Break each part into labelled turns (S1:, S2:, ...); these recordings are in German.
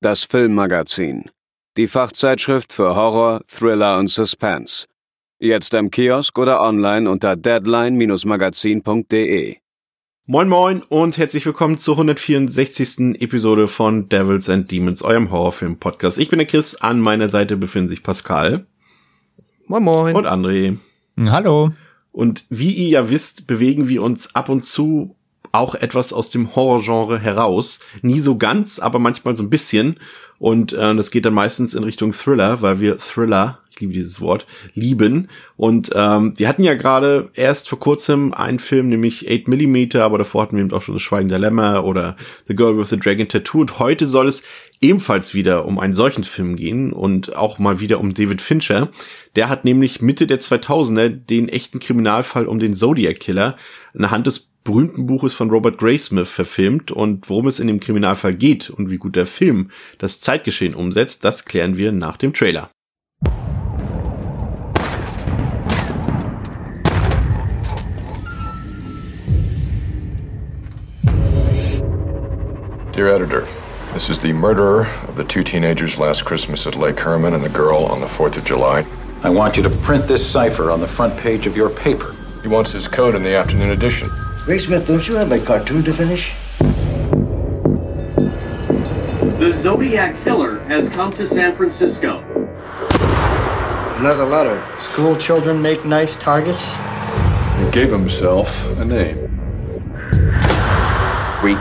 S1: das Filmmagazin, die Fachzeitschrift für Horror, Thriller und Suspense. Jetzt im Kiosk oder online unter deadline-magazin.de.
S2: Moin Moin und herzlich willkommen zur 164. Episode von Devils and Demons, eurem Horrorfilm-Podcast. Ich bin der Chris, an meiner Seite befinden sich Pascal.
S3: Moin Moin.
S2: Und André.
S4: Hallo.
S2: Und wie ihr ja wisst, bewegen wir uns ab und zu auch etwas aus dem Horrorgenre heraus. Nie so ganz, aber manchmal so ein bisschen. Und äh, das geht dann meistens in Richtung Thriller, weil wir Thriller, ich liebe dieses Wort, lieben. Und ähm, wir hatten ja gerade erst vor kurzem einen Film, nämlich 8 mm, aber davor hatten wir eben auch schon das Schweigen der Lämmer oder The Girl with the Dragon Tattoo. Und heute soll es ebenfalls wieder um einen solchen Film gehen und auch mal wieder um David Fincher. Der hat nämlich Mitte der 2000er den echten Kriminalfall um den Zodiac Killer anhand des berühmten Buches von Robert Graysmith verfilmt und worum es in dem Kriminalfall geht und wie gut der Film das Zeitgeschehen umsetzt, das klären wir nach dem Trailer.
S5: Dear editor, this is the murderer of the two teenagers last Christmas at Lake Herman and the girl on the 4th of July.
S6: I want you to print this cipher on the front page of your paper.
S5: He wants his code in the afternoon edition.
S7: Graysmith, don't you have a cartoon to finish?
S8: The Zodiac Killer has come to San Francisco.
S7: Another letter.
S9: School children make nice targets.
S5: He gave himself a name.
S10: Greek,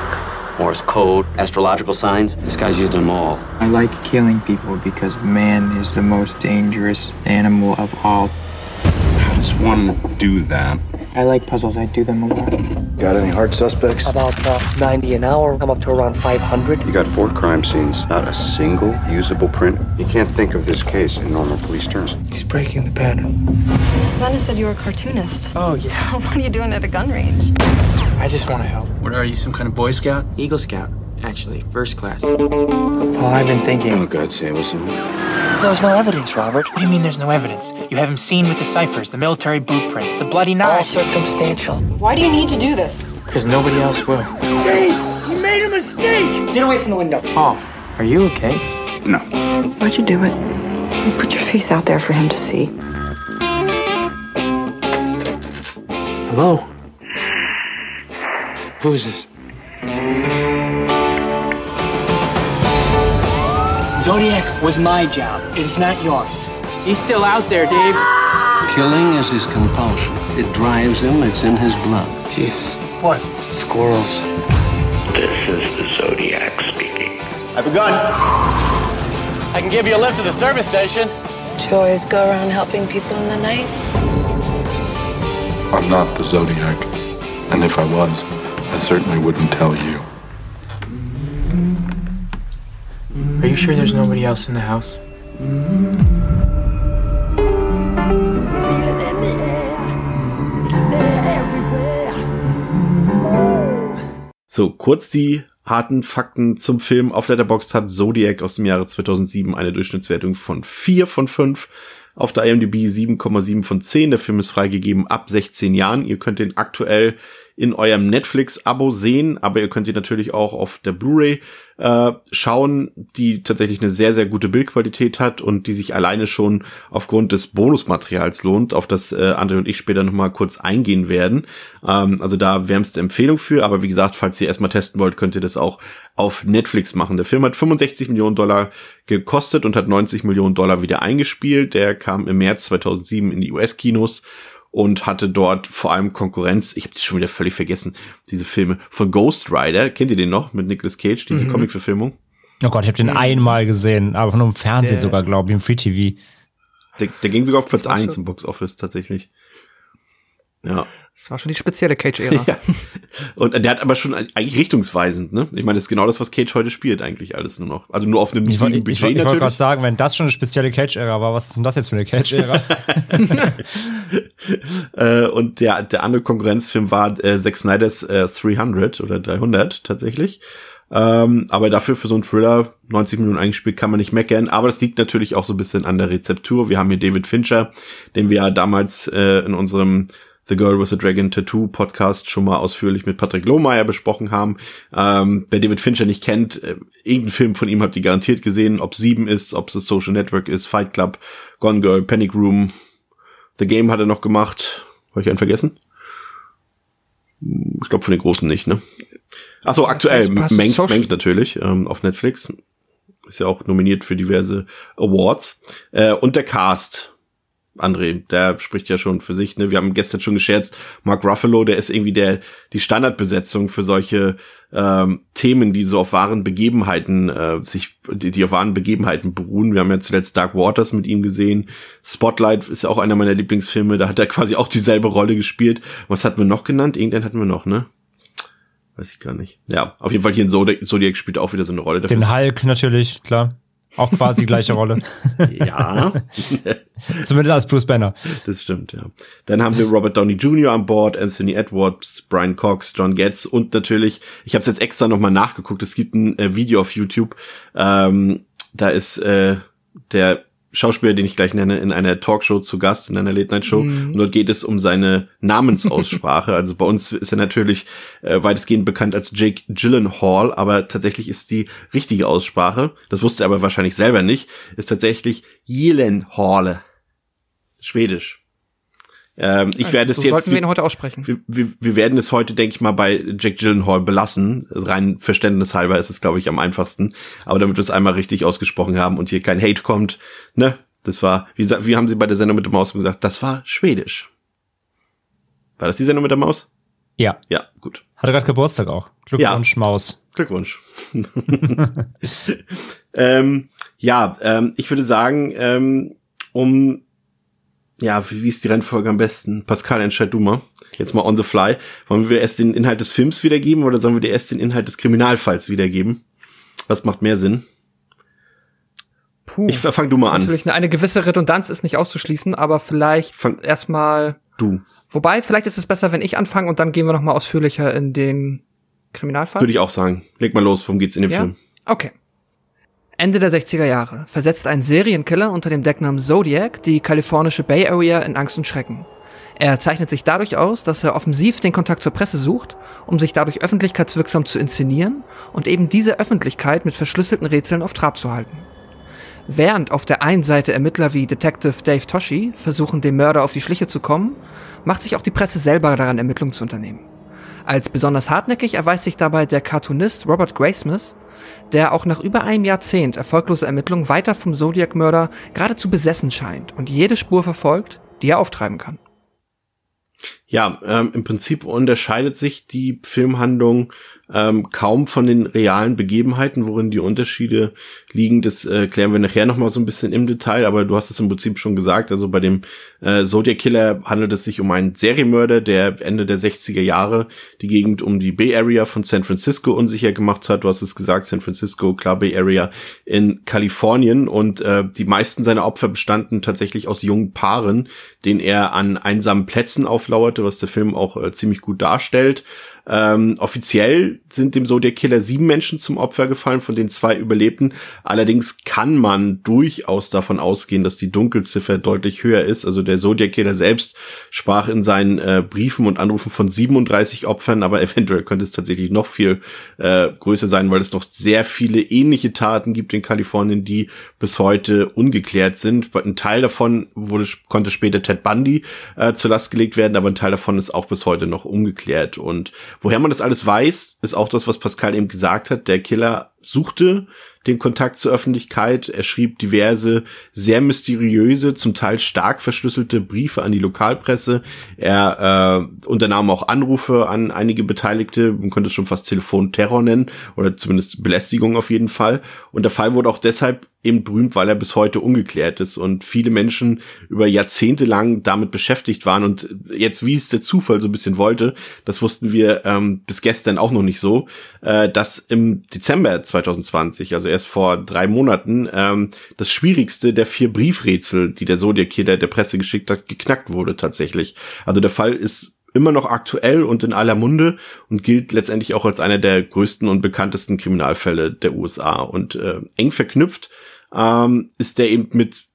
S10: Morse code, astrological signs. This guy's used them all.
S11: I like killing people because man is the most dangerous animal of all.
S12: How does one do that?
S11: I like puzzles. I do them a lot.
S7: Got any hard suspects?
S9: About uh, 90 an hour. I'm up to around 500.
S12: You got four crime scenes, not a single usable print. You can't think of this case in normal police terms.
S11: He's breaking the pattern.
S13: Lana said you were a cartoonist.
S11: Oh, yeah.
S13: what are you doing at a gun range?
S11: I just want to help.
S10: What are you, some kind of Boy Scout?
S11: Eagle Scout, actually, first class. Well, I've been thinking.
S12: Oh, God, Samuelson.
S9: There's no evidence, Robert.
S14: What do you mean there's no evidence? You have him seen with the ciphers, the military blueprints, the bloody
S9: All circumstantial.
S13: Why do you need to do this?
S14: Because nobody else will.
S9: Dave, you made a mistake! Get away from the window.
S14: Paul, are you okay?
S12: No.
S13: Why'd you do it? You put your face out there for him to see.
S14: Hello? Who is this?
S9: Zodiac was my job. It's not yours.
S14: He's still out there, Dave.
S10: Killing is his compulsion. It drives him, it's in his blood.
S14: Jeez.
S9: What?
S14: Squirrels.
S15: This is the Zodiac speaking.
S12: I have a gun.
S14: I can give you a lift to the service station.
S13: Do you always go around helping people in the night?
S16: I'm not the Zodiac. And if I was, I certainly wouldn't tell you.
S14: Are you sure there's nobody else in the house?
S2: So, kurz die harten Fakten zum Film. Auf Letterboxd hat Zodiac aus dem Jahre 2007 eine Durchschnittswertung von 4 von 5. Auf der IMDb 7,7 von 10. Der Film ist freigegeben ab 16 Jahren. Ihr könnt den aktuell in eurem Netflix-Abo sehen, aber ihr könnt ihn natürlich auch auf der Blu-ray äh, schauen, die tatsächlich eine sehr, sehr gute Bildqualität hat und die sich alleine schon aufgrund des Bonusmaterials lohnt, auf das äh, André und ich später nochmal kurz eingehen werden. Ähm, also da wärmste Empfehlung für, aber wie gesagt, falls ihr erstmal testen wollt, könnt ihr das auch auf Netflix machen. Der Film hat 65 Millionen Dollar gekostet und hat 90 Millionen Dollar wieder eingespielt. Der kam im März 2007 in die US-Kinos und hatte dort vor allem Konkurrenz. Ich habe die schon wieder völlig vergessen. Diese Filme von Ghost Rider. Kennt ihr den noch mit Nicolas Cage? Diese
S4: Mhm.
S2: Comic-Verfilmung?
S4: Oh Gott, ich habe den einmal gesehen, aber nur im Fernsehen
S2: Der-
S4: sogar, glaube ich, im Free TV.
S2: Der, der ging sogar auf Platz
S3: war
S2: 1
S3: schon-
S2: im Box Office tatsächlich. Ja.
S3: Das war schon die spezielle Cage-Ära.
S2: Ja. Und der hat aber schon eigentlich richtungsweisend, ne? Ich meine, das ist genau das, was Cage heute spielt, eigentlich alles nur noch. Also nur auf einem
S4: ich, Budget ich, ich, ich wollte gerade sagen, wenn das schon eine spezielle Cage-Ära war, was ist denn das jetzt für eine Cage-Ära?
S2: äh, und der, der andere Konkurrenzfilm war äh, Zack Snyder's äh, 300 oder 300 tatsächlich. Ähm, aber dafür für so einen Thriller 90 Minuten eingespielt kann man nicht meckern. Aber das liegt natürlich auch so ein bisschen an der Rezeptur. Wir haben hier David Fincher, den wir ja damals äh, in unserem The Girl with the Dragon Tattoo Podcast schon mal ausführlich mit Patrick Lohmeier besprochen haben. Ähm, wer David Fincher nicht kennt, äh, irgendeinen Film von ihm habt ihr garantiert gesehen, ob Sieben ist, ob es das Social Network ist, Fight Club, Gone Girl, Panic Room, The Game hat er noch gemacht. Habe ich einen vergessen? Ich glaube von den Großen nicht, ne? Achso, aktuell, Menk, Menk natürlich, ähm, auf Netflix. Ist ja auch nominiert für diverse Awards. Äh, und der Cast. André, der spricht ja schon für sich, ne? Wir haben gestern schon gescherzt, Mark Ruffalo, der ist irgendwie der, die Standardbesetzung für solche ähm, Themen, die so auf wahren Begebenheiten, äh, sich, die, die auf wahren Begebenheiten beruhen. Wir haben ja zuletzt Dark Waters mit ihm gesehen. Spotlight ist auch einer meiner Lieblingsfilme, da hat er quasi auch dieselbe Rolle gespielt. Was hatten wir noch genannt? Irgendeinen hatten wir noch, ne? Weiß ich gar nicht. Ja, auf jeden Fall hier in Zodiac, Zodiac spielt auch wieder so eine Rolle.
S4: Dafür Den Hulk natürlich, klar. Auch quasi gleiche Rolle.
S2: ja.
S4: Zumindest als Bruce Banner.
S2: Das stimmt, ja. Dann haben wir Robert Downey Jr. an Bord, Anthony Edwards, Brian Cox, John Getz und natürlich, ich habe es jetzt extra nochmal nachgeguckt, es gibt ein äh, Video auf YouTube, ähm, da ist äh, der Schauspieler, den ich gleich nenne, in einer Talkshow zu Gast, in einer Late-Night-Show. Mhm. Und dort geht es um seine Namensaussprache. also bei uns ist er natürlich äh, weitestgehend bekannt als Jake Gyllenhaal, aber tatsächlich ist die richtige Aussprache, das wusste er aber wahrscheinlich selber nicht, ist tatsächlich Gyllenhaal. Schwedisch. Ähm, ich also, werde es so jetzt.
S3: Sollten wir ihn heute aussprechen.
S2: Wir, wir, wir werden es heute, denke ich mal, bei Jack Gyllenhaal belassen. Rein verständnishalber ist es, glaube ich, am einfachsten. Aber damit wir es einmal richtig ausgesprochen haben und hier kein Hate kommt, ne? Das war, wie, wie haben Sie bei der Sendung mit der Maus gesagt? Das war Schwedisch. War das die Sendung mit der Maus?
S4: Ja.
S2: Ja, gut.
S4: Hatte gerade Geburtstag auch. Glückwunsch,
S2: ja.
S4: Maus.
S2: Glückwunsch. ähm, ja, ähm, ich würde sagen, ähm, um ja, wie, wie ist die Rennfolge am besten? Pascal, entscheid du mal. Jetzt mal on the fly. Wollen wir erst den Inhalt des Films wiedergeben oder sollen wir dir erst den Inhalt des Kriminalfalls wiedergeben? Was macht mehr Sinn?
S3: Puh.
S2: Ich fang du mal an.
S3: Natürlich eine, eine gewisse Redundanz ist nicht auszuschließen, aber vielleicht erstmal
S2: du.
S3: Wobei, vielleicht ist es besser, wenn ich anfange und dann gehen wir noch mal ausführlicher in den Kriminalfall.
S2: Würde ich auch sagen. Leg mal los, worum geht's in dem ja? Film?
S3: Okay. Ende der 60er Jahre versetzt ein Serienkiller unter dem Decknamen Zodiac die kalifornische Bay Area in Angst und Schrecken. Er zeichnet sich dadurch aus, dass er offensiv den Kontakt zur Presse sucht, um sich dadurch öffentlichkeitswirksam zu inszenieren und eben diese Öffentlichkeit mit verschlüsselten Rätseln auf Trab zu halten. Während auf der einen Seite Ermittler wie Detective Dave Toshi versuchen, dem Mörder auf die Schliche zu kommen, macht sich auch die Presse selber daran, Ermittlungen zu unternehmen. Als besonders hartnäckig erweist sich dabei der Cartoonist Robert Graysmith, der auch nach über einem Jahrzehnt erfolgloser Ermittlungen weiter vom Zodiac-Mörder geradezu besessen scheint und jede Spur verfolgt, die er auftreiben kann.
S2: Ja, ähm, im Prinzip unterscheidet sich die Filmhandlung ähm, kaum von den realen Begebenheiten, worin die Unterschiede liegen. Das äh, klären wir nachher nochmal so ein bisschen im Detail, aber du hast es im Prinzip schon gesagt. Also bei dem äh, Zodiac Killer handelt es sich um einen Serienmörder, der Ende der 60er Jahre die Gegend um die Bay Area von San Francisco unsicher gemacht hat. Du hast es gesagt, San Francisco, klar Bay Area in Kalifornien und äh, die meisten seiner Opfer bestanden tatsächlich aus jungen Paaren, den er an einsamen Plätzen auflauerte, was der Film auch äh, ziemlich gut darstellt. Ähm, offiziell sind dem Zodiac Killer sieben Menschen zum Opfer gefallen, von denen zwei überlebten. Allerdings kann man durchaus davon ausgehen, dass die Dunkelziffer deutlich höher ist. Also der Zodiac Killer selbst sprach in seinen äh, Briefen und Anrufen von 37 Opfern, aber eventuell könnte es tatsächlich noch viel äh, größer sein, weil es noch sehr viele ähnliche Taten gibt in Kalifornien, die bis heute ungeklärt sind. Ein Teil davon wurde, konnte später Ted Bundy äh, zur Last gelegt werden, aber ein Teil davon ist auch bis heute noch ungeklärt. Und Woher man das alles weiß, ist auch das, was Pascal eben gesagt hat. Der Killer suchte den Kontakt zur Öffentlichkeit. Er schrieb diverse, sehr mysteriöse, zum Teil stark verschlüsselte Briefe an die Lokalpresse. Er äh, unternahm auch Anrufe an einige Beteiligte. Man könnte es schon fast Telefonterror nennen oder zumindest Belästigung auf jeden Fall. Und der Fall wurde auch deshalb eben berühmt, weil er bis heute ungeklärt ist und viele Menschen über Jahrzehnte lang damit beschäftigt waren und jetzt, wie es der Zufall so ein bisschen wollte, das wussten wir ähm, bis gestern auch noch nicht so, äh, dass im Dezember 2020, also erst vor drei Monaten, ähm, das schwierigste der vier Briefrätsel, die der Zodiac Killer der Presse geschickt hat, geknackt wurde tatsächlich. Also der Fall ist immer noch aktuell und in aller Munde und gilt letztendlich auch als einer der größten und bekanntesten Kriminalfälle der USA. Und äh, eng verknüpft ähm, ist der eben mit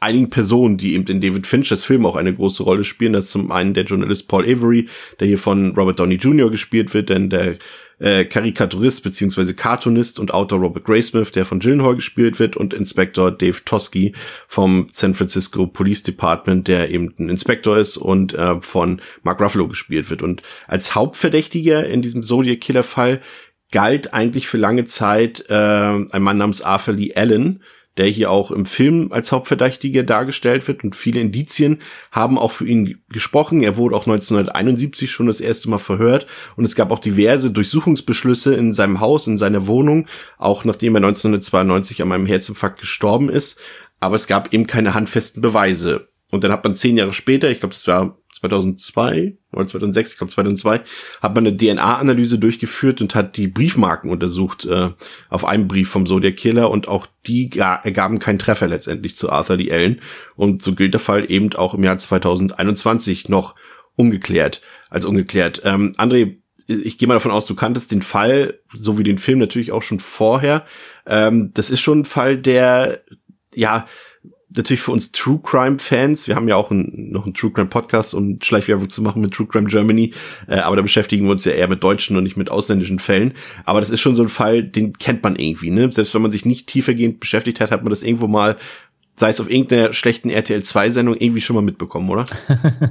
S2: einigen Personen, die eben in David Finchers Film auch eine große Rolle spielen. Das ist zum einen der Journalist Paul Avery, der hier von Robert Downey Jr. gespielt wird, denn der äh, Karikaturist beziehungsweise Cartoonist und Autor Robert Graysmith, der von Gyllenhaal gespielt wird, und Inspektor Dave Tosky vom San Francisco Police Department, der eben ein Inspektor ist und äh, von Mark Ruffalo gespielt wird. Und als Hauptverdächtiger in diesem Zodiac Killer Fall galt eigentlich für lange Zeit äh, ein Mann namens Arthur Lee Allen, der hier auch im Film als Hauptverdächtiger dargestellt wird und viele Indizien haben auch für ihn gesprochen. Er wurde auch 1971 schon das erste Mal verhört und es gab auch diverse Durchsuchungsbeschlüsse in seinem Haus, in seiner Wohnung, auch nachdem er 1992 an einem Herzinfarkt gestorben ist. Aber es gab eben keine handfesten Beweise. Und dann hat man zehn Jahre später, ich glaube, das war 2002 oder 2006, ich glaube 2002, hat man eine DNA-Analyse durchgeführt und hat die Briefmarken untersucht äh, auf einem Brief vom Zodiac Killer und auch die ergaben keinen Treffer letztendlich zu Arthur Lee Allen und so gilt der Fall eben auch im Jahr 2021 noch ungeklärt, als ungeklärt. Ähm, André, ich gehe mal davon aus, du kanntest den Fall, so wie den Film natürlich auch schon vorher. Ähm, das ist schon ein Fall, der ja natürlich für uns True Crime Fans, wir haben ja auch ein, noch einen True Crime Podcast, um Schleichwerbung zu machen mit True Crime Germany, äh, aber da beschäftigen wir uns ja eher mit deutschen und nicht mit ausländischen Fällen. Aber das ist schon so ein Fall, den kennt man irgendwie, ne? Selbst wenn man sich nicht tiefergehend beschäftigt hat, hat man das irgendwo mal sei es auf irgendeiner schlechten RTL 2 Sendung irgendwie schon mal mitbekommen, oder?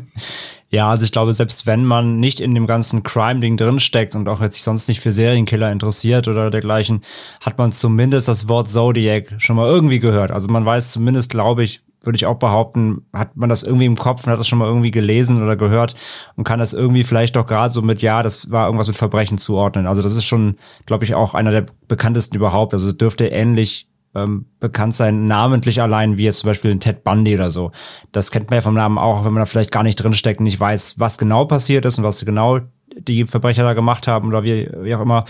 S4: ja, also ich glaube, selbst wenn man nicht in dem ganzen Crime-Ding drinsteckt und auch jetzt sich sonst nicht für Serienkiller interessiert oder dergleichen, hat man zumindest das Wort Zodiac schon mal irgendwie gehört. Also man weiß zumindest, glaube ich, würde ich auch behaupten, hat man das irgendwie im Kopf und hat das schon mal irgendwie gelesen oder gehört und kann das irgendwie vielleicht doch gerade so mit, ja, das war irgendwas mit Verbrechen zuordnen. Also das ist schon, glaube ich, auch einer der bekanntesten überhaupt. Also es dürfte ähnlich ähm, bekannt sein, namentlich allein, wie jetzt zum Beispiel ein Ted Bundy oder so. Das kennt man ja vom Namen auch, wenn man da vielleicht gar nicht drinsteckt und nicht weiß, was genau passiert ist und was genau die Verbrecher da gemacht haben oder wie, wie auch immer.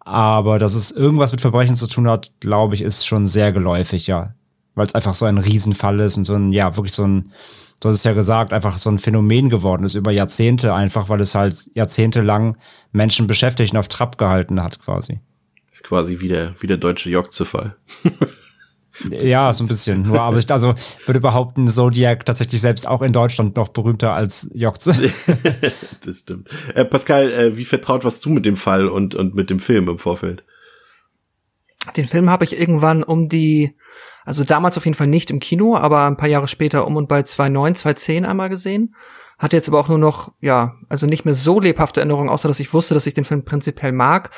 S4: Aber dass es irgendwas mit Verbrechen zu tun hat, glaube ich, ist schon sehr geläufig, ja. Weil es einfach so ein Riesenfall ist und so ein, ja, wirklich so ein, du hast es ja gesagt, einfach so ein Phänomen geworden ist über Jahrzehnte einfach, weil es halt jahrzehntelang Menschen beschäftigt und auf Trab gehalten hat, quasi
S2: quasi wie der, wie der deutsche Jokze-Fall.
S4: Ja, so ein bisschen. Nur, aber ich also würde behaupten, Zodiac tatsächlich selbst auch in Deutschland noch berühmter als Jokze.
S2: das stimmt. Äh, Pascal, äh, wie vertraut warst du mit dem Fall und, und mit dem Film im Vorfeld?
S3: Den Film habe ich irgendwann um die, also damals auf jeden Fall nicht im Kino, aber ein paar Jahre später um und bei 2009, 2010 einmal gesehen. Hatte jetzt aber auch nur noch, ja, also nicht mehr so lebhafte Erinnerungen, außer dass ich wusste, dass ich den Film prinzipiell mag.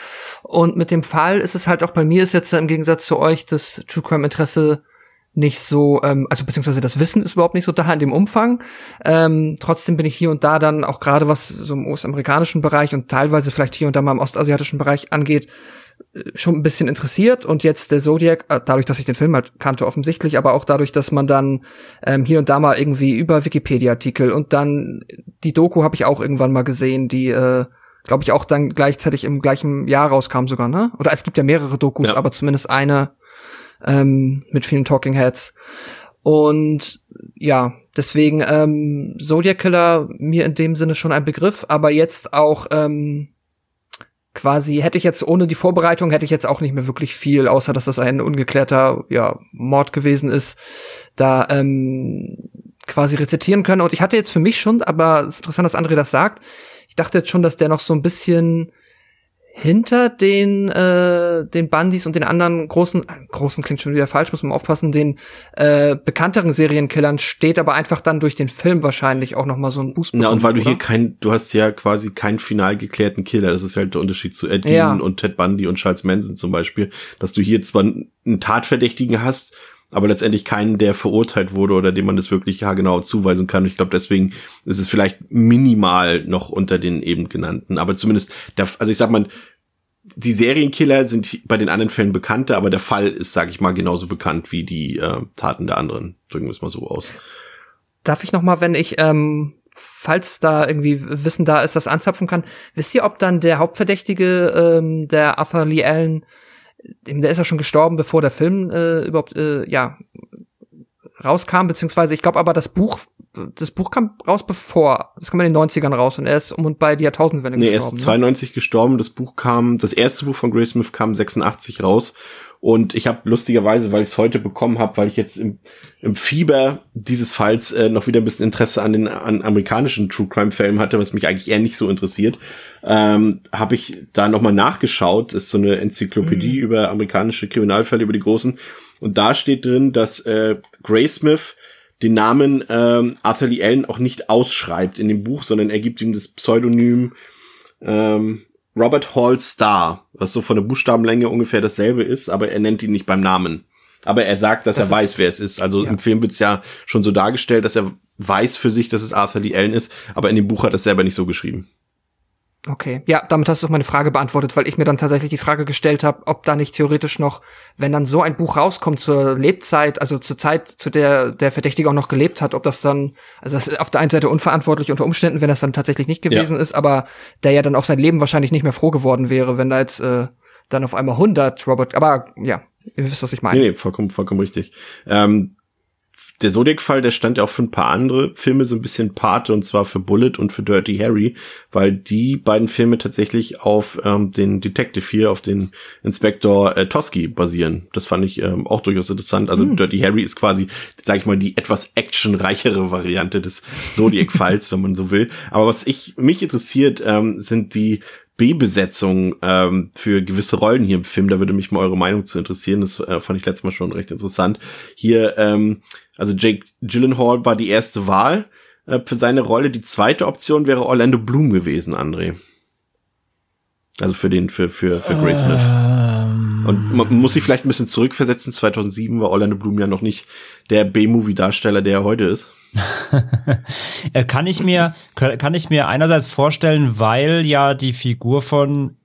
S3: Und mit dem Fall ist es halt auch bei mir ist jetzt im Gegensatz zu euch das True Crime Interesse nicht so, ähm, also beziehungsweise das Wissen ist überhaupt nicht so da in dem Umfang. Ähm, trotzdem bin ich hier und da dann auch gerade was so im ostamerikanischen Bereich und teilweise vielleicht hier und da mal im ostasiatischen Bereich angeht, schon ein bisschen interessiert und jetzt der Zodiac, äh, dadurch, dass ich den Film halt kannte offensichtlich, aber auch dadurch, dass man dann ähm, hier und da mal irgendwie über Wikipedia-Artikel und dann die Doku habe ich auch irgendwann mal gesehen, die äh, glaube ich auch dann gleichzeitig im gleichen Jahr rauskam sogar, ne? Oder es gibt ja mehrere Dokus, ja. aber zumindest eine ähm, mit vielen Talking Heads. Und ja, deswegen ähm, Zodiac Killer mir in dem Sinne schon ein Begriff, aber jetzt auch ähm, quasi hätte ich jetzt ohne die Vorbereitung hätte ich jetzt auch nicht mehr wirklich viel, außer dass das ein ungeklärter ja, Mord gewesen ist, da ähm, quasi rezitieren können. Und ich hatte jetzt für mich schon, aber es ist interessant, dass André das sagt. Ich dachte jetzt schon, dass der noch so ein bisschen hinter den äh, den Bandys und den anderen großen großen klingt schon wieder falsch muss man aufpassen den äh, bekannteren Serienkillern steht aber einfach dann durch den Film wahrscheinlich auch noch mal so ein Boost
S2: Ja und weil du oder? hier kein du hast ja quasi keinen final geklärten Killer das ist halt der Unterschied zu Ed Gein ja. und Ted Bundy und Charles Manson zum Beispiel dass du hier zwar einen Tatverdächtigen hast aber letztendlich keinen, der verurteilt wurde oder dem man das wirklich ja genau zuweisen kann. Ich glaube, deswegen ist es vielleicht minimal noch unter den eben genannten. Aber zumindest, der, also ich sag mal, die Serienkiller sind bei den anderen Fällen bekannter, aber der Fall ist, sage ich mal, genauso bekannt wie die äh, Taten der anderen. Drücken wir es mal so aus.
S3: Darf ich noch mal, wenn ich ähm, falls da irgendwie Wissen da ist, das anzapfen kann. Wisst ihr, ob dann der Hauptverdächtige, ähm, der Arthur Lee Allen, der ist ja schon gestorben, bevor der Film äh, überhaupt äh, ja rauskam, beziehungsweise ich glaube aber das Buch, das Buch kam raus bevor, das kam in den 90ern raus und er ist um und bei die Jahrtausendwende
S2: nee,
S3: gestorben.
S2: Er ist 92 ne? gestorben, das Buch kam, das erste Buch von Grace Smith kam 86 raus und ich habe lustigerweise, weil ich es heute bekommen habe, weil ich jetzt im, im Fieber dieses Falls äh, noch wieder ein bisschen Interesse an den an amerikanischen True Crime Filmen hatte, was mich eigentlich eher nicht so interessiert, ähm, habe ich da nochmal nachgeschaut. Das ist so eine Enzyklopädie mhm. über amerikanische Kriminalfälle, über die großen. Und da steht drin, dass äh, Gray Smith den Namen ähm, Arthur Lee Allen auch nicht ausschreibt in dem Buch, sondern er gibt ihm das Pseudonym ähm, Robert Hall Star, was so von der Buchstabenlänge ungefähr dasselbe ist, aber er nennt ihn nicht beim Namen. Aber er sagt, dass das er weiß, wer es ist. Also ja. im Film wird's ja schon so dargestellt, dass er weiß für sich, dass es Arthur Lee Allen ist, aber in dem Buch hat er es selber nicht so geschrieben.
S3: Okay, ja, damit hast du auch meine Frage beantwortet, weil ich mir dann tatsächlich die Frage gestellt habe, ob da nicht theoretisch noch, wenn dann so ein Buch rauskommt zur Lebzeit, also zur Zeit, zu der der Verdächtige auch noch gelebt hat, ob das dann, also das ist auf der einen Seite unverantwortlich unter Umständen, wenn das dann tatsächlich nicht gewesen ja. ist, aber der ja dann auch sein Leben wahrscheinlich nicht mehr froh geworden wäre, wenn da jetzt äh, dann auf einmal 100 Robert, aber ja, ihr wisst, was ich meine.
S2: Nee, nee, vollkommen, vollkommen richtig. Ähm, der Zodiac-Fall, der stand ja auch für ein paar andere Filme so ein bisschen Pate, und zwar für Bullet und für Dirty Harry, weil die beiden Filme tatsächlich auf ähm, den Detective hier, auf den Inspektor äh, Tosky basieren. Das fand ich ähm, auch durchaus interessant. Also mhm. Dirty Harry ist quasi, sag ich mal, die etwas actionreichere Variante des Zodiac-Falls, wenn man so will. Aber was ich mich interessiert, ähm, sind die B-Besetzung ähm, für gewisse Rollen hier im Film. Da würde mich mal eure Meinung zu interessieren. Das äh, fand ich letztes Mal schon recht interessant. Hier, ähm, also Jake Gyllenhaal war die erste Wahl äh, für seine Rolle. Die zweite Option wäre Orlando Bloom gewesen, André. Also für den, für, für, für Grace Smith. Ähm. Und man muss sich vielleicht ein bisschen zurückversetzen. 2007 war Orlando Bloom ja noch nicht der B-Movie-Darsteller, der er heute ist.
S4: Äh, kann ich mir, kann ich mir einerseits vorstellen, weil ja die Figur von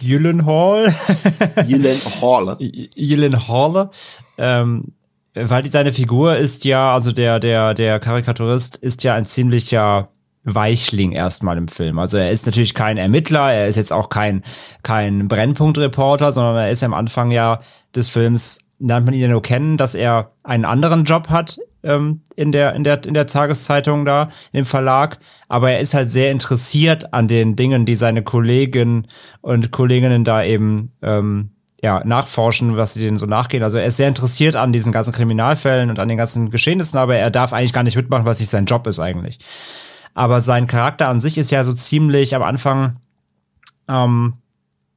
S4: Gyllenhaal,
S2: Gyllenhaal,
S4: Gyllenhaal, ähm, weil die, seine Figur ist ja, also der, der, der Karikaturist ist ja ein ziemlicher Weichling erstmal im Film. Also er ist natürlich kein Ermittler, er ist jetzt auch kein, kein Brennpunktreporter, sondern er ist am Anfang ja des Films, lernt man ihn ja nur kennen, dass er einen anderen Job hat ähm, in, der, in, der, in der Tageszeitung da, im Verlag. Aber er ist halt sehr interessiert an den Dingen, die seine Kollegen und Kolleginnen da eben ähm, ja, nachforschen, was sie denen so nachgehen. Also er ist sehr interessiert an diesen ganzen Kriminalfällen und an den ganzen Geschehnissen, aber er darf eigentlich gar nicht mitmachen, was nicht sein Job ist eigentlich. Aber sein Charakter an sich ist ja so ziemlich am Anfang ähm,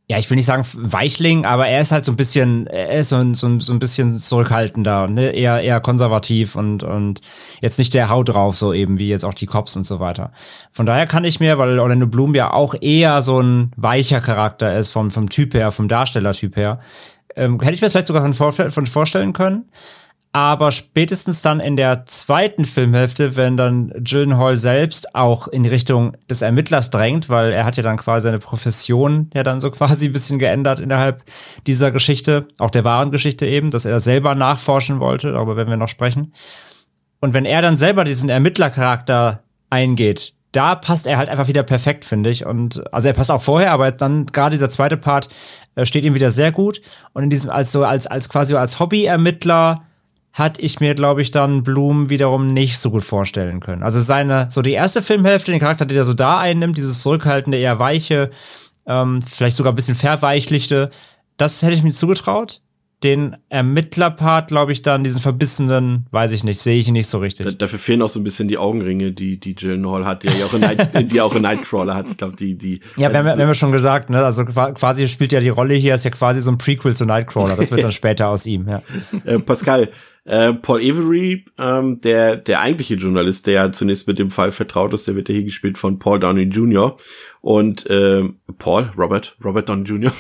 S4: ja, ich will nicht sagen Weichling, aber er ist halt so ein bisschen, er ist so ein, so so ein bisschen zurückhaltender, ne? eher, eher konservativ und, und jetzt nicht der Haut drauf, so eben wie jetzt auch die Cops und so weiter. Von daher kann ich mir, weil Orlando Bloom ja auch eher so ein weicher Charakter ist vom, vom Typ her, vom Darstellertyp her, ähm, hätte ich mir das vielleicht sogar von, von vorstellen können. Aber spätestens dann in der zweiten Filmhälfte, wenn dann Gyllenhaal selbst auch in Richtung des Ermittlers drängt, weil er hat ja dann quasi seine Profession ja dann so quasi ein bisschen geändert innerhalb dieser Geschichte, auch der wahren Geschichte eben, dass er selber nachforschen wollte, darüber werden wir noch sprechen. Und wenn er dann selber diesen Ermittlercharakter eingeht, da passt er halt einfach wieder perfekt, finde ich. Und also er passt auch vorher, aber dann gerade dieser zweite Part äh, steht ihm wieder sehr gut. Und in diesem als so als als quasi als Hobby-Ermittler hatte ich mir, glaube ich, dann Bloom wiederum nicht so gut vorstellen können. Also seine, so die erste Filmhälfte, den Charakter, der so da einnimmt, dieses zurückhaltende, eher weiche, ähm, vielleicht sogar ein bisschen verweichlichte, das hätte ich mir zugetraut. Den Ermittlerpart, glaube ich, dann, diesen verbissenen, weiß ich nicht, sehe ich nicht so richtig. Da,
S2: dafür fehlen auch so ein bisschen die Augenringe, die, die Gyllenhaal hat, die ja auch in, Night, die auch in Nightcrawler hat. Ich glaube, die, die.
S4: Ja, wir haben, wir haben ja schon gesagt, ne, also quasi spielt ja die Rolle hier, ist ja quasi so ein Prequel zu Nightcrawler. Das wird dann später aus ihm, ja.
S2: Äh, Pascal, äh, Paul Avery, ähm, der, der eigentliche Journalist, der ja zunächst mit dem Fall vertraut ist, der wird ja hier gespielt von Paul Downey Jr. Und ähm, Paul, Robert, Robert Downey Jr.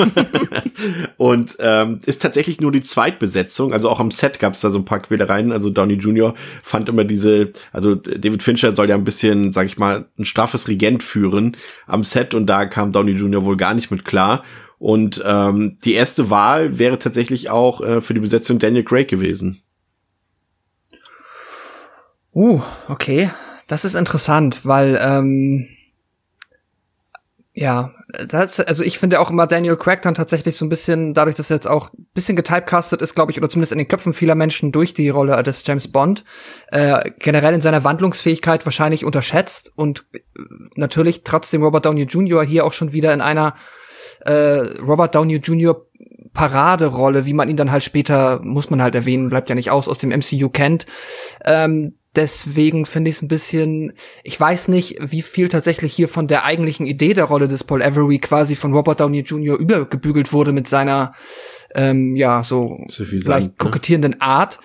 S2: und ähm, ist tatsächlich nur die Zweitbesetzung. Also auch am Set gab es da so ein paar Quälereien. Also Downey Jr. fand immer diese, also David Fincher soll ja ein bisschen, sag ich mal, ein straffes Regent führen am Set und da kam Downey Jr. wohl gar nicht mit klar. Und ähm, die erste Wahl wäre tatsächlich auch äh, für die Besetzung Daniel Craig gewesen.
S3: Uh, okay. Das ist interessant, weil ähm, ja, das, also ich finde auch immer Daniel Craig dann tatsächlich so ein bisschen, dadurch, dass er jetzt auch ein bisschen getypecastet ist, glaube ich, oder zumindest in den Köpfen vieler Menschen durch die Rolle des James Bond, äh, generell in seiner Wandlungsfähigkeit wahrscheinlich unterschätzt und natürlich trotzdem Robert Downey Jr. hier auch schon wieder in einer äh, Robert Downey Jr. Paraderolle, wie man ihn dann halt später, muss man halt erwähnen, bleibt ja nicht aus, aus dem MCU kennt. Ähm, Deswegen finde ich es ein bisschen, ich weiß nicht, wie viel tatsächlich hier von der eigentlichen Idee der Rolle des Paul Avery quasi von Robert Downey Jr. übergebügelt wurde mit seiner ähm, ja, so leicht ne? kokettierenden Art.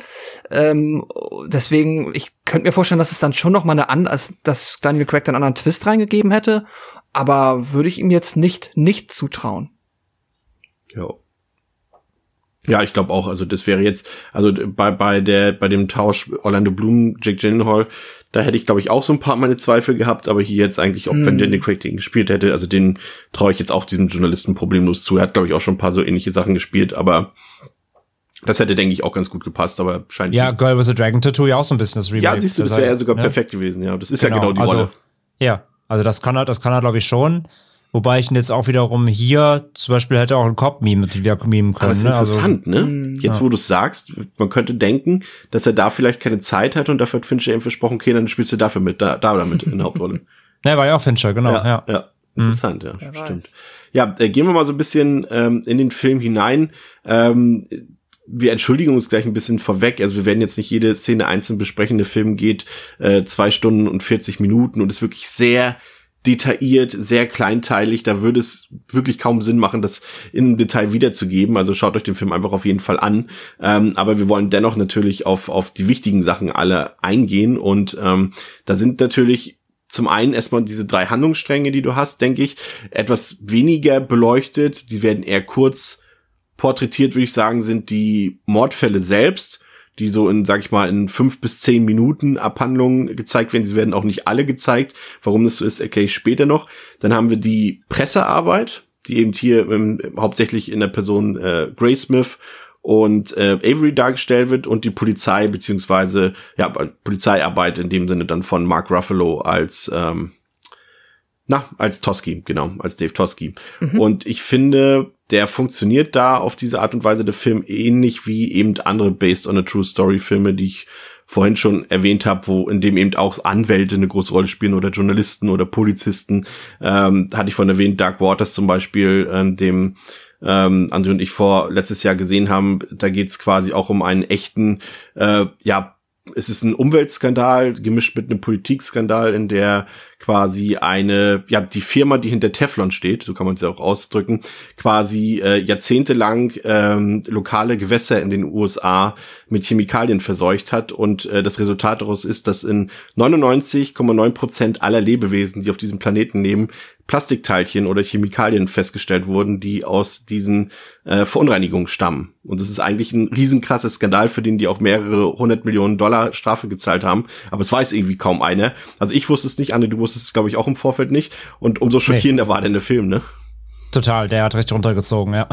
S3: Ähm, deswegen, ich könnte mir vorstellen, dass es dann schon noch mal eine an, dass Daniel Craig einen anderen Twist reingegeben hätte, aber würde ich ihm jetzt nicht nicht zutrauen.
S2: Ja. Ja, ich glaube auch. Also das wäre jetzt, also bei bei der bei dem Tausch Orlando Bloom, Jake Gyllenhaal, da hätte ich glaube ich auch so ein paar meine Zweifel gehabt. Aber hier jetzt eigentlich, ob hm. wenn Danny Craig den gespielt hätte, also den traue ich jetzt auch diesem Journalisten problemlos zu. Er hat glaube ich auch schon ein paar so ähnliche Sachen gespielt, aber das hätte, denke ich, auch ganz gut gepasst, aber scheint.
S4: Ja, Girl with a Dragon Tattoo ja auch so ein bisschen das
S2: Remake. Ja, siehst du, das wäre ja sogar ja. perfekt gewesen, ja. Das ist genau. ja genau die
S4: also,
S2: Rolle.
S4: Ja, also das kann er, das kann er, glaube ich, schon. Wobei ich jetzt auch wiederum hier zum Beispiel hätte auch ein Cop-Meme mit wir memen können. Aber ist
S2: ne? Also interessant, also, ne? Jetzt, ja. wo du es sagst, man könnte denken, dass er da vielleicht keine Zeit hat und dafür hat Fincher ihm versprochen, okay, dann spielst du dafür mit, da, da damit in der Hauptrolle.
S4: ja, war ja auch Fincher, genau, ja.
S2: Ja, ja. interessant, mhm. ja, stimmt. Ja, äh, gehen wir mal so ein bisschen ähm, in den Film hinein. Ähm, wir entschuldigen uns gleich ein bisschen vorweg. Also wir werden jetzt nicht jede Szene einzeln besprechen. Der Film geht äh, zwei Stunden und 40 Minuten und ist wirklich sehr detailliert, sehr kleinteilig. Da würde es wirklich kaum Sinn machen, das im Detail wiederzugeben. Also schaut euch den Film einfach auf jeden Fall an. Ähm, aber wir wollen dennoch natürlich auf, auf die wichtigen Sachen alle eingehen. Und ähm, da sind natürlich zum einen erstmal diese drei Handlungsstränge, die du hast, denke ich, etwas weniger beleuchtet. Die werden eher kurz porträtiert, würde ich sagen, sind die Mordfälle selbst die so in, sag ich mal, in fünf bis zehn Minuten Abhandlungen gezeigt werden. Sie werden auch nicht alle gezeigt. Warum das so ist, erkläre ich später noch. Dann haben wir die Pressearbeit, die eben hier ähm, hauptsächlich in der Person äh, Gray Smith und äh, Avery dargestellt wird und die Polizei beziehungsweise ja Polizeiarbeit in dem Sinne dann von Mark Ruffalo als ähm, na als Toski genau als Dave Toski mhm. und ich finde der funktioniert da auf diese Art und Weise der Film ähnlich wie eben andere Based on a True Story Filme, die ich vorhin schon erwähnt habe, wo in dem eben auch Anwälte eine große Rolle spielen oder Journalisten oder Polizisten. Ähm, hatte ich vorhin erwähnt, Dark Waters zum Beispiel, ähm, dem ähm, André und ich vor letztes Jahr gesehen haben. Da geht's quasi auch um einen echten, äh, ja, es ist ein Umweltskandal gemischt mit einem Politikskandal, in der quasi eine, ja, die Firma, die hinter Teflon steht, so kann man es ja auch ausdrücken, quasi äh, jahrzehntelang ähm, lokale Gewässer in den USA mit Chemikalien verseucht hat. Und äh, das Resultat daraus ist, dass in 99,9 Prozent aller Lebewesen, die auf diesem Planeten leben, Plastikteilchen oder Chemikalien festgestellt wurden, die aus diesen äh, Verunreinigungen stammen. Und das ist eigentlich ein riesenkrasses Skandal, für den die auch mehrere hundert Millionen Dollar Strafe gezahlt haben. Aber es weiß irgendwie kaum einer. Also ich wusste es nicht, Anne, du wusstest es, glaube ich, auch im Vorfeld nicht. Und umso schockierender nee. war denn der Film, ne?
S4: Total, der hat richtig runtergezogen, ja.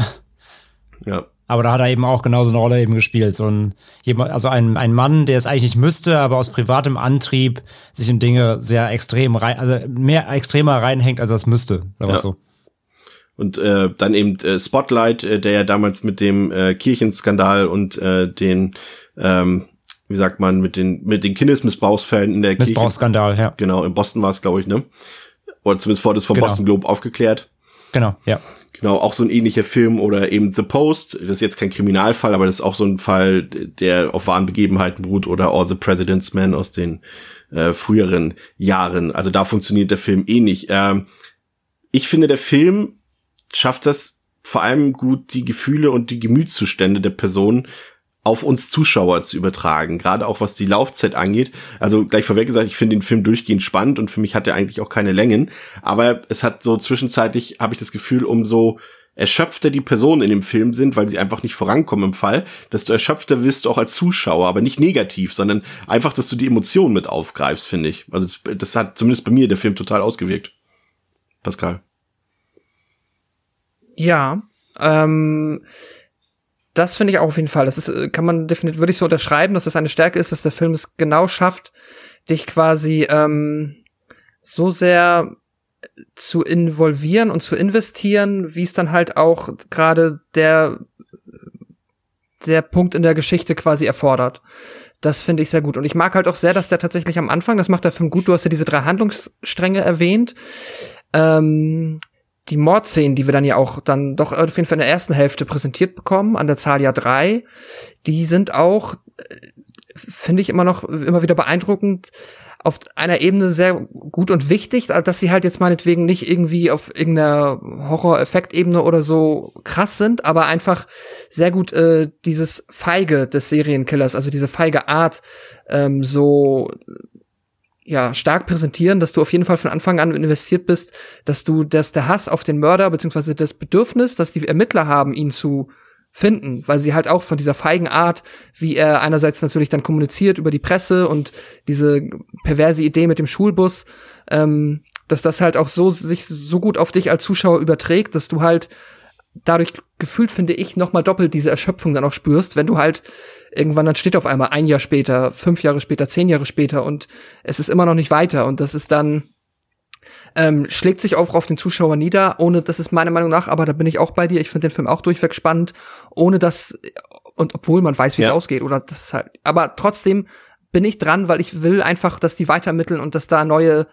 S2: Ja.
S4: Aber da hat er eben auch genauso eine Rolle eben gespielt. So ein, also ein, ein Mann, der es eigentlich nicht müsste, aber aus privatem Antrieb sich in Dinge sehr extrem rein, also mehr extremer reinhängt, als er es müsste, sagen wir ja. so.
S2: Und äh, dann eben äh, Spotlight, äh, der ja damals mit dem äh, Kirchenskandal und äh, den, ähm, wie sagt man, mit den mit den Kindesmissbrauchsfällen in der
S4: Kirche. Missbrauchsskandal, ja.
S2: Genau, in Boston war es, glaube ich, ne? Oder zumindest wurde es vom genau. Boston Globe aufgeklärt.
S4: Genau, ja.
S2: Genau, auch so ein ähnlicher Film oder eben The Post. Das ist jetzt kein Kriminalfall, aber das ist auch so ein Fall, der auf wahren Begebenheiten beruht oder All the President's Men aus den äh, früheren Jahren. Also da funktioniert der Film ähnlich. Ähm, ich finde, der Film schafft das vor allem gut, die Gefühle und die Gemütszustände der Person auf uns Zuschauer zu übertragen, gerade auch was die Laufzeit angeht. Also gleich vorweg gesagt, ich finde den Film durchgehend spannend und für mich hat er eigentlich auch keine Längen, aber es hat so zwischenzeitlich habe ich das Gefühl, umso erschöpfter die Personen in dem Film sind, weil sie einfach nicht vorankommen im Fall, desto erschöpfter wirst du auch als Zuschauer, aber nicht negativ, sondern einfach, dass du die Emotionen mit aufgreifst, finde ich. Also das hat zumindest bei mir der Film total ausgewirkt. Pascal.
S3: Ja, Ähm, das finde ich auch auf jeden Fall. Das ist, äh, kann man definitiv, würde ich so unterschreiben, dass das eine Stärke ist, dass der Film es genau schafft, dich quasi ähm, so sehr zu involvieren und zu investieren, wie es dann halt auch gerade der der Punkt in der Geschichte quasi erfordert. Das finde ich sehr gut. Und ich mag halt auch sehr, dass der tatsächlich am Anfang, das macht der Film gut, du hast ja diese drei Handlungsstränge erwähnt. Ähm, die Mordszenen, die wir dann ja auch dann doch auf jeden Fall in der ersten Hälfte präsentiert bekommen, an der Zahl ja drei, die sind auch, äh, finde ich immer noch, immer wieder beeindruckend, auf einer Ebene sehr gut und wichtig, dass sie halt jetzt meinetwegen nicht irgendwie auf irgendeiner Horror-Effekt-Ebene oder so krass sind, aber einfach sehr gut äh, dieses Feige des Serienkillers, also diese feige Art, ähm, so ja stark präsentieren, dass du auf jeden Fall von Anfang an investiert bist, dass du, dass der Hass auf den Mörder beziehungsweise das Bedürfnis, dass die Ermittler haben, ihn zu finden, weil sie halt auch von dieser feigen Art, wie er einerseits natürlich dann kommuniziert über die Presse und diese perverse Idee mit dem Schulbus, ähm, dass das halt auch so sich so gut auf dich als Zuschauer überträgt, dass du halt dadurch gefühlt finde ich noch mal doppelt diese Erschöpfung dann auch spürst, wenn du halt irgendwann dann steht auf einmal ein Jahr später, fünf Jahre später, zehn Jahre später und es ist immer noch nicht weiter und das ist dann ähm, schlägt sich auch auf den Zuschauer nieder, ohne, das ist meiner Meinung nach, aber da bin ich auch bei dir, ich finde den Film auch durchweg spannend, ohne dass, und obwohl man weiß, wie es ja. ausgeht, oder das ist halt, aber trotzdem bin ich dran, weil ich will einfach, dass die weitermitteln und dass da neue,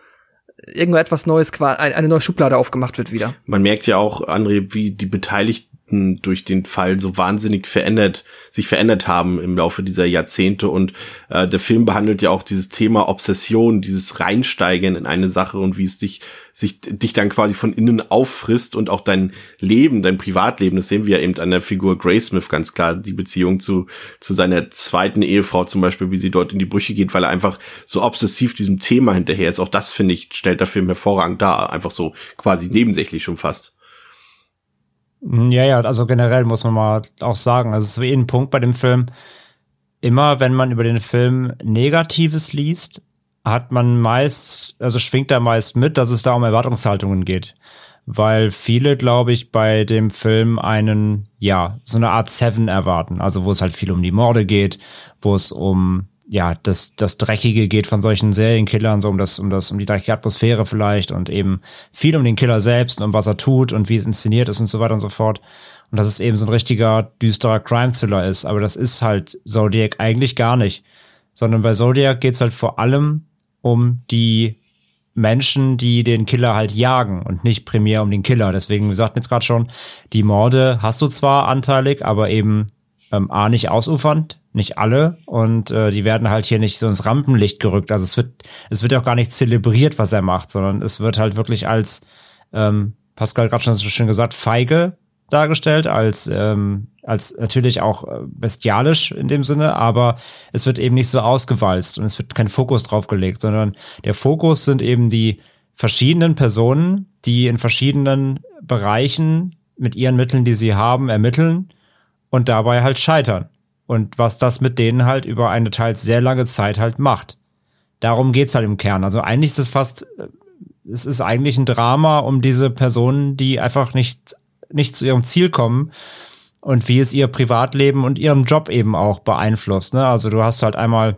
S3: irgendwo etwas Neues, eine neue Schublade aufgemacht wird wieder.
S2: Man merkt ja auch, André, wie die Beteiligten durch den Fall so wahnsinnig verändert, sich verändert haben im Laufe dieser Jahrzehnte. Und äh, der Film behandelt ja auch dieses Thema Obsession, dieses Reinsteigen in eine Sache und wie es dich, sich, dich dann quasi von innen auffrisst und auch dein Leben, dein Privatleben, das sehen wir ja eben an der Figur Graysmith ganz klar, die Beziehung zu, zu seiner zweiten Ehefrau zum Beispiel, wie sie dort in die Brüche geht, weil er einfach so obsessiv diesem Thema hinterher ist. Auch das, finde ich, stellt der Film hervorragend dar, einfach so quasi nebensächlich schon fast.
S4: Hm, ja, ja, also generell muss man mal auch sagen, also es ist wie ein Punkt bei dem Film. Immer wenn man über den Film Negatives liest, hat man meist, also schwingt da meist mit, dass es da um Erwartungshaltungen geht. Weil viele, glaube ich, bei dem Film einen, ja, so eine Art Seven erwarten. Also wo es halt viel um die Morde geht, wo es um ja, das, das Dreckige geht von solchen Serienkillern, so um das, um das, um die dreckige Atmosphäre vielleicht und eben viel um den Killer selbst und was er tut und wie es inszeniert ist und so weiter und so fort. Und dass es eben so ein richtiger, düsterer Crime-Thriller ist. Aber das ist halt Zodiac eigentlich gar nicht. Sondern bei Zodiac geht's halt vor allem um die Menschen, die den Killer halt jagen und nicht primär um den Killer. Deswegen, wir sagten jetzt gerade schon, die Morde hast du zwar anteilig, aber eben ähm, A, nicht ausufernd, nicht alle. Und äh, die werden halt hier nicht so ins Rampenlicht gerückt. Also es wird, es wird auch gar nicht zelebriert, was er macht, sondern es wird halt wirklich als, ähm, Pascal gerade schon so schön gesagt, feige dargestellt, als, ähm, als natürlich auch äh, bestialisch in dem Sinne, aber es wird eben nicht so ausgewalzt und es wird kein Fokus drauf gelegt, sondern der Fokus sind eben die verschiedenen Personen, die in verschiedenen Bereichen mit ihren Mitteln, die sie haben, ermitteln und dabei halt scheitern. Und was das mit denen halt über eine teils sehr lange Zeit halt macht. Darum geht's halt im Kern. Also eigentlich ist es fast, äh, es ist eigentlich ein Drama um diese Personen, die einfach nicht, nicht zu ihrem Ziel kommen und wie es ihr Privatleben und ihren Job eben auch beeinflusst. Ne? Also du hast halt einmal,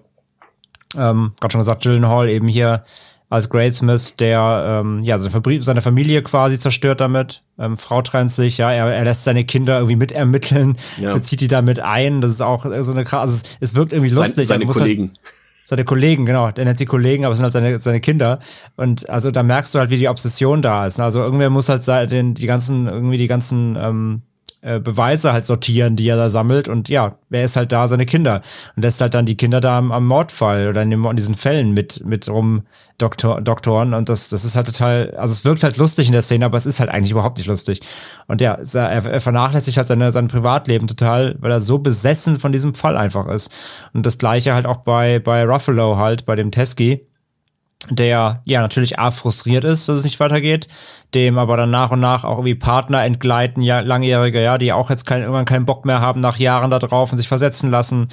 S4: ähm, gerade schon gesagt, Gyllenhaal eben hier als Gradesmith, der ähm, ja seine Familie quasi zerstört damit. Ähm, Frau trennt sich, ja, er, er lässt seine Kinder irgendwie mitermitteln, ja. bezieht die damit ein. Das ist auch so eine krass. Also es, es wirkt irgendwie lustig.
S2: Seine, seine halt Kollegen. Halt,
S4: seine Kollegen, genau. Der nennt sie Kollegen, aber es sind halt seine, seine Kinder. Und also da merkst du halt, wie die Obsession da ist. Also irgendwer muss halt den, die ganzen, irgendwie die ganzen ähm, äh, Beweise halt sortieren, die er da sammelt. Und ja, wer ist halt da? Seine Kinder. Und lässt halt dann die Kinder da am, am Mordfall oder in, dem, in diesen Fällen mit, mit rum Doktor, Doktoren. Und das, das ist halt total, also es wirkt halt lustig in der Szene, aber es ist halt eigentlich überhaupt nicht lustig. Und ja, er, er vernachlässigt halt seine, sein Privatleben total, weil er so besessen von diesem Fall einfach ist. Und das gleiche halt auch bei, bei Ruffalo halt, bei dem Teski der ja natürlich A frustriert ist, dass es nicht weitergeht, dem aber dann nach und nach auch irgendwie Partner entgleiten, ja, langjährige, ja, die auch jetzt kein, irgendwann keinen Bock mehr haben nach Jahren da drauf und sich versetzen lassen.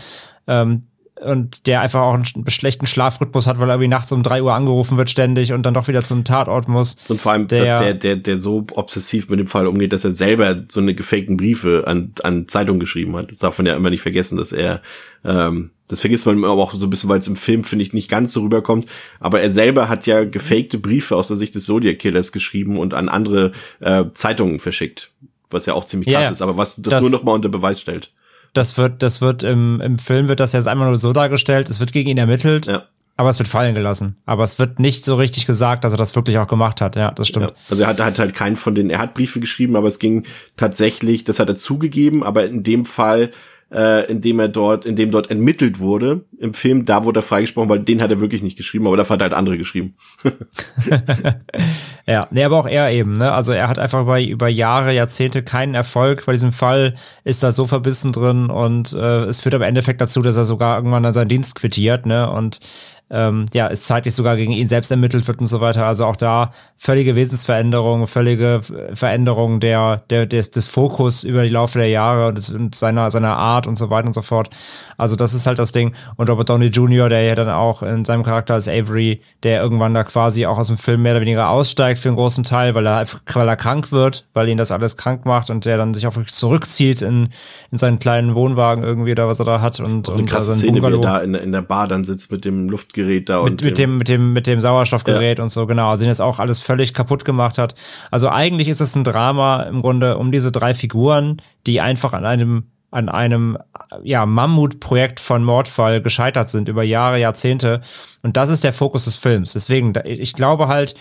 S4: Ähm, und der einfach auch einen schlechten Schlafrhythmus hat, weil er irgendwie nachts um drei Uhr angerufen wird ständig und dann doch wieder zum Tatort muss.
S2: Und vor allem, der, dass der, der, der so obsessiv mit dem Fall umgeht, dass er selber so eine gefakten Briefe an, an Zeitungen geschrieben hat. Das darf man ja immer nicht vergessen, dass er, ähm, das vergisst man aber auch so ein bisschen, weil es im Film, finde ich, nicht ganz so rüberkommt. Aber er selber hat ja gefakte Briefe aus der Sicht des Zodiac Killers geschrieben und an andere äh, Zeitungen verschickt. Was ja auch ziemlich krass ja, ist, aber was das, das nur noch mal unter Beweis stellt.
S4: Das wird, das wird im, im Film wird das jetzt einmal nur so dargestellt, es wird gegen ihn ermittelt. Ja. Aber es wird fallen gelassen. Aber es wird nicht so richtig gesagt, dass er das wirklich auch gemacht hat. Ja, das stimmt. Ja.
S2: Also er hat, hat halt keinen von denen, er hat Briefe geschrieben, aber es ging tatsächlich, das hat er zugegeben, aber in dem Fall äh, in dem er dort, in dem dort entmittelt wurde im Film, da wurde er freigesprochen, weil den hat er wirklich nicht geschrieben, aber da hat halt andere geschrieben.
S4: ja, nee, aber auch er eben, ne? Also er hat einfach über, über Jahre, Jahrzehnte keinen Erfolg. Bei diesem Fall ist er so verbissen drin und äh, es führt im Endeffekt dazu, dass er sogar irgendwann dann seinen Dienst quittiert, ne? Und ähm, ja, es zeitlich sogar gegen ihn selbst ermittelt wird und so weiter. Also auch da völlige Wesensveränderung, völlige Veränderung der, der, des, des Fokus über die Laufe der Jahre und, des, und seiner, seiner Art und so weiter und so fort. Also das ist halt das Ding. Und Robert Downey Jr., der ja dann auch in seinem Charakter als Avery, der irgendwann da quasi auch aus dem Film mehr oder weniger aussteigt für einen großen Teil, weil er weil er krank wird, weil ihn das alles krank macht und der dann sich auch wirklich zurückzieht in, in seinen kleinen Wohnwagen irgendwie oder was er da hat und,
S2: und, und krasse also Szene, Bungalow. wie er da in, in der Bar dann sitzt mit dem Luft Gerät da
S4: und. Mit, mit dem, mit dem, mit dem Sauerstoffgerät ja. und so, genau. Also den das auch alles völlig kaputt gemacht hat. Also eigentlich ist es ein Drama im Grunde um diese drei Figuren, die einfach an einem an einem ja, Mammutprojekt von Mordfall gescheitert sind über Jahre, Jahrzehnte. Und das ist der Fokus des Films. Deswegen, ich glaube halt,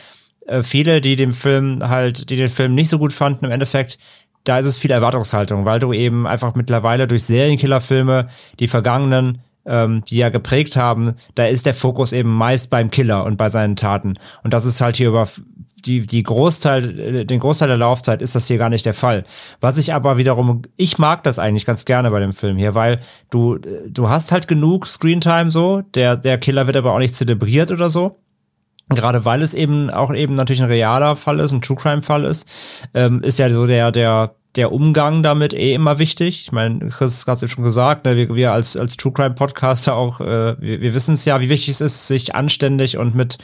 S4: äh, viele, die dem Film halt, die den Film nicht so gut fanden, im Endeffekt, da ist es viel Erwartungshaltung, weil du eben einfach mittlerweile durch Serienkillerfilme die vergangenen ähm, die ja geprägt haben, da ist der Fokus eben meist beim Killer und bei seinen Taten. Und das ist halt hier über die, die Großteil, äh, den Großteil der Laufzeit ist das hier gar nicht der Fall. Was ich aber wiederum, ich mag das eigentlich ganz gerne bei dem Film hier, weil du, du hast halt genug Screentime so, der, der Killer wird aber auch nicht zelebriert oder so. Gerade weil es eben auch eben natürlich ein realer Fall ist, ein True Crime Fall ist, ähm, ist ja so der, der der Umgang damit eh immer wichtig. Ich meine, Chris hat es ja schon gesagt, ne, wir, wir als, als True Crime Podcaster auch, äh, wir, wir wissen es ja, wie wichtig es ist, sich anständig und mit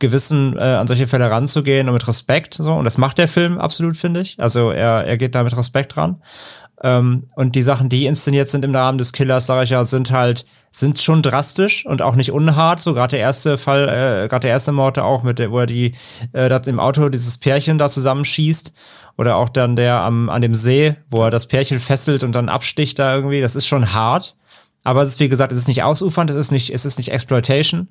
S4: Gewissen äh, an solche Fälle ranzugehen und mit Respekt. So. Und das macht der Film absolut, finde ich. Also er, er geht da mit Respekt ran. Ähm, und die Sachen, die inszeniert sind im Rahmen des Killers, sage ich ja, sind halt sind schon drastisch und auch nicht unhart. So gerade der erste Fall, äh, gerade der erste Mord auch mit der, wo er die äh, das im Auto dieses Pärchen da zusammenschießt oder auch dann der am, an dem See, wo er das Pärchen fesselt und dann absticht da irgendwie. Das ist schon hart. Aber es ist, wie gesagt, es ist nicht ausufernd, es ist nicht, es ist nicht Exploitation.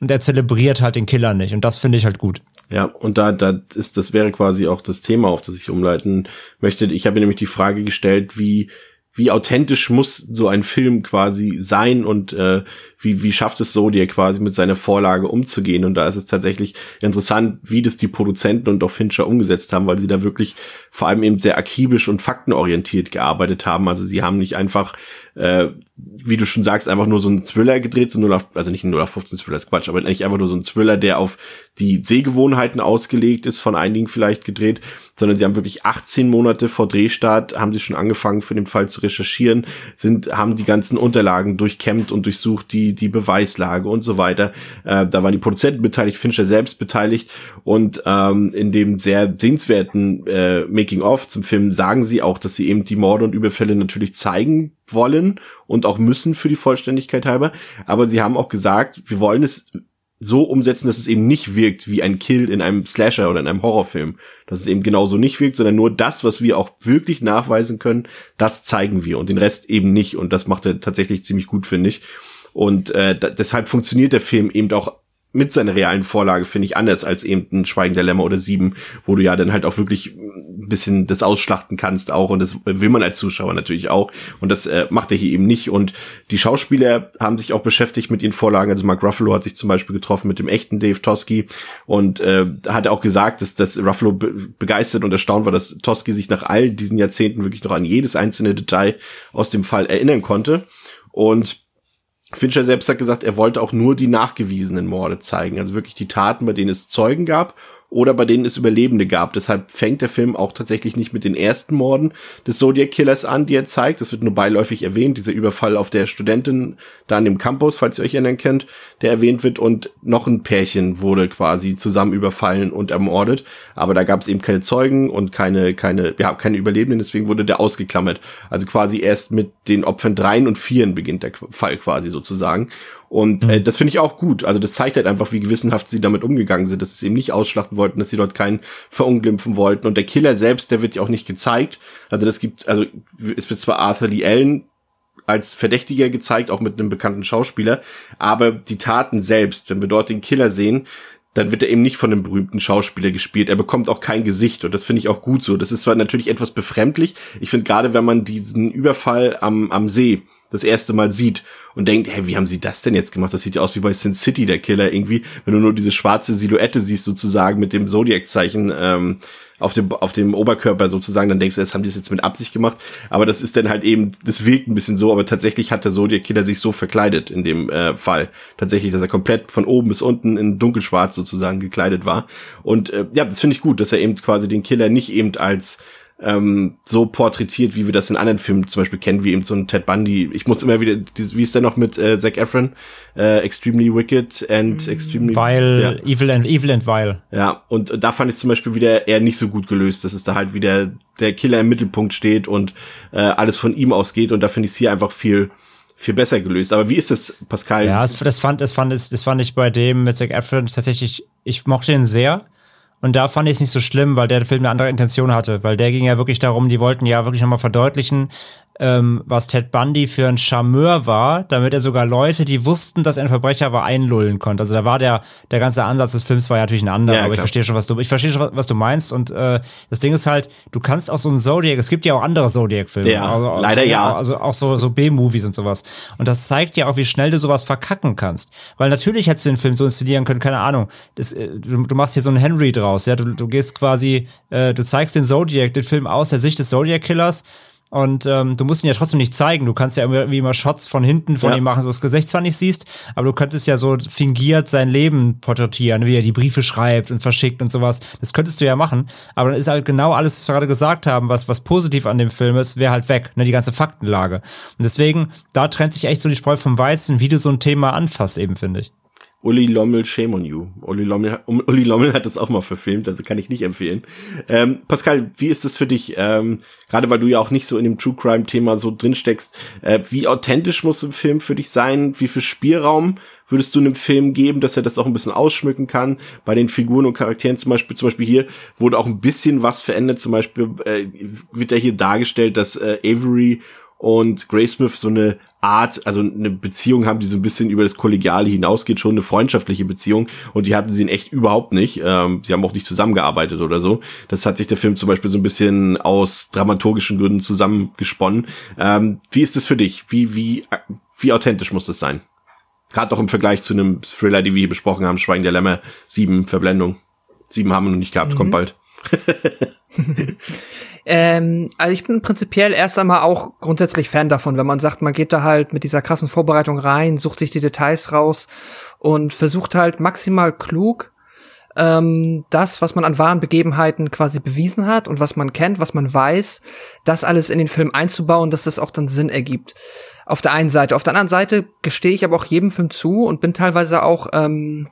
S4: Und er zelebriert halt den Killer nicht. Und das finde ich halt gut.
S2: Ja, und da, da ist, das wäre quasi auch das Thema, auf das ich umleiten möchte. Ich habe nämlich die Frage gestellt, wie, wie authentisch muss so ein Film quasi sein und äh, wie, wie schafft es so, dir quasi mit seiner Vorlage umzugehen? Und da ist es tatsächlich interessant, wie das die Produzenten und auch Fincher umgesetzt haben, weil sie da wirklich vor allem eben sehr akribisch und faktenorientiert gearbeitet haben. Also sie haben nicht einfach äh, wie du schon sagst, einfach nur so ein Thriller gedreht, so 0 auf, also nicht ein 0 auf 15 Thriller, ist Quatsch, aber eigentlich einfach nur so ein Thriller, der auf die Sehgewohnheiten ausgelegt ist, von einigen vielleicht gedreht, sondern sie haben wirklich 18 Monate vor Drehstart, haben sie schon angefangen für den Fall zu recherchieren, sind, haben die ganzen Unterlagen durchkämmt und durchsucht, die, die Beweislage und so weiter. Äh, da waren die Produzenten beteiligt, Fincher selbst beteiligt und ähm, in dem sehr sehenswerten äh, Making-of zum Film sagen sie auch, dass sie eben die Morde und Überfälle natürlich zeigen wollen und auch müssen für die Vollständigkeit halber. Aber sie haben auch gesagt, wir wollen es so umsetzen, dass es eben nicht wirkt wie ein Kill in einem Slasher oder in einem Horrorfilm. Dass es eben genauso nicht wirkt, sondern nur das, was wir auch wirklich nachweisen können, das zeigen wir und den Rest eben nicht. Und das macht er tatsächlich ziemlich gut, finde ich. Und äh, deshalb funktioniert der Film eben auch mit seiner realen Vorlage, finde ich, anders als eben ein Schweigen der Lämmer oder Sieben, wo du ja dann halt auch wirklich ein bisschen das ausschlachten kannst auch und das will man als Zuschauer natürlich auch und das äh, macht er hier eben nicht und die Schauspieler haben sich auch beschäftigt mit ihren Vorlagen, also Mark Ruffalo hat sich zum Beispiel getroffen mit dem echten Dave Tosky und äh, hat auch gesagt, dass, dass Ruffalo be begeistert und erstaunt war, dass Tosky sich nach all diesen Jahrzehnten wirklich noch an jedes einzelne Detail aus dem Fall erinnern konnte und Fincher selbst hat gesagt, er wollte auch nur die nachgewiesenen Morde zeigen, also wirklich die Taten, bei denen es Zeugen gab oder bei denen es Überlebende gab. Deshalb fängt der Film auch tatsächlich nicht mit den ersten Morden des Zodiac Killers an, die er zeigt. Das wird nur beiläufig erwähnt, dieser Überfall auf der Studentin da an dem Campus, falls ihr euch erinnern könnt, der erwähnt wird und noch ein Pärchen wurde quasi zusammen überfallen und ermordet, aber da gab es eben keine Zeugen und keine keine ja, keine Überlebenden, deswegen wurde der ausgeklammert. Also quasi erst mit den Opfern dreien und vieren beginnt der Fall quasi sozusagen. Und äh, mhm. das finde ich auch gut. Also das zeigt halt einfach, wie gewissenhaft sie damit umgegangen sind, dass sie eben nicht ausschlachten wollten, dass sie dort keinen verunglimpfen wollten. Und der Killer selbst, der wird ja auch nicht gezeigt. Also das gibt, also es wird zwar Arthur Lee Allen als Verdächtiger gezeigt, auch mit einem bekannten Schauspieler, aber die Taten selbst, wenn wir dort den Killer sehen, dann wird er eben nicht von einem berühmten Schauspieler gespielt. Er bekommt auch kein Gesicht und das finde ich auch gut so. Das ist zwar natürlich etwas befremdlich. Ich finde gerade, wenn man diesen Überfall am, am See das erste Mal sieht und denkt, hey, wie haben sie das denn jetzt gemacht? Das sieht ja aus wie bei Sin City, der Killer irgendwie, wenn du nur diese schwarze Silhouette siehst sozusagen mit dem Zodiac-Zeichen ähm, auf dem auf dem Oberkörper sozusagen, dann denkst du, das haben die das jetzt mit Absicht gemacht. Aber das ist dann halt eben, das wirkt ein bisschen so, aber tatsächlich hat der Zodiac-Killer sich so verkleidet in dem äh, Fall. Tatsächlich, dass er komplett von oben bis unten in dunkelschwarz sozusagen gekleidet war. Und äh, ja, das finde ich gut, dass er eben quasi den Killer nicht eben als ähm, so porträtiert, wie wir das in anderen Filmen zum Beispiel kennen, wie eben so ein Ted Bundy. Ich muss immer wieder, wie ist der noch mit äh, Zac Efron? Äh, extremely Wicked and Extremely...
S4: Weil, ja. Evil and Evil and Vile.
S2: Ja, und da fand ich zum Beispiel wieder eher nicht so gut gelöst, dass es da halt wieder der Killer im Mittelpunkt steht und äh, alles von ihm ausgeht und da finde ich es hier einfach viel viel besser gelöst. Aber wie ist das, Pascal?
S4: Ja, das, das fand, das fand, das fand ich bei dem mit Zac Efron tatsächlich, ich mochte ihn sehr. Und da fand ich es nicht so schlimm, weil der Film eine andere Intention hatte, weil der ging ja wirklich darum, die wollten ja wirklich nochmal verdeutlichen, ähm, was Ted Bundy für ein Charmeur war, damit er sogar Leute, die wussten, dass er ein Verbrecher war, einlullen konnte. Also da war der, der ganze Ansatz des Films war ja natürlich ein anderer, ja, aber ich verstehe schon, was du, ich verstehe schon, was du meinst. Und äh, das Ding ist halt, du kannst auch so ein Zodiac, es gibt ja auch andere Zodiac-Filme.
S2: Ja,
S4: also,
S2: leider
S4: also,
S2: ja.
S4: Also auch so, so B-Movies und sowas. Und das zeigt ja auch, wie schnell du sowas verkacken kannst. Weil natürlich hättest du den Film so inszenieren können, keine Ahnung. Das, äh, du, du machst hier so einen Henry draus, ja. Du, du gehst quasi, äh, du zeigst den Zodiac, den Film aus der Sicht des Zodiac-Killers und ähm, du musst ihn ja trotzdem nicht zeigen. Du kannst ja irgendwie immer Shots von hinten von ja. ihm machen, so das Gesicht zwar nicht siehst, aber du könntest ja so fingiert sein Leben porträtieren, wie er die Briefe schreibt und verschickt und sowas. Das könntest du ja machen. Aber dann ist halt genau alles, was wir gerade gesagt haben, was, was positiv an dem Film ist, wäre halt weg, ne, die ganze Faktenlage. Und deswegen, da trennt sich echt so die Spreu vom Weizen, wie du so ein Thema anfasst, eben, finde ich.
S2: Uli Lommel, Shame on You. Uli Lommel, Uli Lommel hat das auch mal verfilmt, also kann ich nicht empfehlen. Ähm, Pascal, wie ist das für dich? Ähm, Gerade weil du ja auch nicht so in dem True Crime Thema so drin steckst. Äh, wie authentisch muss ein Film für dich sein? Wie viel Spielraum würdest du einem Film geben, dass er das auch ein bisschen ausschmücken kann? Bei den Figuren und Charakteren zum Beispiel, zum Beispiel hier wurde auch ein bisschen was verändert. Zum Beispiel äh, wird ja hier dargestellt, dass äh, Avery und Graysmith so eine Art, also eine Beziehung haben, die so ein bisschen über das Kollegiale hinausgeht, schon eine freundschaftliche Beziehung und die hatten sie in echt überhaupt nicht. Ähm, sie haben auch nicht zusammengearbeitet oder so. Das hat sich der Film zum Beispiel so ein bisschen aus dramaturgischen Gründen zusammengesponnen. Ähm, wie ist das für dich? Wie, wie, wie authentisch muss das sein? Gerade auch im Vergleich zu einem Thriller, die wir hier besprochen haben, Schweigen der Lämmer, sieben Verblendung. Sieben haben wir noch nicht gehabt, mhm. kommt bald.
S3: ähm, also ich bin prinzipiell erst einmal auch grundsätzlich Fan davon, wenn man sagt, man geht da halt mit dieser krassen Vorbereitung rein, sucht sich die Details raus und versucht halt maximal klug ähm, das, was man an wahren Begebenheiten quasi bewiesen hat und was man kennt, was man weiß, das alles in den Film einzubauen, dass das auch dann Sinn ergibt. Auf der einen Seite. Auf der anderen Seite gestehe ich aber auch jedem Film zu und bin teilweise auch ähm,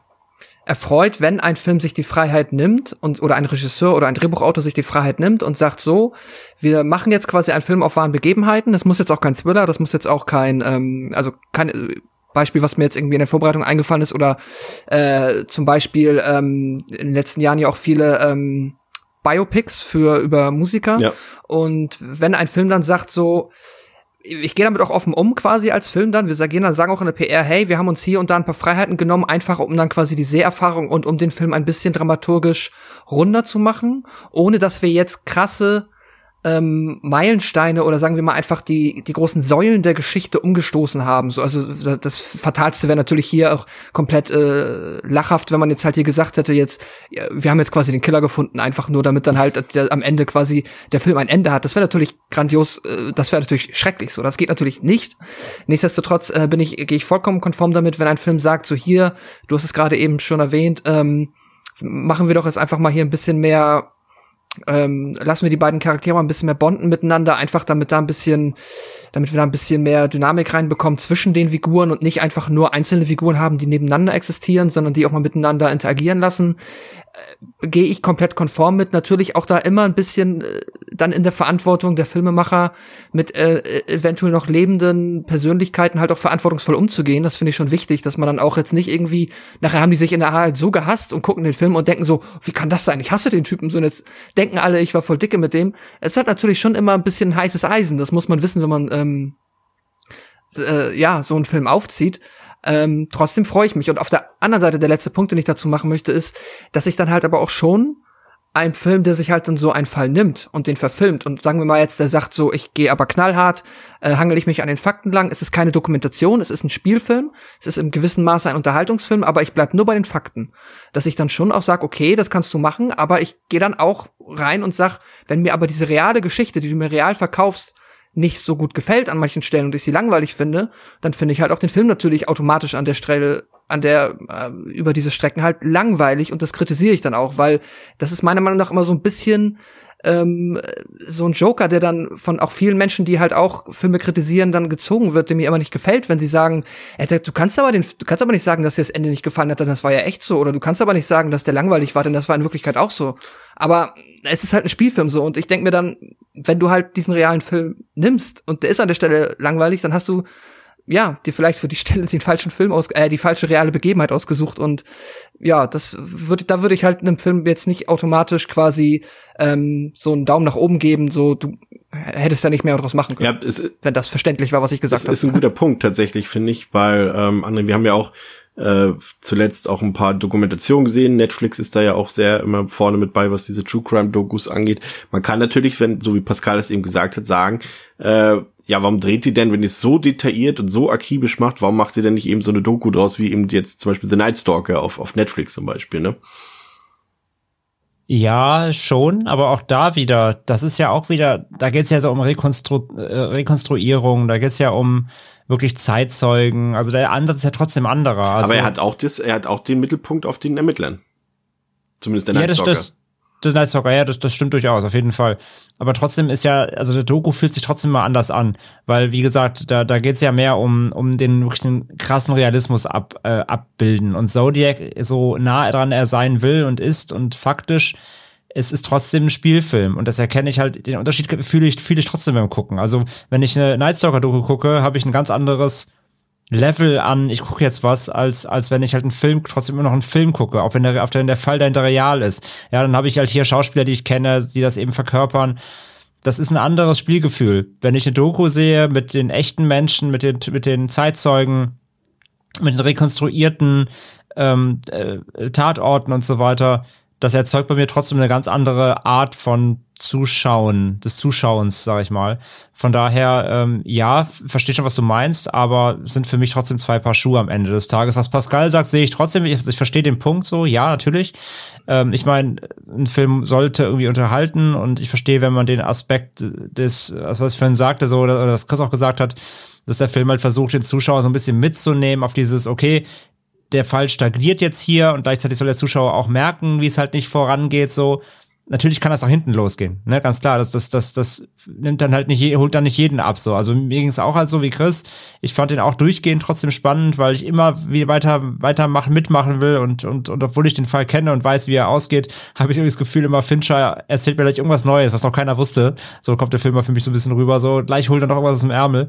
S3: erfreut, wenn ein Film sich die Freiheit nimmt und oder ein Regisseur oder ein Drehbuchautor sich die Freiheit nimmt und sagt so, wir machen jetzt quasi einen Film auf wahren Begebenheiten. Das muss jetzt auch kein Thriller, das muss jetzt auch kein, ähm, also kein äh, Beispiel, was mir jetzt irgendwie in der Vorbereitung eingefallen ist oder äh, zum Beispiel ähm, in den letzten Jahren ja auch viele ähm, Biopics für über Musiker. Ja. Und wenn ein Film dann sagt so, ich gehe damit auch offen um quasi als Film dann. Wir sagen, dann sagen auch in der PR, hey, wir haben uns hier und da ein paar Freiheiten genommen, einfach um dann quasi die Seherfahrung und um den Film ein bisschen dramaturgisch runder zu machen, ohne dass wir jetzt krasse ähm, Meilensteine oder sagen wir mal einfach die, die großen Säulen der Geschichte umgestoßen haben. So, also das Fatalste wäre natürlich hier auch komplett äh, lachhaft, wenn man jetzt halt hier gesagt hätte, jetzt, ja, wir haben jetzt quasi den Killer gefunden, einfach nur damit dann halt der, am Ende quasi der Film ein Ende hat. Das wäre natürlich grandios, äh, das wäre natürlich schrecklich so. Das geht natürlich nicht. Nichtsdestotrotz äh, bin ich, gehe ich vollkommen konform damit, wenn ein Film sagt, so hier, du hast es gerade eben schon erwähnt, ähm, machen wir doch jetzt einfach mal hier ein bisschen mehr ähm, lassen wir die beiden Charaktere mal ein bisschen mehr bonden miteinander, einfach damit da ein bisschen, damit wir da ein bisschen mehr Dynamik reinbekommen zwischen den Figuren und nicht einfach nur einzelne Figuren haben, die nebeneinander existieren, sondern die auch mal miteinander interagieren lassen äh, gehe ich komplett konform mit. Natürlich auch da immer ein bisschen äh, dann in der Verantwortung der Filmemacher mit äh, eventuell noch lebenden Persönlichkeiten halt auch verantwortungsvoll umzugehen. Das finde ich schon wichtig, dass man dann auch jetzt nicht irgendwie, nachher haben die sich in der halt so gehasst und gucken den Film und denken so, wie kann das sein? Ich hasse den Typen. So, und jetzt denken alle, ich war voll dicke mit dem. Es hat natürlich schon immer ein bisschen heißes Eisen. Das muss man wissen, wenn man ähm, äh, ja so einen Film aufzieht. Ähm, trotzdem freue ich mich. Und auf der anderen Seite, der letzte Punkt, den ich dazu machen möchte, ist, dass ich dann halt aber auch schon ein Film, der sich halt dann so einen Fall nimmt und den verfilmt und sagen wir mal jetzt, der sagt so, ich gehe aber knallhart, äh, hangel ich mich an den Fakten lang, es ist keine Dokumentation, es ist ein Spielfilm, es ist im gewissen Maße ein Unterhaltungsfilm, aber ich bleib nur bei den Fakten. Dass ich dann schon auch sag, okay, das kannst du machen, aber ich gehe dann auch rein und sag, wenn mir aber diese reale Geschichte, die du mir real verkaufst, nicht so gut gefällt an manchen Stellen und ich sie langweilig finde, dann finde ich halt auch den Film natürlich automatisch an der Stelle, an der, äh, über diese Strecken halt langweilig und das kritisiere ich dann auch, weil das ist meiner Meinung nach immer so ein bisschen ähm, so ein Joker, der dann von auch vielen Menschen, die halt auch Filme kritisieren, dann gezogen wird, dem mir immer nicht gefällt, wenn sie sagen, äh, du kannst aber den, du kannst aber nicht sagen, dass dir das Ende nicht gefallen hat, denn das war ja echt so, oder du kannst aber nicht sagen, dass der langweilig war, denn das war in Wirklichkeit auch so. Aber es ist halt ein Spielfilm so und ich denke mir dann, wenn du halt diesen realen Film nimmst und der ist an der Stelle langweilig, dann hast du ja, dir vielleicht für die Stelle den falschen Film aus, äh, die falsche reale Begebenheit ausgesucht und ja, das würde, da würde ich halt einem Film jetzt nicht automatisch quasi ähm, so einen Daumen nach oben geben, so du hättest ja nicht mehr daraus machen können,
S2: ja, es,
S3: wenn das verständlich war, was ich gesagt habe.
S2: Das ist ein guter Punkt tatsächlich, finde ich, weil ähm, André, wir haben ja auch äh, zuletzt auch ein paar Dokumentationen gesehen. Netflix ist da ja auch sehr immer vorne mit bei, was diese True Crime Dokus angeht. Man kann natürlich, wenn so wie Pascal es eben gesagt hat, sagen, äh, ja, warum dreht die denn, wenn ihr es so detailliert und so akribisch macht, warum macht ihr denn nicht eben so eine Doku draus, wie eben jetzt zum Beispiel The Night Stalker auf, auf Netflix zum Beispiel, ne?
S4: Ja, schon, aber auch da wieder, das ist ja auch wieder, da geht's ja so um Rekonstru äh, Rekonstruierung, da geht's ja um wirklich Zeitzeugen, also der Ansatz ist ja trotzdem anderer. Also,
S2: aber er hat auch das, er hat auch den Mittelpunkt auf den Ermittlern. Zumindest der.
S4: Ja, das, das, The Night Stalker, ja, das, das stimmt durchaus, auf jeden Fall. Aber trotzdem ist ja, also der Doku fühlt sich trotzdem mal anders an, weil, wie gesagt, da, da geht es ja mehr um, um den wirklichen krassen Realismus ab, äh, abbilden. Und Zodiac, so nah dran er sein will und ist und faktisch, es ist trotzdem ein Spielfilm und das erkenne ich halt, den Unterschied fühle ich, fühle ich trotzdem beim Gucken. Also, wenn ich eine Night Stalker-Doku gucke, habe ich ein ganz anderes Level an, ich gucke jetzt was, als, als wenn ich halt einen Film, trotzdem immer noch einen Film gucke, auch wenn der, auf der, der Fall dahinter real ist. Ja, dann habe ich halt hier Schauspieler, die ich kenne, die das eben verkörpern. Das ist ein anderes Spielgefühl. Wenn ich eine Doku sehe mit den echten Menschen, mit den, mit den Zeitzeugen, mit den rekonstruierten ähm, äh, Tatorten und so weiter, das erzeugt bei mir trotzdem eine ganz andere Art von Zuschauen, des Zuschauens, sag ich mal. Von daher, ähm, ja, verstehe schon, was du meinst, aber sind für mich trotzdem zwei Paar Schuhe am Ende des Tages. Was Pascal sagt, sehe ich trotzdem. Ich, ich verstehe den Punkt so, ja, natürlich. Ähm, ich meine, ein Film sollte irgendwie unterhalten und ich verstehe, wenn man den Aspekt des, also was ich vorhin sagte, so, oder das Chris auch gesagt hat, dass der Film halt versucht, den Zuschauer so ein bisschen mitzunehmen auf dieses, okay, der Fall stagniert jetzt hier und gleichzeitig soll der Zuschauer auch merken, wie es halt nicht vorangeht, so. Natürlich kann das nach hinten losgehen, ne, ganz klar. Das, das, das, das nimmt dann halt nicht, holt dann nicht jeden ab, so. Also mir ging es auch halt so wie Chris. Ich fand den auch durchgehend trotzdem spannend, weil ich immer wie weiter, weitermachen, mitmachen will und, und, und obwohl ich den Fall kenne und weiß, wie er ausgeht, habe ich irgendwie das Gefühl, immer Fincher erzählt mir gleich irgendwas Neues, was noch keiner wusste. So kommt der Film mal für mich so ein bisschen rüber, so gleich holt er noch irgendwas aus dem Ärmel.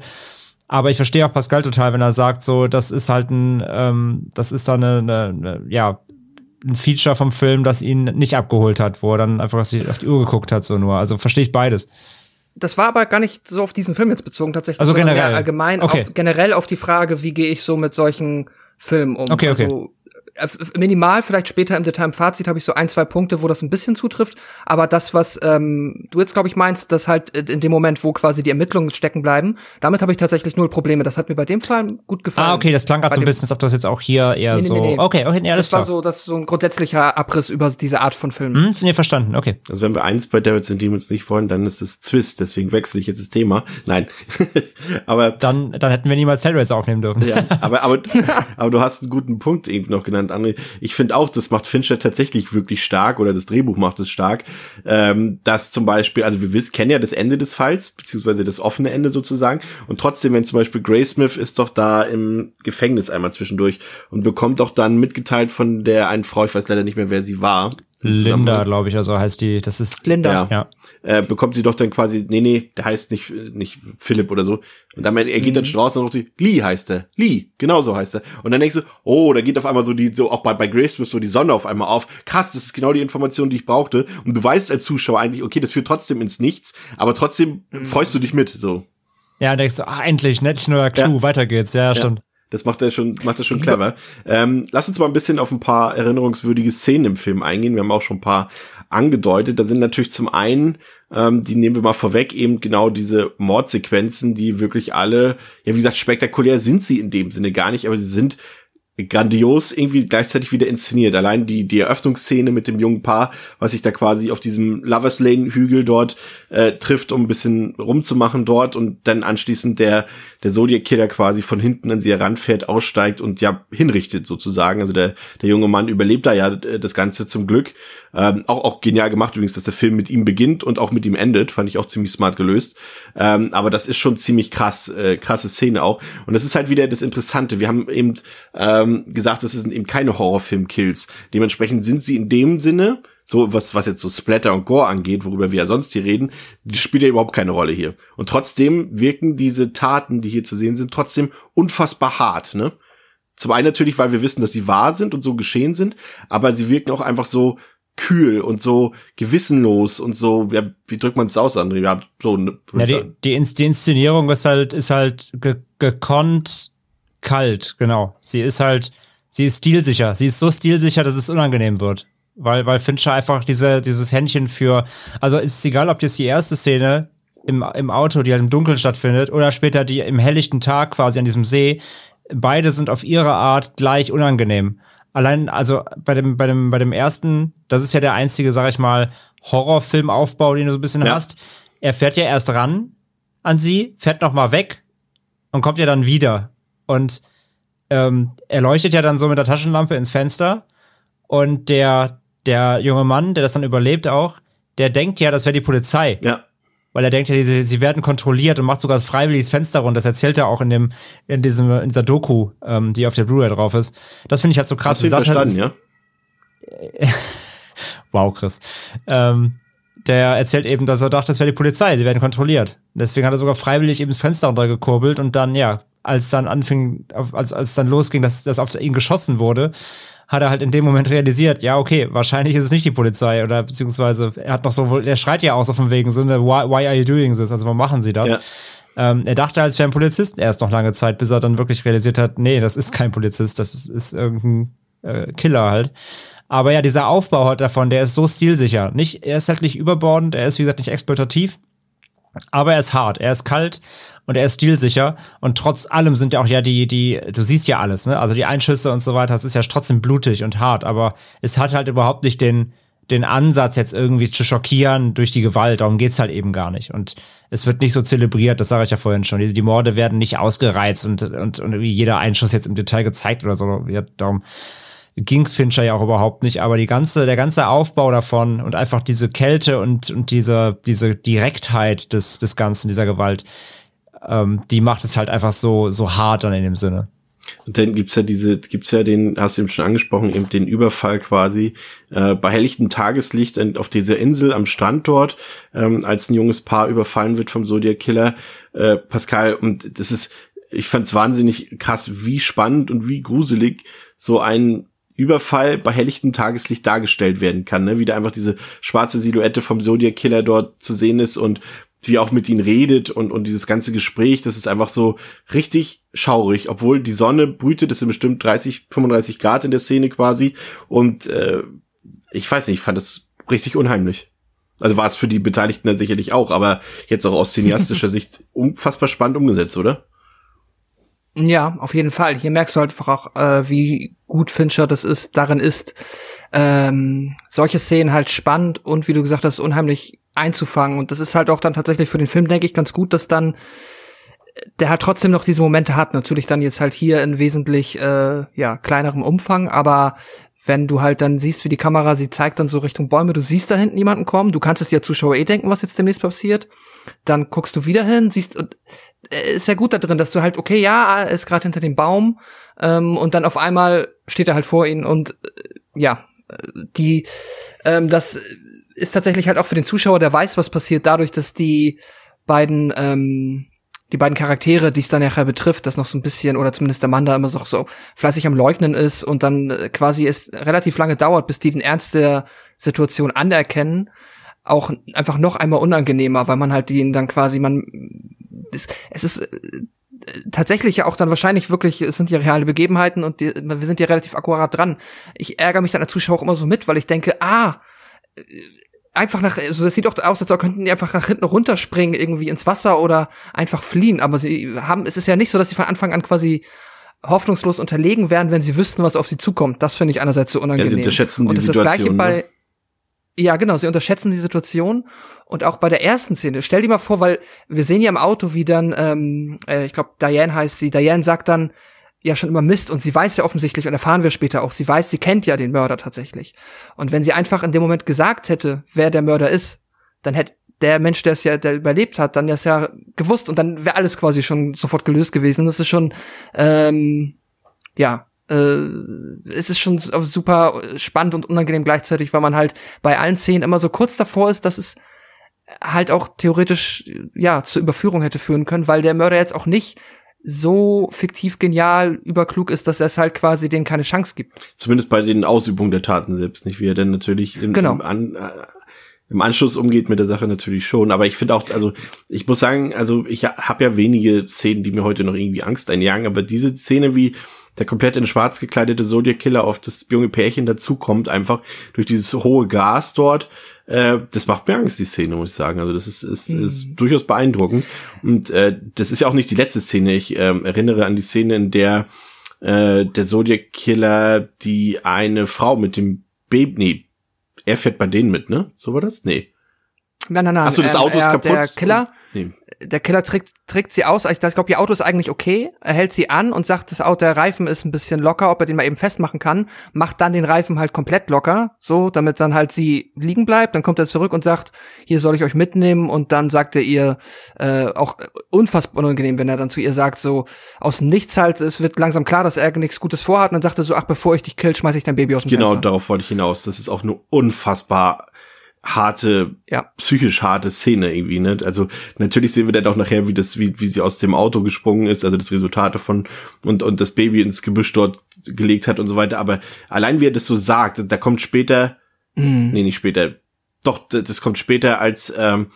S4: Aber ich verstehe auch Pascal total, wenn er sagt, so, das ist halt ein, ähm, das ist da eine, eine, eine, ja, ein Feature vom Film, das ihn nicht abgeholt hat, wo er dann einfach auf die Uhr geguckt hat, so nur. Also verstehe ich beides.
S3: Das war aber gar nicht so auf diesen Film jetzt bezogen, tatsächlich.
S4: Also generell.
S3: Allgemein,
S4: okay.
S3: auf, generell auf die Frage, wie gehe ich so mit solchen Filmen um?
S4: Okay, okay.
S3: Also, minimal, vielleicht später im Detail im Fazit habe ich so ein, zwei Punkte, wo das ein bisschen zutrifft. Aber das, was ähm, du jetzt, glaube ich, meinst, dass halt in dem Moment, wo quasi die Ermittlungen stecken bleiben, damit habe ich tatsächlich null Probleme. Das hat mir bei dem Fall gut gefallen.
S4: Ah, okay, das klang gerade so ein bisschen, als ob das jetzt auch hier eher
S3: nee, nee,
S4: so.
S3: Nee, nee.
S4: Okay, okay, nee, alles
S3: das
S4: klar.
S3: war so, das ist so ein grundsätzlicher Abriss über diese Art von Filmen.
S4: Hm, nee, verstanden, okay.
S2: Also wenn wir eins bei Devils and Demons nicht wollen, dann ist es Twist, deswegen wechsle ich jetzt das Thema. Nein. aber
S4: dann, dann hätten wir niemals Hellraiser aufnehmen dürfen.
S2: ja, aber, aber, aber du hast einen guten Punkt eben noch genannt genannt, André. Ich finde auch, das macht Fincher tatsächlich wirklich stark oder das Drehbuch macht es stark, ähm, dass zum Beispiel, also wir wissen, kennen ja das Ende des Falls, beziehungsweise das offene Ende sozusagen und trotzdem, wenn zum Beispiel Graysmith ist doch da im Gefängnis einmal zwischendurch und bekommt doch dann mitgeteilt von der einen Frau, ich weiß leider nicht mehr, wer sie war.
S4: Linda, glaube ich, also heißt die, das ist
S3: Linda.
S2: Ja.
S4: ja
S2: äh, bekommt sie doch dann quasi, nee, nee, der heißt nicht, nicht Philipp oder so. Und dann, er geht mhm. dann draußen und sagt, Lee heißt er. Lee, genau so heißt er. Und dann denkst du, oh, da geht auf einmal so die, so auch bei, bei Grace so die Sonne auf einmal auf. Krass, das ist genau die Information, die ich brauchte. Und du weißt als Zuschauer eigentlich, okay, das führt trotzdem ins Nichts, aber trotzdem mhm. freust du dich mit, so.
S4: Ja, denkst du, ah, endlich, nicht nur Clou, ja. weiter geht's, ja, ja. stimmt.
S2: Das macht er schon, macht er schon clever. Ähm, lass uns mal ein bisschen auf ein paar erinnerungswürdige Szenen im Film eingehen. Wir haben auch schon ein paar angedeutet. Da sind natürlich zum einen, ähm, die nehmen wir mal vorweg, eben genau diese Mordsequenzen, die wirklich alle, ja wie gesagt, spektakulär sind sie in dem Sinne gar nicht, aber sie sind grandios irgendwie gleichzeitig wieder inszeniert. Allein die, die Eröffnungsszene mit dem jungen Paar, was sich da quasi auf diesem Lovers Lane Hügel dort äh, trifft, um ein bisschen rumzumachen dort und dann anschließend der, der Zodiac Killer quasi von hinten an sie heranfährt, aussteigt und ja hinrichtet sozusagen. Also der, der junge Mann überlebt da ja äh, das Ganze zum Glück. Ähm, auch, auch genial gemacht übrigens, dass der Film mit ihm beginnt und auch mit ihm endet. Fand ich auch ziemlich smart gelöst. Ähm, aber das ist schon ziemlich krass, äh, krasse Szene auch. Und das ist halt wieder das Interessante. Wir haben eben ähm, gesagt, das sind eben keine Horrorfilm-Kills. Dementsprechend sind sie in dem Sinne, so was, was jetzt so Splatter und Gore angeht, worüber wir ja sonst hier reden, die spielt ja überhaupt keine Rolle hier. Und trotzdem wirken diese Taten, die hier zu sehen sind, trotzdem unfassbar hart, ne? Zum einen natürlich, weil wir wissen, dass sie wahr sind und so geschehen sind, aber sie wirken auch einfach so, kühl und so gewissenlos und so, ja, wie drückt man es aus, André? Ja, so,
S4: ne, ja, die, die, Inszenierung ist halt, ist halt ge gekonnt kalt, genau. Sie ist halt, sie ist stilsicher. Sie ist so stilsicher, dass es unangenehm wird. Weil, weil Fincher einfach diese, dieses Händchen für, also ist es egal, ob das die erste Szene im, im Auto, die halt im Dunkeln stattfindet, oder später die im helllichten Tag quasi an diesem See, beide sind auf ihre Art gleich unangenehm allein, also bei dem, bei dem, bei dem ersten, das ist ja der einzige, sag ich mal, Horrorfilmaufbau, den du so ein bisschen ja. hast. Er fährt ja erst ran an sie, fährt noch mal weg und kommt ja dann wieder. Und ähm, er leuchtet ja dann so mit der Taschenlampe ins Fenster und der, der junge Mann, der das dann überlebt auch, der denkt ja, das wäre die Polizei.
S2: Ja
S4: weil er denkt ja, sie, sie werden kontrolliert und macht sogar das freiwilliges Fenster runter. Das erzählt er auch in dem, in diesem, in dieser Doku, ähm, die auf der Blu-ray drauf ist. Das finde ich halt so krass.
S2: Hast du verstanden, halt,
S4: ja? wow, Chris. Ähm, der erzählt eben, dass er dachte, das wäre die Polizei, sie werden kontrolliert. Deswegen hat er sogar freiwillig eben das Fenster runtergekurbelt und dann, ja, als dann anfing, als, als dann losging, dass, dass auf ihn geschossen wurde, hat er halt in dem Moment realisiert, ja, okay, wahrscheinlich ist es nicht die Polizei oder beziehungsweise er hat noch so, er schreit ja auch so von wegen, so eine, why, why are you doing this? Also warum machen sie das? Ja. Ähm, er dachte, als wäre ein Polizist erst noch lange Zeit, bis er dann wirklich realisiert hat, nee, das ist kein Polizist, das ist, ist irgendein äh, Killer halt. Aber ja, dieser Aufbau hat davon, der ist so stilsicher. Nicht, er ist halt nicht überbordend, er ist, wie gesagt, nicht exploitativ, aber er ist hart, er ist kalt und er ist stilsicher und trotz allem sind ja auch ja die, die, du siehst ja alles, ne? Also die Einschüsse und so weiter, das ist ja trotzdem blutig und hart, aber es hat halt überhaupt nicht den, den Ansatz jetzt irgendwie zu schockieren durch die Gewalt, darum geht's halt eben gar nicht. Und es wird nicht so zelebriert, das sage ich ja vorhin schon. Die, die Morde werden nicht ausgereizt und, und, und irgendwie jeder Einschuss jetzt im Detail gezeigt oder so. Ja, darum ging's Fincher ja auch überhaupt nicht, aber die ganze, der ganze Aufbau davon und einfach diese Kälte und, und diese, diese Direktheit des, des Ganzen, dieser Gewalt, ähm, die macht es halt einfach so, so hart dann in dem Sinne.
S2: Und dann gibt's ja diese, gibt's ja den, hast du eben schon angesprochen, eben den Überfall quasi äh, bei helllichtem Tageslicht auf dieser Insel am Strand dort, ähm, als ein junges Paar überfallen wird vom Zodiac Killer, äh, Pascal. Und das ist, ich fand's wahnsinnig krass, wie spannend und wie gruselig so ein Überfall bei helllichtem Tageslicht dargestellt werden kann, ne? Wie da einfach diese schwarze Silhouette vom Zodiac Killer dort zu sehen ist und wie auch mit ihnen redet und, und dieses ganze Gespräch, das ist einfach so richtig schaurig, obwohl die Sonne brütet, das sind bestimmt 30, 35 Grad in der Szene quasi und äh, ich weiß nicht, ich fand das richtig unheimlich. Also war es für die Beteiligten dann sicherlich auch, aber jetzt auch aus cineastischer Sicht unfassbar spannend umgesetzt, oder?
S3: Ja, auf jeden Fall. Hier merkst du halt einfach auch, äh, wie gut Fincher das ist, darin ist, ähm, solche Szenen halt spannend und wie du gesagt hast, unheimlich einzufangen. Und das ist halt auch dann tatsächlich für den Film, denke ich, ganz gut, dass dann der hat trotzdem noch diese Momente hat, natürlich dann jetzt halt hier in wesentlich äh, ja kleinerem Umfang, aber wenn du halt dann siehst, wie die Kamera sie zeigt dann so Richtung Bäume, du siehst da hinten jemanden kommen, du kannst es dir Zuschauer eh denken, was jetzt demnächst passiert, dann guckst du wieder hin, siehst und äh, ist ja gut da drin, dass du halt okay, ja, er ist gerade hinter dem Baum ähm, und dann auf einmal steht er halt vor ihnen und äh, ja, die ähm, das ist tatsächlich halt auch für den Zuschauer, der weiß, was passiert, dadurch, dass die beiden ähm, die beiden Charaktere, die es dann nachher betrifft, das noch so ein bisschen, oder zumindest der Mann da immer so, so fleißig am Leugnen ist und dann äh, quasi es relativ lange dauert, bis die den Ernst der Situation anerkennen, auch einfach noch einmal unangenehmer, weil man halt den dann quasi, man, es, es ist äh, tatsächlich ja auch dann wahrscheinlich wirklich, es sind ja reale Begebenheiten und die, wir sind ja relativ akkurat dran. Ich ärgere mich dann als Zuschauer auch immer so mit, weil ich denke, ah, einfach nach, also das sieht doch aus, als könnten die einfach nach hinten runterspringen, irgendwie ins Wasser oder einfach fliehen. Aber sie haben, es ist ja nicht so, dass sie von Anfang an quasi hoffnungslos unterlegen wären, wenn sie wüssten, was auf sie zukommt. Das finde ich einerseits so unangenehm. Ja, sie
S2: unterschätzen die
S3: und
S2: Situation.
S3: Das gleiche bei,
S2: ne?
S3: Ja, genau, sie unterschätzen die Situation und auch bei der ersten Szene. Stell dir mal vor, weil wir sehen ja im Auto, wie dann, ähm, äh, ich glaube, Diane heißt sie. Diane sagt dann, ja schon immer Mist und sie weiß ja offensichtlich, und erfahren wir später auch, sie weiß, sie kennt ja den Mörder tatsächlich. Und wenn sie einfach in dem Moment gesagt hätte, wer der Mörder ist, dann hätte der Mensch, der es ja, der überlebt hat, dann das ja gewusst und dann wäre alles quasi schon sofort gelöst gewesen. Das ist schon, ähm, ja, äh, es ist schon super spannend und unangenehm gleichzeitig, weil man halt bei allen Szenen immer so kurz davor ist, dass es halt auch theoretisch ja zur Überführung hätte führen können, weil der Mörder jetzt auch nicht so fiktiv genial überklug ist, dass er es halt quasi denen keine Chance gibt.
S2: Zumindest bei den Ausübungen der Taten selbst nicht, wie er denn natürlich im,
S3: genau.
S2: im, An, äh, im Anschluss umgeht mit der Sache natürlich schon. Aber ich finde auch, also ich muss sagen, also ich habe ja wenige Szenen, die mir heute noch irgendwie Angst einjagen, aber diese Szene, wie der komplett in schwarz gekleidete Zodiac Killer auf das junge Pärchen dazukommt, einfach durch dieses hohe Gas dort, äh, das macht mir Angst, die Szene, muss ich sagen. Also das ist, ist, mhm. ist durchaus beeindruckend. Und äh, das ist ja auch nicht die letzte Szene. Ich äh, erinnere an die Szene, in der äh, der Zodiac Killer die eine Frau mit dem Baby, nee, er fährt bei denen mit, ne? So war das? Nee.
S3: Nein, nein, nein.
S2: Achso, das Auto ähm, ist kaputt.
S3: Der Killer,
S2: nee
S3: der Killer trägt, trägt sie aus. Ich, glaube, ihr Auto ist eigentlich okay. Er hält sie an und sagt, das Auto, der Reifen ist ein bisschen locker, ob er den mal eben festmachen kann. Macht dann den Reifen halt komplett locker, so, damit dann halt sie liegen bleibt. Dann kommt er zurück und sagt, hier soll ich euch mitnehmen. Und dann sagt er ihr, äh, auch unfassbar unangenehm, wenn er dann zu ihr sagt, so, aus Nichts halt, es wird langsam klar, dass er nichts Gutes vorhat. Und dann sagt er so, ach, bevor ich dich kill, schmeiß ich dein Baby aus dem
S2: genau,
S3: Fenster.
S2: Genau, darauf wollte ich hinaus. Das ist auch nur unfassbar harte,
S3: ja.
S2: psychisch harte Szene irgendwie, ne? Also natürlich sehen wir dann auch nachher, wie das, wie, wie sie aus dem Auto gesprungen ist, also das Resultat davon und, und das Baby ins Gebüsch dort gelegt hat und so weiter. Aber allein wie er das so sagt, da kommt später,
S3: mhm.
S2: nee, nicht später, doch, das kommt später, als ähm,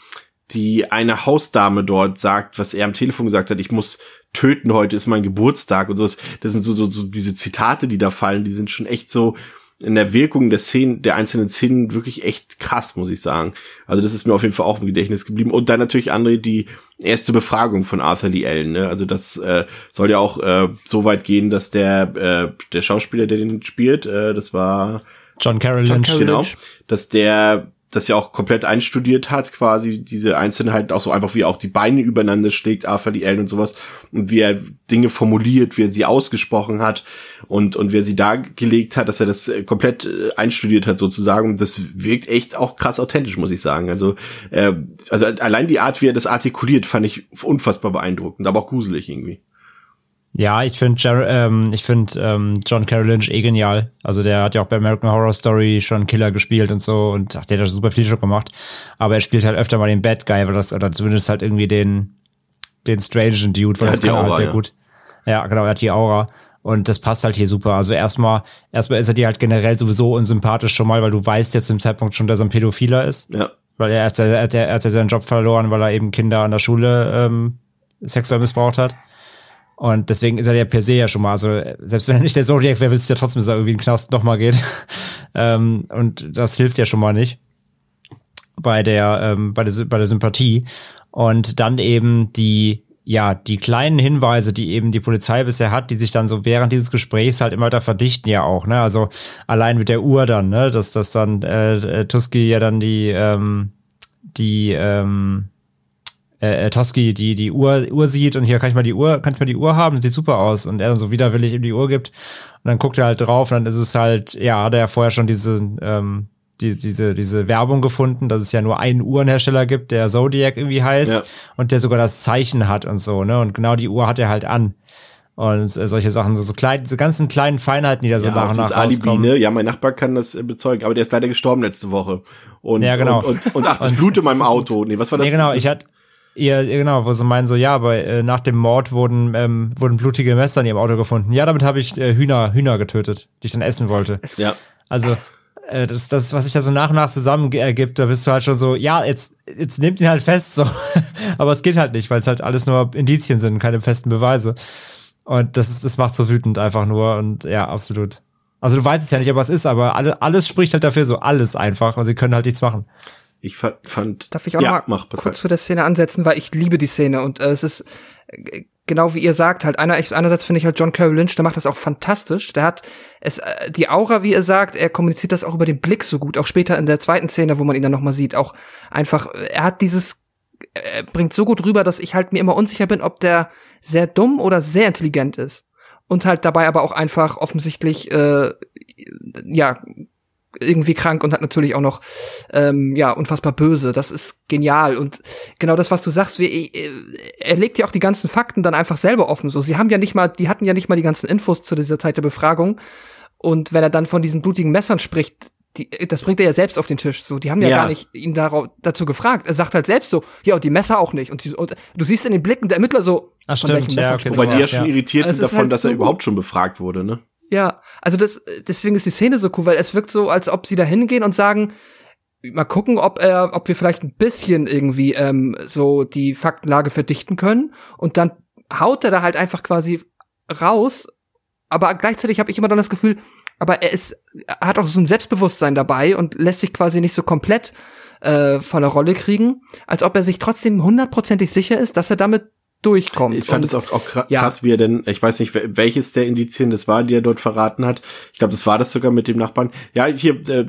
S2: die eine Hausdame dort sagt, was er am Telefon gesagt hat, ich muss töten, heute ist mein Geburtstag und sowas. Das sind so, so, so diese Zitate, die da fallen, die sind schon echt so, in der Wirkung der Szenen, der einzelnen Szenen wirklich echt krass, muss ich sagen. Also das ist mir auf jeden Fall auch im Gedächtnis geblieben. Und dann natürlich André die erste Befragung von Arthur Lee Allen. Ne? Also das äh, soll ja auch äh, so weit gehen, dass der äh, der Schauspieler, der den spielt, äh, das war
S4: John Carroll Lynch,
S2: genau, dass der das ja auch komplett einstudiert hat, quasi diese Einzelheiten, auch so einfach wie er auch die Beine übereinander schlägt, Arthur die Ellen und sowas, und wie er Dinge formuliert, wie er sie ausgesprochen hat und, und wie er sie dargelegt hat, dass er das äh, komplett äh, einstudiert hat sozusagen. Und das wirkt echt auch krass authentisch, muss ich sagen. Also, äh, also allein die Art, wie er das artikuliert, fand ich unfassbar beeindruckend, aber auch gruselig irgendwie.
S4: Ja, ich finde ähm, ich find, ähm, John Carroll Lynch eh genial. Also der hat ja auch bei American Horror Story schon Killer gespielt und so und ach, der hat super viel schon gemacht. Aber er spielt halt öfter mal den Bad Guy, weil das, oder zumindest halt irgendwie den, den strangen Dude, weil
S2: er
S4: das kann
S2: Aura,
S4: halt sehr
S2: ja.
S4: gut. Ja, genau, er hat die Aura. Und das passt halt hier super. Also erstmal, erstmal ist er dir halt generell sowieso unsympathisch schon mal, weil du weißt ja zu dem Zeitpunkt schon, dass er ein Pädophiler ist.
S2: Ja.
S4: Weil er hat, er hat, er hat ja seinen Job verloren, weil er eben Kinder an der Schule ähm, sexuell missbraucht hat. Und deswegen ist er ja per se ja schon mal, also selbst wenn er nicht der Zodiac wäre, willst du ja trotzdem, dass er irgendwie in den Knast nochmal geht. ähm, und das hilft ja schon mal nicht bei der, ähm, bei der, bei der Sympathie. Und dann eben die, ja, die kleinen Hinweise, die eben die Polizei bisher hat, die sich dann so während dieses Gesprächs halt immer weiter verdichten ja auch, ne? Also allein mit der Uhr dann, ne? Dass das dann äh, Tuski ja dann die, ähm, die, ähm, äh, äh, Toski die die Uhr Uhr sieht und hier kann ich mal die Uhr kann ich mal die Uhr haben sieht super aus und er dann so widerwillig ihm die Uhr gibt und dann guckt er halt drauf und dann ist es halt ja hat er ja vorher schon diese ähm, die, diese, diese Werbung gefunden, dass es ja nur einen Uhrenhersteller gibt, der Zodiac irgendwie heißt ja. und der sogar das Zeichen hat und so, ne? Und genau die Uhr hat er halt an. Und äh, solche Sachen, so, so klein, so ganzen kleinen Feinheiten, die da so
S2: ja,
S4: nach und nach
S2: Alibi, rauskommen. Ne? Ja, mein Nachbar kann das äh, bezeugen, aber der ist leider gestorben letzte Woche. Und,
S4: ja, genau.
S2: Und, und, und ach, das Blut in meinem Auto. Nee, was war das?
S4: Nee, genau,
S2: das,
S4: ich hatte ja, genau, wo sie meinen so, ja, aber äh, nach dem Mord wurden, ähm, wurden blutige Messer in ihrem Auto gefunden. Ja, damit habe ich äh, Hühner, Hühner getötet, die ich dann essen wollte.
S2: Ja.
S4: Also, äh, das, das, was sich da so nach und nach zusammen ergibt, da bist du halt schon so, ja, jetzt, jetzt nehmt ihn halt fest, so. aber es geht halt nicht, weil es halt alles nur Indizien sind, keine festen Beweise. Und das ist, das macht so wütend einfach nur und ja, absolut. Also du weißt es ja nicht, aber es ist, aber alle, alles spricht halt dafür so, alles einfach und sie können halt nichts machen.
S2: Ich fand.
S3: Darf ich auch
S2: ja,
S3: mal
S2: mach,
S3: kurz zu der Szene ansetzen, weil ich liebe die Szene und äh, es ist äh, genau wie ihr sagt, halt einer, einerseits finde ich halt John Carroll Lynch, der macht das auch fantastisch. Der hat es, äh, die Aura, wie ihr sagt, er kommuniziert das auch über den Blick so gut. Auch später in der zweiten Szene, wo man ihn dann nochmal sieht, auch einfach, er hat dieses, er bringt so gut rüber, dass ich halt mir immer unsicher bin, ob der sehr dumm oder sehr intelligent ist. Und halt dabei aber auch einfach offensichtlich, äh, ja, irgendwie krank und hat natürlich auch noch ähm, ja unfassbar böse. Das ist genial und genau das, was du sagst, wie, äh, er legt ja auch die ganzen Fakten dann einfach selber offen. So, sie haben ja nicht mal, die hatten ja nicht mal die ganzen Infos zu dieser Zeit der Befragung. Und wenn er dann von diesen blutigen Messern spricht, die, das bringt er ja selbst auf den Tisch. So, die haben ja, ja. gar nicht ihn darauf, dazu gefragt. Er sagt halt selbst so, ja, und die Messer auch nicht. Und, die, und du siehst in den Blicken der Ermittler so,
S4: Ach, stimmt, ja, okay,
S2: Wobei die ja schon irritiert also sind davon, halt dass er überhaupt schon befragt wurde, ne?
S3: Ja, also das, deswegen ist die Szene so cool, weil es wirkt so, als ob sie da hingehen und sagen, mal gucken, ob er, ob wir vielleicht ein bisschen irgendwie ähm, so die Faktenlage verdichten können. Und dann haut er da halt einfach quasi raus. Aber gleichzeitig habe ich immer dann das Gefühl, aber er ist, er hat auch so ein Selbstbewusstsein dabei und lässt sich quasi nicht so komplett äh, von der Rolle kriegen, als ob er sich trotzdem hundertprozentig sicher ist, dass er damit durchkommt.
S2: Ich fand es auch, auch krass, ja. wie er denn, ich weiß nicht, welches der Indizien das war, die er dort verraten hat. Ich glaube, das war das sogar mit dem Nachbarn. Ja, hier, äh,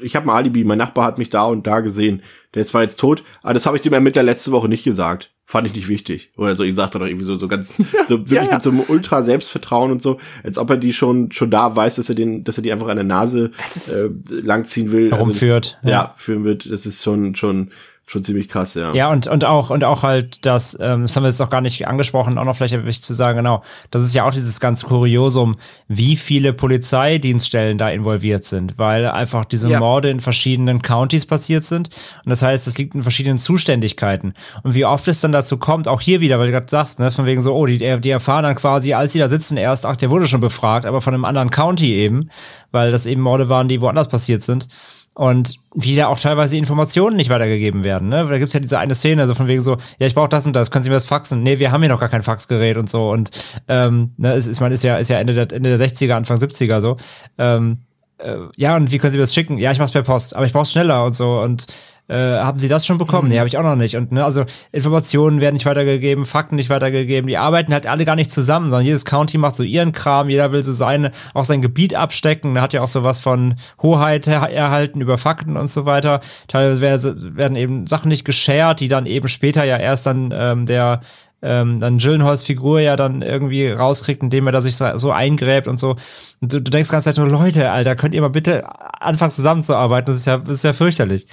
S2: ich habe ein Alibi, mein Nachbar hat mich da und da gesehen. Der ist zwar jetzt tot, aber das habe ich dem Ermittler letzte Woche nicht gesagt. Fand ich nicht wichtig. Oder so, ich sagte doch irgendwie so, so ganz, so wirklich ja, ja. mit so einem ultra Selbstvertrauen und so, als ob er die schon, schon da weiß, dass er den, dass er die einfach an der Nase äh, langziehen will.
S4: Herumführt.
S2: Also das, ja. ja, führen wird. Das ist schon, schon, schon ziemlich krass, ja.
S4: Ja, und, und auch, und auch halt das, ähm, das haben wir jetzt auch gar nicht angesprochen, auch noch vielleicht wichtig zu sagen, genau, das ist ja auch dieses ganze Kuriosum, wie viele Polizeidienststellen da involviert sind, weil einfach diese ja. Morde in verschiedenen Counties passiert sind. Und das heißt, es liegt in verschiedenen Zuständigkeiten. Und wie oft es dann dazu kommt, auch hier wieder, weil du gerade sagst, ne, von wegen so, oh, die, die erfahren dann quasi, als sie da sitzen, erst, ach, der wurde schon befragt, aber von einem anderen County eben, weil das eben Morde waren, die woanders passiert sind. Und wie da auch teilweise Informationen nicht weitergegeben werden. Ne? Da gibt's ja diese eine Szene, so von wegen so, ja, ich brauche das und das, können Sie mir das faxen? Nee, wir haben hier noch gar kein Faxgerät und so. Und ähm, ne, es ist, man ist ja, ist ja Ende der, Ende der 60er, Anfang 70er so. Ähm, äh, ja, und wie können Sie mir das schicken? Ja, ich mach's per Post, aber ich brauch's schneller und so. Und äh, haben Sie das schon bekommen? Mhm. Nee, habe ich auch noch nicht. Und ne, also Informationen werden nicht weitergegeben, Fakten nicht weitergegeben. Die arbeiten halt alle gar nicht zusammen, sondern jedes County macht so ihren Kram. Jeder will so seine, auch sein Gebiet abstecken. Da hat ja auch so was von Hoheit erhalten über Fakten und so weiter. Teilweise werden eben Sachen nicht geshared, die dann eben später ja erst dann ähm, der ähm, dann Gyllenhaals Figur ja dann irgendwie rauskriegt, indem er da sich so eingräbt und so. Und du, du denkst ganz Zeit nur, Leute, Alter, könnt ihr mal bitte anfangen zusammenzuarbeiten? Das ist ja, das ist ja fürchterlich.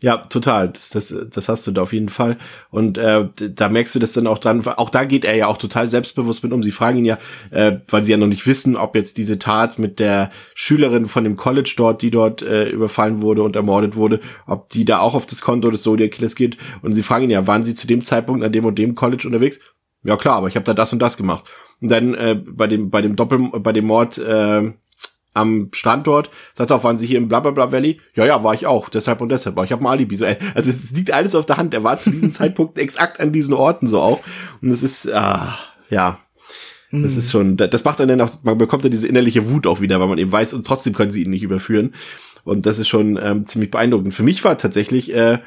S2: Ja, total. Das, das, das hast du da auf jeden Fall. Und äh, da merkst du das dann auch dran. Auch da geht er ja auch total selbstbewusst mit um. Sie fragen ihn ja, äh, weil sie ja noch nicht wissen, ob jetzt diese Tat mit der Schülerin von dem College dort, die dort äh, überfallen wurde und ermordet wurde, ob die da auch auf das Konto des Zodiac Killers geht. Und sie fragen ihn ja, waren sie zu dem Zeitpunkt an dem und dem College unterwegs? Ja klar, aber ich habe da das und das gemacht. Und dann äh, bei dem bei dem Doppel bei dem Mord äh, am Standort, sagt auch, waren Sie hier im Blablabla Valley? Ja, ja, war ich auch, deshalb und deshalb, aber ich habe ein Alibi. So, also es liegt alles auf der Hand, er war zu diesem Zeitpunkt exakt an diesen Orten so auch und es ist, ah, ja, das ist schon, das macht dann auch, man bekommt dann diese innerliche Wut auch wieder, weil man eben weiß und trotzdem können sie ihn nicht überführen und das ist schon ähm, ziemlich beeindruckend. Für mich war tatsächlich äh,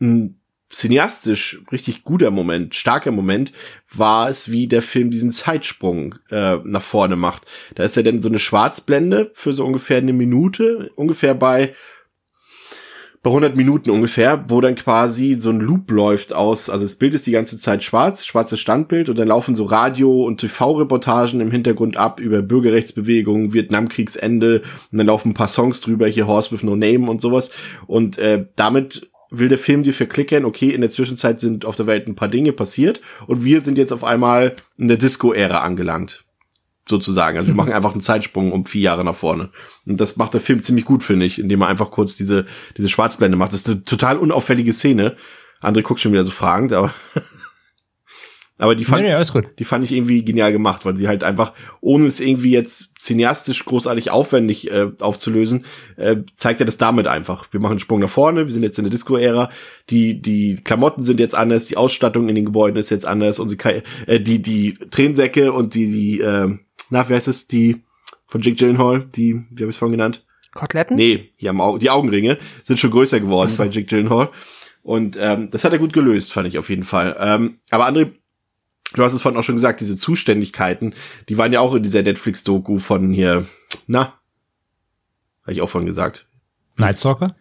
S2: ein cineastisch richtig guter Moment, starker Moment, war es, wie der Film diesen Zeitsprung äh, nach vorne macht. Da ist ja dann so eine Schwarzblende für so ungefähr eine Minute, ungefähr bei bei 100 Minuten ungefähr, wo dann quasi so ein Loop läuft aus, also das Bild ist die ganze Zeit schwarz, schwarzes Standbild und dann laufen so Radio- und TV-Reportagen im Hintergrund ab über Bürgerrechtsbewegungen, Vietnamkriegsende und dann laufen ein paar Songs drüber, hier Horse with No Name und sowas und äh, damit will der Film dir verklickern, okay, in der Zwischenzeit sind auf der Welt ein paar Dinge passiert und wir sind jetzt auf einmal in der Disco-Ära angelangt sozusagen. Also wir machen einfach einen Zeitsprung um vier Jahre nach vorne. Und das macht der Film ziemlich gut, finde ich, indem er einfach kurz diese, diese Schwarzblende macht. Das ist eine total unauffällige Szene. André guckt schon wieder so fragend, aber, aber die fand,
S4: nee, nee, alles gut.
S2: die fand ich irgendwie genial gemacht, weil sie halt einfach, ohne es irgendwie jetzt cineastisch großartig aufwendig äh, aufzulösen, äh, zeigt er das damit einfach. Wir machen einen Sprung nach vorne, wir sind jetzt in der Disco-Ära, die, die Klamotten sind jetzt anders, die Ausstattung in den Gebäuden ist jetzt anders, unsere, äh, die, die Tränensäcke und die, die, äh, na, wie heißt es, die von Jake Gyllenhaal, die, wie habe ich es vorhin genannt?
S3: Koteletten?
S2: Nee, hier am Auge, die Augenringe sind schon größer geworden bei Jake Gyllenhaal. Und ähm, das hat er gut gelöst, fand ich auf jeden Fall. Ähm, aber André, du hast es vorhin auch schon gesagt, diese Zuständigkeiten, die waren ja auch in dieser Netflix-Doku von hier, na, habe ich auch vorhin gesagt.
S4: Night Stalker?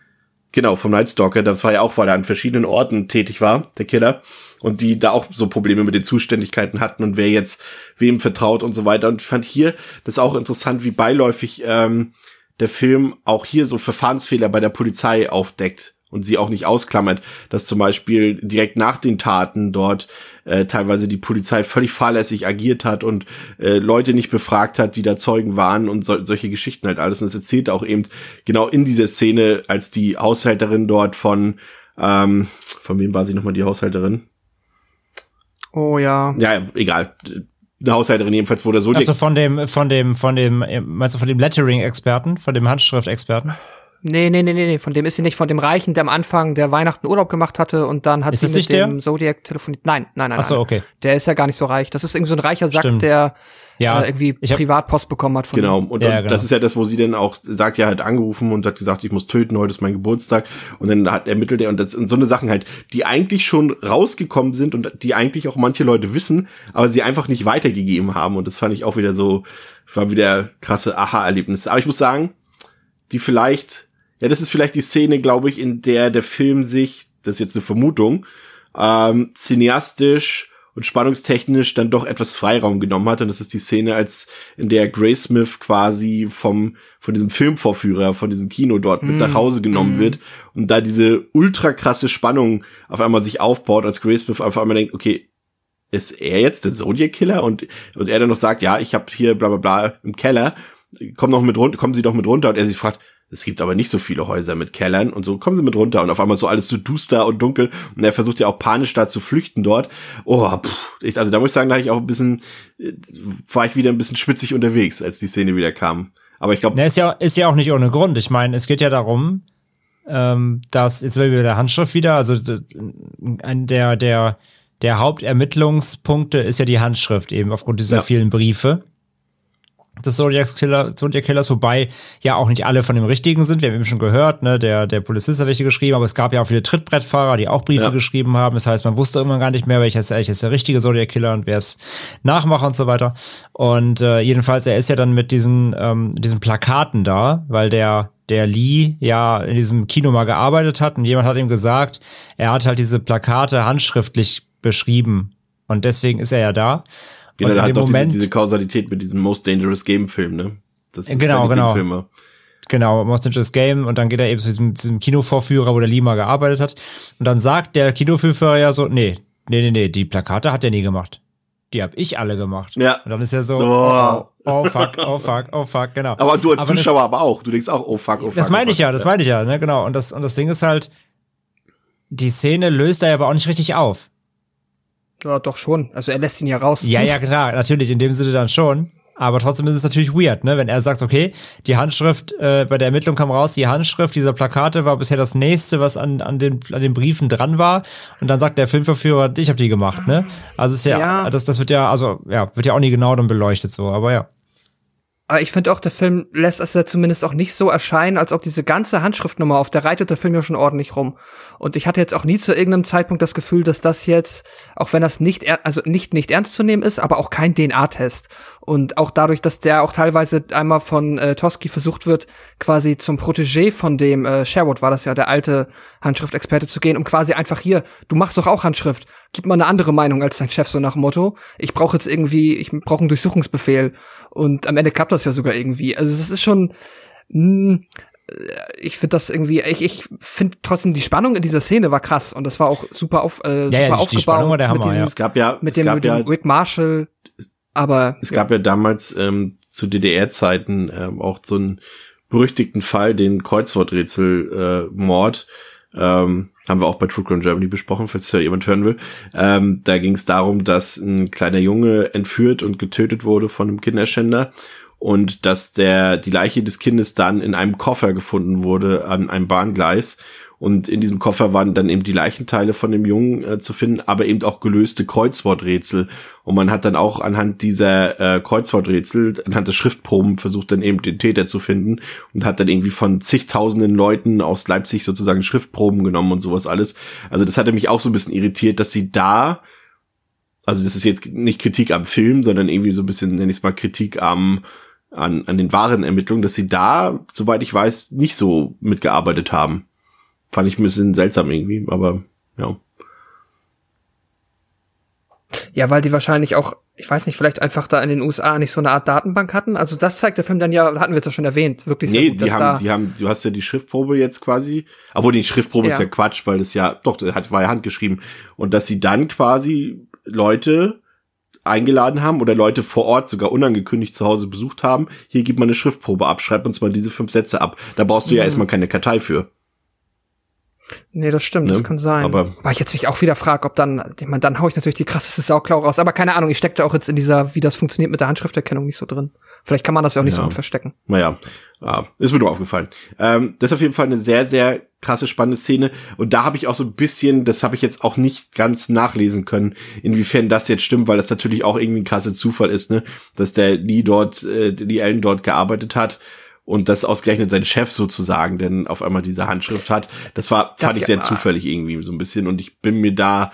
S2: Genau, vom Night Stalker. Das war ja auch, weil er an verschiedenen Orten tätig war, der Killer. Und die da auch so Probleme mit den Zuständigkeiten hatten und wer jetzt wem vertraut und so weiter. Und ich fand hier das auch interessant, wie beiläufig ähm, der Film auch hier so Verfahrensfehler bei der Polizei aufdeckt und sie auch nicht ausklammert, dass zum Beispiel direkt nach den Taten dort äh, teilweise die Polizei völlig fahrlässig agiert hat und äh, Leute nicht befragt hat, die da Zeugen waren und so, solche Geschichten halt alles. Und das erzählt auch eben genau in dieser Szene, als die Haushälterin dort von, ähm, von wem war sie nochmal die Haushälterin?
S3: Oh ja.
S2: Ja, egal. Eine Haushälterin jedenfalls, wo der so
S4: Also von dem, von dem, von dem, meinst du von dem Lettering-Experten, von dem Handschrift-Experten?
S3: Nee, nee, nee, nee, nee, von dem ist sie nicht, von dem Reichen, der am Anfang der Weihnachten Urlaub gemacht hatte und dann hat
S4: ist
S3: sie mit
S4: nicht
S3: dem
S4: der?
S3: Zodiac telefoniert. Nein, nein, nein.
S4: Ach so, okay.
S3: Der ist ja gar nicht so reich. Das ist irgendwie so ein reicher Sack,
S4: Stimmt.
S3: der
S4: Ja,
S3: äh, irgendwie
S4: ich hab-
S3: Privatpost bekommen hat von
S2: Genau,
S3: ihm.
S2: und,
S4: Ja,
S2: und
S4: genau.
S2: das ist ja das, wo sie dann auch sagt, ja, hat angerufen und hat gesagt, ich muss töten, heute ist mein Geburtstag. Und dann hat ermittelt er und das und so eine Sachen halt, die eigentlich schon rausgekommen sind und die eigentlich auch manche Leute wissen, aber sie einfach nicht weitergegeben haben. Und das fand ich auch wieder so, war wieder krasse Aha-Erlebnisse. Aber ich muss sagen, die vielleicht, ja, das ist vielleicht die Szene, glaube ich, in der der Film sich, das ist jetzt eine Vermutung, ähm, cineastisch und spannungstechnisch dann doch etwas Freiraum genommen hat. Und das ist die Szene, als in der Grace Smith quasi vom, von diesem Filmvorführer, von diesem Kino dort mit
S3: Mm.
S2: nach Hause genommen
S3: Mm.
S2: wird und da diese ultra krasse Spannung auf einmal sich aufbaut, als Grace Smith auf einmal denkt, okay, ist er jetzt der Zodiac Killer? Und, und er dann noch sagt, ja, ich habe hier bla bla bla im Keller, komm noch mit runter, kommen Sie doch mit runter. Und er sich fragt, es gibt aber nicht so viele Häuser mit Kellern und so, kommen Sie mit runter. Und auf einmal so alles so duster und dunkel. Und er versucht ja auch panisch da zu flüchten dort. Oh, pff, ich, also da muss ich sagen, da ich auch ein bisschen, äh, war ich wieder ein bisschen schwitzig unterwegs, als die Szene wieder kam. Aber ich glaube,
S4: ist ja, ist ja auch nicht ohne Grund. Ich meine, es geht ja darum, ähm, dass, jetzt will wieder der Handschrift wieder, also ein der, der, der Hauptermittlungspunkte ist ja die Handschrift eben aufgrund dieser
S2: Ja.
S4: vielen Briefe des Zodiac Killer, Zodiac Killers, wobei ja auch nicht alle von dem Richtigen sind. Wir haben eben schon gehört, ne, der, der Polizist hat welche geschrieben, aber es gab ja auch viele Trittbrettfahrer, die auch Briefe
S2: Ja.
S4: geschrieben haben. Das heißt, man wusste irgendwann gar nicht mehr, welcher ist eigentlich der richtige Zodiac Killer und wer ist Nachmacher und so weiter. Und äh, jedenfalls, er ist ja dann mit diesen, ähm, diesen Plakaten da, weil der der Lee ja in diesem Kino mal gearbeitet hat und jemand hat ihm gesagt, er hat halt diese Plakate handschriftlich beschrieben und deswegen ist er ja da.
S2: Genau,
S4: und
S2: da
S4: in
S2: hat doch
S4: Moment,
S2: diese, diese Kausalität mit diesem Most Dangerous Game Film, ne? Das ist
S4: Genau, genau. Genau, Most Dangerous Game und dann geht er eben zu diesem, diesem Kinovorführer, wo der Lima gearbeitet hat. Und dann sagt der Kinovorführer ja so, nee, nee, nee, nee, die Plakate hat er nie gemacht. Die hab ich alle gemacht.
S2: Ja.
S4: Und dann ist er so,
S2: Oh.
S4: oh, oh fuck, oh fuck, oh fuck, genau.
S2: Aber du als
S4: Aber das-
S2: Zuschauer aber auch. Du denkst auch, oh fuck, oh fuck.
S4: Das
S2: oh
S4: meine ich ja, das meine ich ja, ne, genau. Und das, und das Ding ist halt, die Szene löst er aber auch nicht richtig auf.
S3: Ja, doch schon. Also er lässt ihn ja raus.
S4: Ja, ja, klar, natürlich, in dem Sinne dann schon. Aber trotzdem ist es natürlich weird, ne? Wenn er sagt, okay, die Handschrift, äh, bei der Ermittlung kam raus, die Handschrift dieser Plakate war bisher das nächste, was an, an, den, an den Briefen dran war. Und dann sagt der Filmverführer, ich habe die gemacht, ne? Also ist ja,
S3: Ja.
S4: das, das wird ja, also ja, wird ja auch nie genau dann beleuchtet so, aber ja.
S3: Aber ich finde auch, der Film lässt es ja zumindest auch nicht so erscheinen, als ob diese ganze Handschriftnummer, auf der reitet der Film ja schon ordentlich rum. Und ich hatte jetzt auch nie zu irgendeinem Zeitpunkt das Gefühl, dass das jetzt, auch wenn das nicht, also nicht, nicht ernst zu nehmen ist, aber auch kein DNA-Test. Und auch dadurch, dass der auch teilweise einmal von äh, Toski versucht wird, quasi zum Protégé von dem äh, Sherwood war das ja, der alte Handschriftexperte zu gehen, um quasi einfach hier, du machst doch auch Handschrift, gib mal eine andere Meinung als dein Chef, so nach dem Motto. Ich brauche jetzt irgendwie, ich brauche einen Durchsuchungsbefehl. Und am Ende klappt das ja sogar irgendwie. Also es ist schon, mh, ich finde das irgendwie, ich, ich finde trotzdem die Spannung in dieser Szene war krass und das war auch super auf, äh, super
S4: ja, ja,
S3: aufgebaut.
S4: Die Spannung war der Hammer,
S2: diesem,
S4: ja.
S2: Es gab ja,
S3: mit dem,
S2: gab
S3: mit dem
S2: ja,
S3: Rick Marshall, aber
S2: es gab ja damals ähm, zu DDR-Zeiten ähm, auch so einen berüchtigten Fall, den Kreuzworträtsel-Mord. Äh, ähm, haben wir auch bei True Crime Germany besprochen, falls ja jemand hören will. Ähm, da ging es darum, dass ein kleiner Junge entführt und getötet wurde von einem Kinderschänder und dass der die Leiche des Kindes dann in einem Koffer gefunden wurde an einem Bahngleis und in diesem Koffer waren dann eben die Leichenteile von dem Jungen äh, zu finden, aber eben auch gelöste Kreuzworträtsel. Und man hat dann auch anhand dieser äh, Kreuzworträtsel, anhand der Schriftproben versucht dann eben den Täter zu finden und hat dann irgendwie von zigtausenden Leuten aus Leipzig sozusagen Schriftproben genommen und sowas alles. Also das hatte mich auch so ein bisschen irritiert, dass sie da also das ist jetzt nicht Kritik am Film, sondern irgendwie so ein bisschen, nenne ich es mal, Kritik am, an, an den wahren Ermittlungen, dass sie da, soweit ich weiß, nicht so mitgearbeitet haben. Fand ich ein bisschen seltsam irgendwie, aber ja.
S3: Ja, weil die wahrscheinlich auch, ich weiß nicht, vielleicht einfach da in den USA nicht so eine Art Datenbank hatten. Also das zeigt der Film dann ja, hatten wir jetzt ja schon erwähnt, wirklich
S2: nee,
S3: sehr gut,
S2: die haben, die haben, du hast ja die Schriftprobe jetzt quasi, obwohl die Schriftprobe
S3: Ja.
S2: ist ja Quatsch, weil das ja, doch, das hat, war ja handgeschrieben. Und dass sie dann quasi Leute eingeladen haben oder Leute vor Ort sogar unangekündigt zu Hause besucht haben. Hier gibt man eine Schriftprobe ab, schreibt uns mal diese fünf Sätze ab. Da brauchst du ja
S3: Mhm.
S2: erstmal keine Kartei für.
S3: Nee, das stimmt, das
S2: Ne?
S3: kann sein.
S2: Aber-
S3: Weil ich jetzt mich auch wieder frage, ob dann, ich meine, dann hau ich natürlich die krasseste Sauklau raus. Aber keine Ahnung, ich steckte auch jetzt in dieser, wie das funktioniert mit der Handschrifterkennung nicht so drin. Vielleicht kann man das ja auch nicht so
S2: Ja.
S3: gut verstecken.
S2: Naja, ja, ist mir nur aufgefallen. Ähm, das ist auf jeden Fall eine sehr, sehr krasse, spannende Szene. Und da habe ich auch so ein bisschen, das habe ich jetzt auch nicht ganz nachlesen können, inwiefern das jetzt stimmt, weil das natürlich auch irgendwie ein krasser Zufall ist, ne, dass der Lee dort, äh, Lee Allen dort gearbeitet hat und das ausgerechnet sein Chef sozusagen denn auf einmal diese Handschrift hat. Das war,
S3: Darf
S2: fand ich
S3: ich
S2: sehr zufällig irgendwie so ein bisschen und ich bin mir da,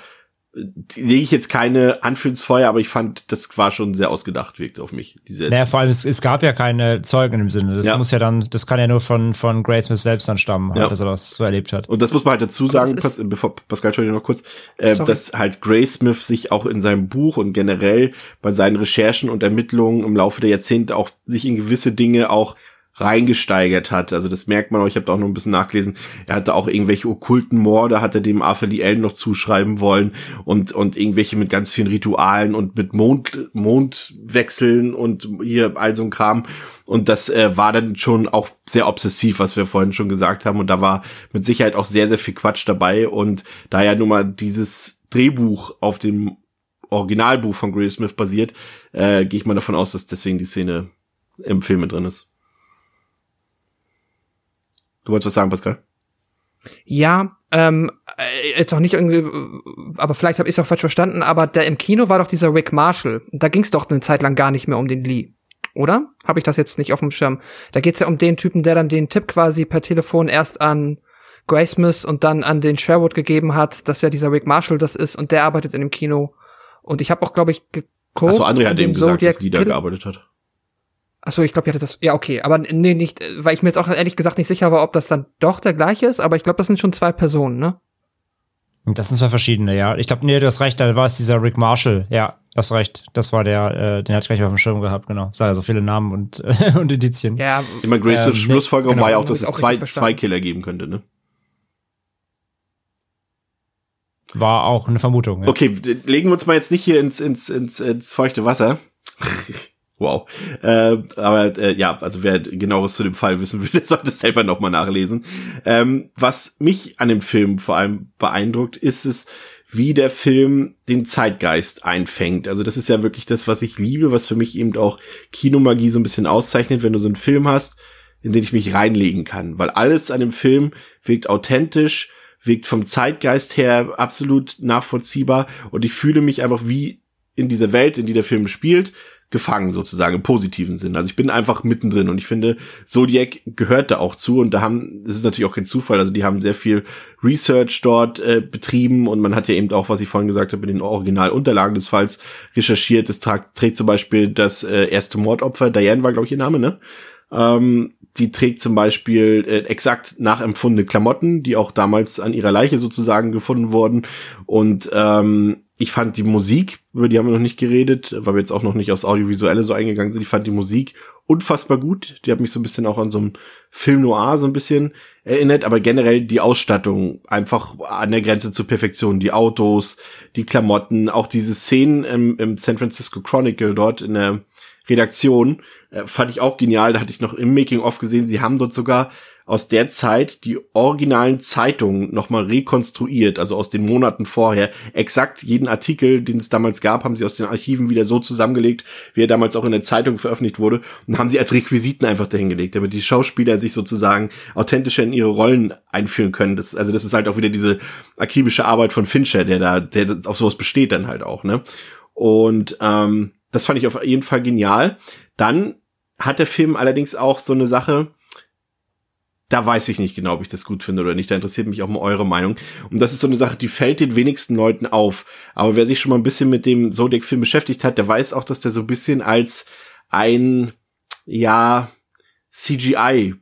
S2: lege ich jetzt keine Hand für ins Feuer, aber ich fand, das war schon sehr ausgedacht, wirkt auf mich. Diese
S4: Naja, vor allem, es, es gab ja keine Zeugen im Sinne. Das
S2: Ja.
S4: muss ja dann, das kann ja nur von, von Grace Smith selbst dann stammen,
S2: Ja.
S4: halt, dass er das so erlebt hat.
S2: Und das muss man halt dazu sagen, Pas bevor Pascal, Entschuldigung noch kurz, äh, dass halt Gray Smith sich auch in seinem Buch und generell bei seinen Recherchen und Ermittlungen im Laufe der Jahrzehnte auch sich in gewisse Dinge auch reingesteigert hat. Also das merkt man auch, ich habe da auch noch ein bisschen nachgelesen. Er hatte auch irgendwelche okkulten Morde, hat er dem Arthur Lee Allen noch zuschreiben wollen und, und irgendwelche mit ganz vielen Ritualen und mit Mond, Mondwechseln und hier all so ein Kram. Und das äh, war dann schon auch sehr obsessiv, was wir vorhin schon gesagt haben. Und da war mit Sicherheit auch sehr, sehr viel Quatsch dabei. Und da ja nun mal dieses Drehbuch auf dem Originalbuch von Gray Smith basiert, äh, gehe ich mal davon aus, dass deswegen die Szene im Film drin ist. Du wolltest was sagen, Pascal?
S3: Ja, ähm, äh, jetzt auch nicht irgendwie, äh, aber vielleicht habe ich es auch falsch verstanden, aber der im Kino war doch dieser Rick Marshall. Da ging es doch eine Zeit lang gar nicht mehr um den Lee. Oder? Habe ich das jetzt nicht auf dem Schirm? Da geht's ja um den Typen, der dann den Tipp quasi per Telefon erst an Graysmith und dann an den Sherwood gegeben hat, dass ja dieser Rick Marshall das ist und der arbeitet in dem Kino. Und ich habe auch, glaube ich, geguckt.
S2: Achso, André hat
S3: dem
S2: gesagt,
S3: Zodiac
S2: dass Lieder
S3: Killer-
S2: gearbeitet hat.
S3: Achso, ich glaube, ihr hattet das. Ja, okay. Aber nee, nicht, äh, weil ich mir jetzt auch ehrlich gesagt nicht sicher war, ob das dann doch der gleiche ist, aber ich glaube, das sind schon zwei Personen, ne?
S4: Das sind zwei verschiedene, ja. Ich glaube, nee, du hast recht, da war es dieser Rick Marshall. Ja, du hast recht. Das war der, äh, den hatte ich gleich auf dem Schirm gehabt, genau. Sag ja so viele Namen und, und Indizien.
S3: Ja,
S2: Ich meine, Grace
S4: Ähm,
S2: Schlussfolgerung
S4: genau.
S2: war ja auch, dass
S3: ich
S2: es
S3: auch
S2: zwei, zwei Killer geben könnte, ne?
S4: War auch eine Vermutung. Ja.
S2: Okay, legen wir uns mal jetzt nicht hier ins, ins, ins, ins feuchte Wasser. wow. Äh, aber äh, ja, also wer genaueres zu dem Fall wissen will, der sollte es selber nochmal nachlesen. Ähm, was mich an dem Film vor allem beeindruckt, ist es, wie der Film den Zeitgeist einfängt. Also das ist ja wirklich das, was ich liebe, was für mich eben auch Kinomagie so ein bisschen auszeichnet, wenn du so einen Film hast, in den ich mich reinlegen kann. Weil alles an dem Film wirkt authentisch, wirkt vom Zeitgeist her absolut nachvollziehbar und ich fühle mich einfach wie in dieser Welt, in die der Film spielt, gefangen sozusagen im positiven Sinn. Also ich bin einfach mittendrin und ich finde, Zodiac gehört da auch zu und da haben, das ist natürlich auch kein Zufall, also die haben sehr viel Research dort äh, betrieben und man hat ja eben auch, was ich vorhin gesagt habe, in den Originalunterlagen des Falls recherchiert. Es trägt, zum Beispiel das äh, erste Mordopfer, Diane war glaube ich ihr Name, ne? Ähm, die trägt zum Beispiel äh, exakt nachempfundene Klamotten, die auch damals an ihrer Leiche sozusagen gefunden wurden und ähm, ich fand die Musik, über die haben wir noch nicht geredet, weil wir jetzt auch noch nicht aufs Audiovisuelle so eingegangen sind. Ich fand die Musik unfassbar gut. Die hat mich so ein bisschen auch an so einem Film Noir so ein bisschen erinnert, aber generell die Ausstattung einfach an der Grenze zur Perfektion. Die Autos, die Klamotten, auch diese Szenen im, im San Francisco Chronicle dort in der Redaktion äh, fand ich auch genial. Da hatte ich noch im Making-of gesehen, sie haben dort sogar aus der Zeit die originalen Zeitungen nochmal rekonstruiert, also aus den Monaten vorher. Exakt jeden Artikel, den es damals gab, haben sie aus den Archiven wieder so zusammengelegt, wie er damals auch in der Zeitung veröffentlicht wurde und haben sie als Requisiten einfach dahingelegt, damit die Schauspieler sich sozusagen authentischer in ihre Rollen einführen können. Das, also das ist halt auch wieder diese akribische Arbeit von Fincher, der da, der auf sowas besteht dann halt auch, ne? Und ähm, das fand ich auf jeden Fall genial. Dann hat der Film allerdings auch so eine Sache, da weiß ich nicht genau, ob ich das gut finde oder nicht. Da interessiert mich auch mal eure Meinung. Und das ist so eine Sache, die fällt den wenigsten Leuten auf. Aber wer sich schon mal ein bisschen mit dem Zodiac-Film beschäftigt hat, der weiß auch, dass der so ein bisschen als ein, ja, CGI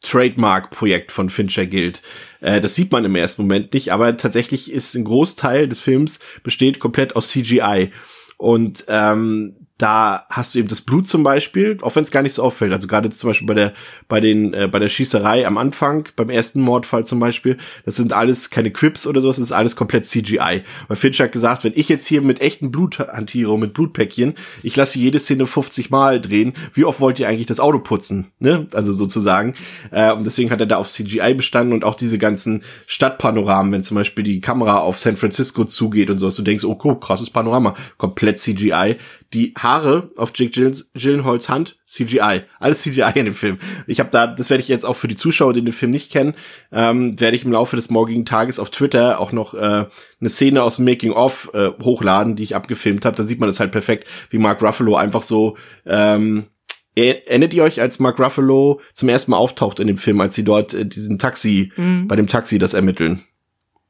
S2: Trademark-Projekt von Fincher gilt. Äh, das sieht man im ersten Moment nicht, aber tatsächlich ist ein Großteil des Films besteht komplett aus CGI. Und ähm, da hast du eben das Blut zum Beispiel, auch wenn es gar nicht so auffällt. Also gerade zum Beispiel bei der, bei den, äh, bei der Schießerei am Anfang, beim ersten Mordfall zum Beispiel, das sind alles keine Quips oder sowas, das ist alles komplett CGI. Weil Finch hat gesagt, wenn ich jetzt hier mit echtem Blut hantiere, mit Blutpäckchen, ich lasse jede Szene 50 Mal drehen, wie oft wollt ihr eigentlich das Auto putzen? Ne? Also sozusagen. Äh, und deswegen hat er da auf CGI bestanden und auch diese ganzen Stadtpanoramen, wenn zum Beispiel die Kamera auf San Francisco zugeht und sowas, du denkst, oh, cool, krasses Panorama, komplett CGI die Haare auf Jake Gyllenhaals Hand CGI, alles CGI in dem Film. Ich habe da, das werde ich jetzt auch für die Zuschauer, die den Film nicht kennen, ähm, werde ich im Laufe des morgigen Tages auf Twitter auch noch äh, eine Szene aus dem Making of äh, hochladen, die ich abgefilmt habe. Da sieht man das halt perfekt, wie Mark Ruffalo einfach so ähm, Erinnert ihr euch, als Mark Ruffalo zum ersten Mal auftaucht in dem Film, als sie dort äh, diesen Taxi, mhm. bei dem Taxi das ermitteln?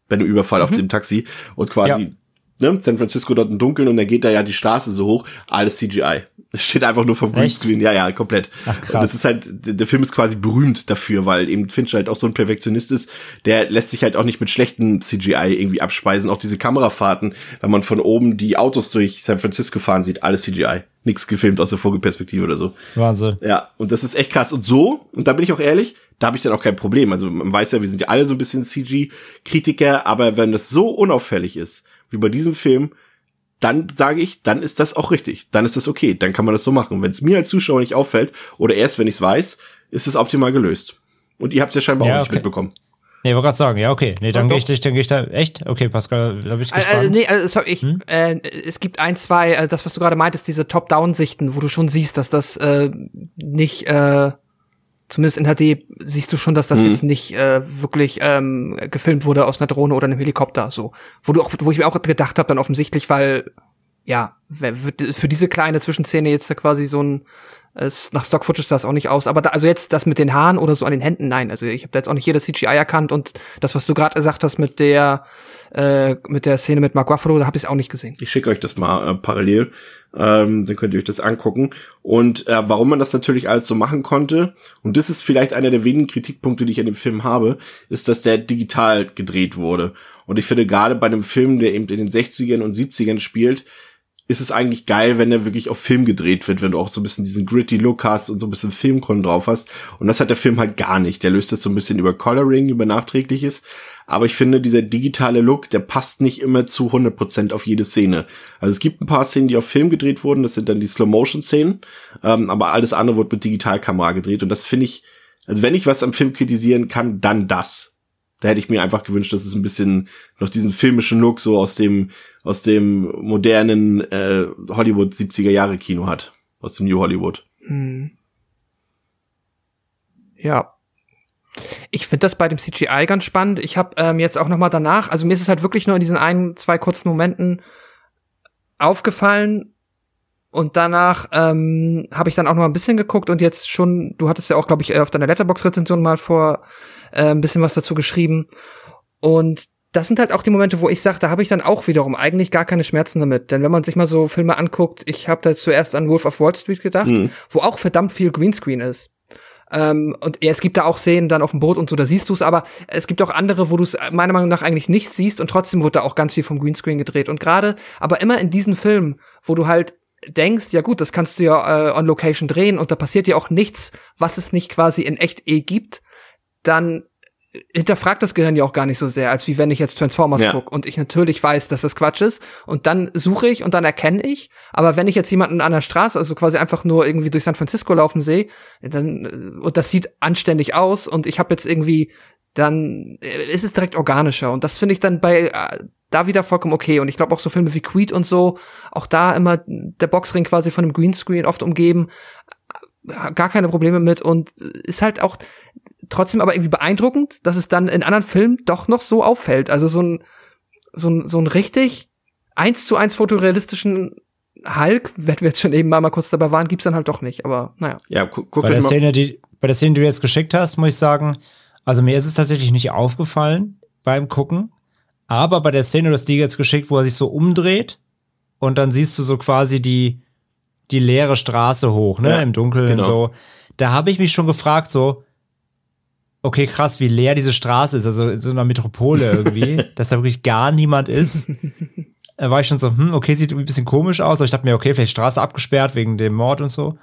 S2: Bei dem Überfall mhm. auf dem Taxi und quasi ja ne, San Francisco dort im Dunkeln und er geht da ja die Straße so hoch, alles CGI. Es steht einfach nur vom Greenscreen. Ja, ja, komplett. Ach, krass. Und das ist halt, der Film ist quasi berühmt dafür, weil eben Fincher halt auch so ein Perfektionist ist. Der lässt sich halt auch nicht mit schlechten CGI irgendwie abspeisen. Auch diese Kamerafahrten, wenn man von oben die Autos durch San Francisco fahren sieht, alles CGI. Nichts gefilmt aus der Vogelperspektive oder so.
S4: Wahnsinn.
S2: Ja, und das ist echt krass. Und so, und da bin ich auch ehrlich, da habe ich dann auch kein Problem. Also man weiß ja, wir sind ja alle so ein bisschen CG-Kritiker, aber wenn das so unauffällig ist, wie bei diesem Film, dann sage ich, dann ist das auch richtig. Dann ist das okay. Dann kann man das so machen. Wenn es mir als Zuschauer nicht auffällt oder erst wenn ich es weiß, ist es optimal gelöst. Und ihr habt es ja scheinbar ja, auch nicht mitbekommen.
S4: Nee, wollte gerade sagen, ja, okay. Nee, dann gehe ich, dann gehe ich da, echt? Okay, Pascal, da bin ich gespannt.
S3: Also, nee, also, sorry, ich, hm? äh, es gibt ein, zwei, äh, das, was du gerade meintest, diese Top-Down-Sichten, wo du schon siehst, dass das äh, nicht äh, zumindest in HD siehst du schon, dass das mhm. jetzt nicht äh, wirklich ähm, gefilmt wurde aus einer Drohne oder einem Helikopter, so. Wo du auch, wo ich mir auch gedacht habe, dann offensichtlich, weil ja, für diese kleine Zwischenszene jetzt da quasi so ein es, nach Stock Footage sah das auch nicht aus, aber da, also jetzt das mit den Haaren oder so an den Händen, nein, also ich habe da jetzt auch nicht jedes CGI erkannt und das, was du gerade gesagt hast mit der äh, mit der Szene mit Mark Ruffalo, da habe ich es auch nicht gesehen.
S2: Ich schicke euch das mal äh, parallel, ähm, dann könnt ihr euch das angucken. Und äh, warum man das natürlich alles so machen konnte und das ist vielleicht einer der wenigen Kritikpunkte, die ich an dem Film habe, ist, dass der digital gedreht wurde. Und ich finde gerade bei einem Film, der eben in den 60ern und 70ern spielt, ist es eigentlich geil, wenn er wirklich auf Film gedreht wird, wenn du auch so ein bisschen diesen gritty Look hast und so ein bisschen Filmkon drauf hast. Und das hat der Film halt gar nicht. Der löst das so ein bisschen über Coloring, über Nachträgliches. Aber ich finde, dieser digitale Look, der passt nicht immer zu 100% auf jede Szene. Also es gibt ein paar Szenen, die auf Film gedreht wurden. Das sind dann die Slow-Motion-Szenen. Ähm, aber alles andere wird mit Digitalkamera gedreht. Und das finde ich, also wenn ich was am Film kritisieren kann, dann das. Da hätte ich mir einfach gewünscht, dass es ein bisschen noch diesen filmischen Look so aus dem aus dem modernen äh, Hollywood 70er Jahre Kino hat, aus dem New Hollywood. Hm.
S3: Ja. Ich finde das bei dem CGI ganz spannend. Ich habe ähm, jetzt auch noch mal danach, also mir ist es halt wirklich nur in diesen ein, zwei kurzen Momenten aufgefallen, Und danach ähm, habe ich dann auch noch mal ein bisschen geguckt und jetzt schon, du hattest ja auch, glaube ich, auf deiner Letterbox-Rezension mal vor äh, ein bisschen was dazu geschrieben. Und das sind halt auch die Momente, wo ich sage, da habe ich dann auch wiederum eigentlich gar keine Schmerzen damit. Denn wenn man sich mal so Filme anguckt, ich habe da zuerst an Wolf of Wall Street gedacht, mhm. wo auch verdammt viel Greenscreen ist. Ähm, und ja, es gibt da auch Szenen dann auf dem Boot und so, da siehst du es, aber es gibt auch andere, wo du es meiner Meinung nach eigentlich nicht siehst und trotzdem wurde da auch ganz viel vom Greenscreen gedreht. Und gerade, aber immer in diesen Filmen, wo du halt denkst, ja gut, das kannst du ja äh, on Location drehen und da passiert ja auch nichts, was es nicht quasi in echt eh gibt, dann hinterfragt das Gehirn ja auch gar nicht so sehr, als wie wenn ich jetzt Transformers ja. gucke und ich natürlich weiß, dass das Quatsch ist. Und dann suche ich und dann erkenne ich, aber wenn ich jetzt jemanden an der Straße, also quasi einfach nur irgendwie durch San Francisco laufen sehe, dann äh, und das sieht anständig aus und ich habe jetzt irgendwie dann äh, ist es direkt organischer. Und das finde ich dann bei äh, da wieder vollkommen okay. Und ich glaube auch so Filme wie Creed und so, auch da immer der Boxring quasi von einem Greenscreen oft umgeben, gar keine Probleme mit. Und ist halt auch trotzdem aber irgendwie beeindruckend, dass es dann in anderen Filmen doch noch so auffällt. Also so ein, so ein, so ein richtig eins zu eins fotorealistischen Hulk, wenn wir jetzt schon eben mal, mal kurz dabei waren, gibt's dann halt doch nicht. Aber naja.
S2: Ja, gu guck
S4: bei der Szene, die, bei der Szene, die du jetzt geschickt hast, muss ich sagen, also mir ist es tatsächlich nicht aufgefallen beim Gucken. Aber bei der Szene, du hast die jetzt geschickt, wo er sich so umdreht und dann siehst du so quasi die, die leere Straße hoch, ne, ja, im Dunkeln genau. so. Da habe ich mich schon gefragt, so, okay, krass, wie leer diese Straße ist, also in so einer Metropole irgendwie, dass da wirklich gar niemand ist. Da war ich schon so, hm, okay, sieht ein bisschen komisch aus, aber ich dachte mir, okay, vielleicht Straße abgesperrt wegen dem Mord und so.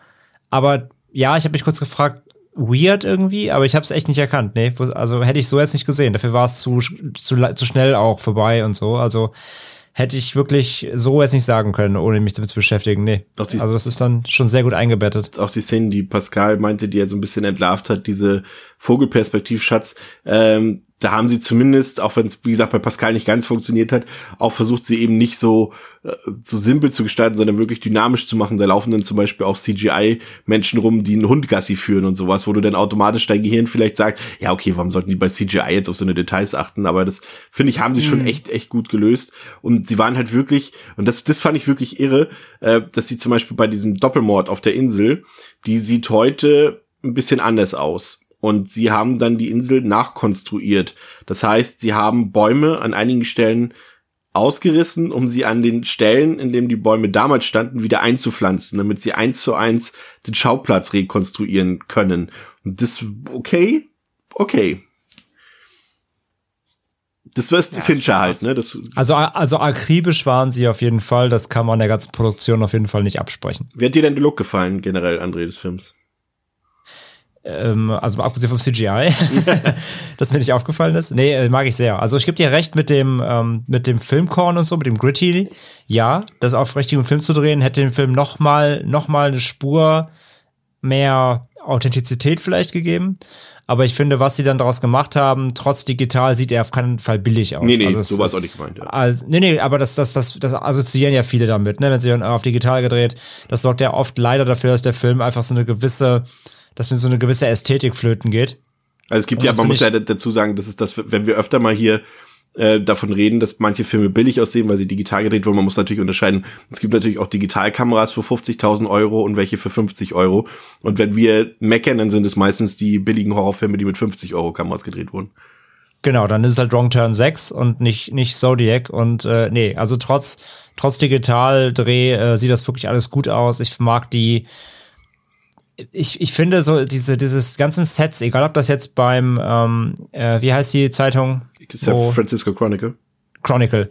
S4: Aber ja, ich habe mich kurz gefragt, weird irgendwie, aber ich habe es echt nicht erkannt. Nee, also hätte ich so jetzt nicht gesehen. Dafür war es zu, zu, zu schnell auch vorbei und so. Also hätte ich wirklich so jetzt nicht sagen können, ohne mich damit zu beschäftigen. Nee. also das ist dann schon sehr gut eingebettet.
S2: Auch die Szenen, die Pascal meinte, die er so ein bisschen entlarvt hat, diese Vogelperspektivschatz, ähm, da haben sie zumindest, auch wenn es, wie gesagt, bei Pascal nicht ganz funktioniert hat, auch versucht, sie eben nicht so, äh, so simpel zu gestalten, sondern wirklich dynamisch zu machen. Da laufen dann zum Beispiel auch CGI-Menschen rum, die einen Hundgassi führen und sowas, wo du dann automatisch dein Gehirn vielleicht sagt, ja, okay, warum sollten die bei CGI jetzt auf so eine Details achten? Aber das, finde ich, haben sie mhm. schon echt, echt gut gelöst. Und sie waren halt wirklich, und das, das fand ich wirklich irre, äh, dass sie zum Beispiel bei diesem Doppelmord auf der Insel, die sieht heute ein bisschen anders aus und sie haben dann die Insel nachkonstruiert. Das heißt, sie haben Bäume an einigen Stellen ausgerissen, um sie an den Stellen, in denen die Bäume damals standen, wieder einzupflanzen, damit sie eins zu eins den Schauplatz rekonstruieren können. Und das, okay, okay. Das war ja, Fincher halt, ne? Das
S4: also, also akribisch waren sie auf jeden Fall. Das kann man der ganzen Produktion auf jeden Fall nicht absprechen.
S2: Wie hat dir denn der Look gefallen, generell, André, des Films?
S4: Ähm, also abgesehen vom CGI, das mir nicht aufgefallen ist. Nee, äh, mag ich sehr. Also ich gebe dir recht mit dem, ähm, mit dem Filmkorn und so, mit dem Gritty. Ja, das auf richtigen Film zu drehen, hätte dem Film noch mal, noch mal eine Spur mehr Authentizität vielleicht gegeben. Aber ich finde, was sie dann daraus gemacht haben, trotz digital, sieht er auf keinen Fall billig aus.
S2: Nee, nee, also sowas auch nicht gemeint. Ja.
S4: Also, nee, nee, aber das, das, das, das assoziieren ja viele damit, ne, wenn sie auf digital gedreht. Das sorgt ja oft leider dafür, dass der Film einfach so eine gewisse dass mir so eine gewisse Ästhetik flöten geht.
S2: Also es gibt ja, man muss ja dazu sagen, das ist das, wenn wir öfter mal hier äh, davon reden, dass manche Filme billig aussehen, weil sie digital gedreht wurden. Man muss natürlich unterscheiden. Es gibt natürlich auch Digitalkameras für 50.000 Euro und welche für 50 Euro. Und wenn wir meckern, dann sind es meistens die billigen Horrorfilme, die mit 50 Euro Kameras gedreht wurden.
S4: Genau, dann ist es halt Wrong Turn 6 und nicht, nicht Zodiac. Und äh, nee, also trotz, trotz Digitaldreh äh, sieht das wirklich alles gut aus. Ich mag die, ich, ich finde so diese dieses ganzen Sets, egal ob das jetzt beim ähm, äh, wie heißt die Zeitung?
S2: San Francisco Chronicle.
S4: Chronicle.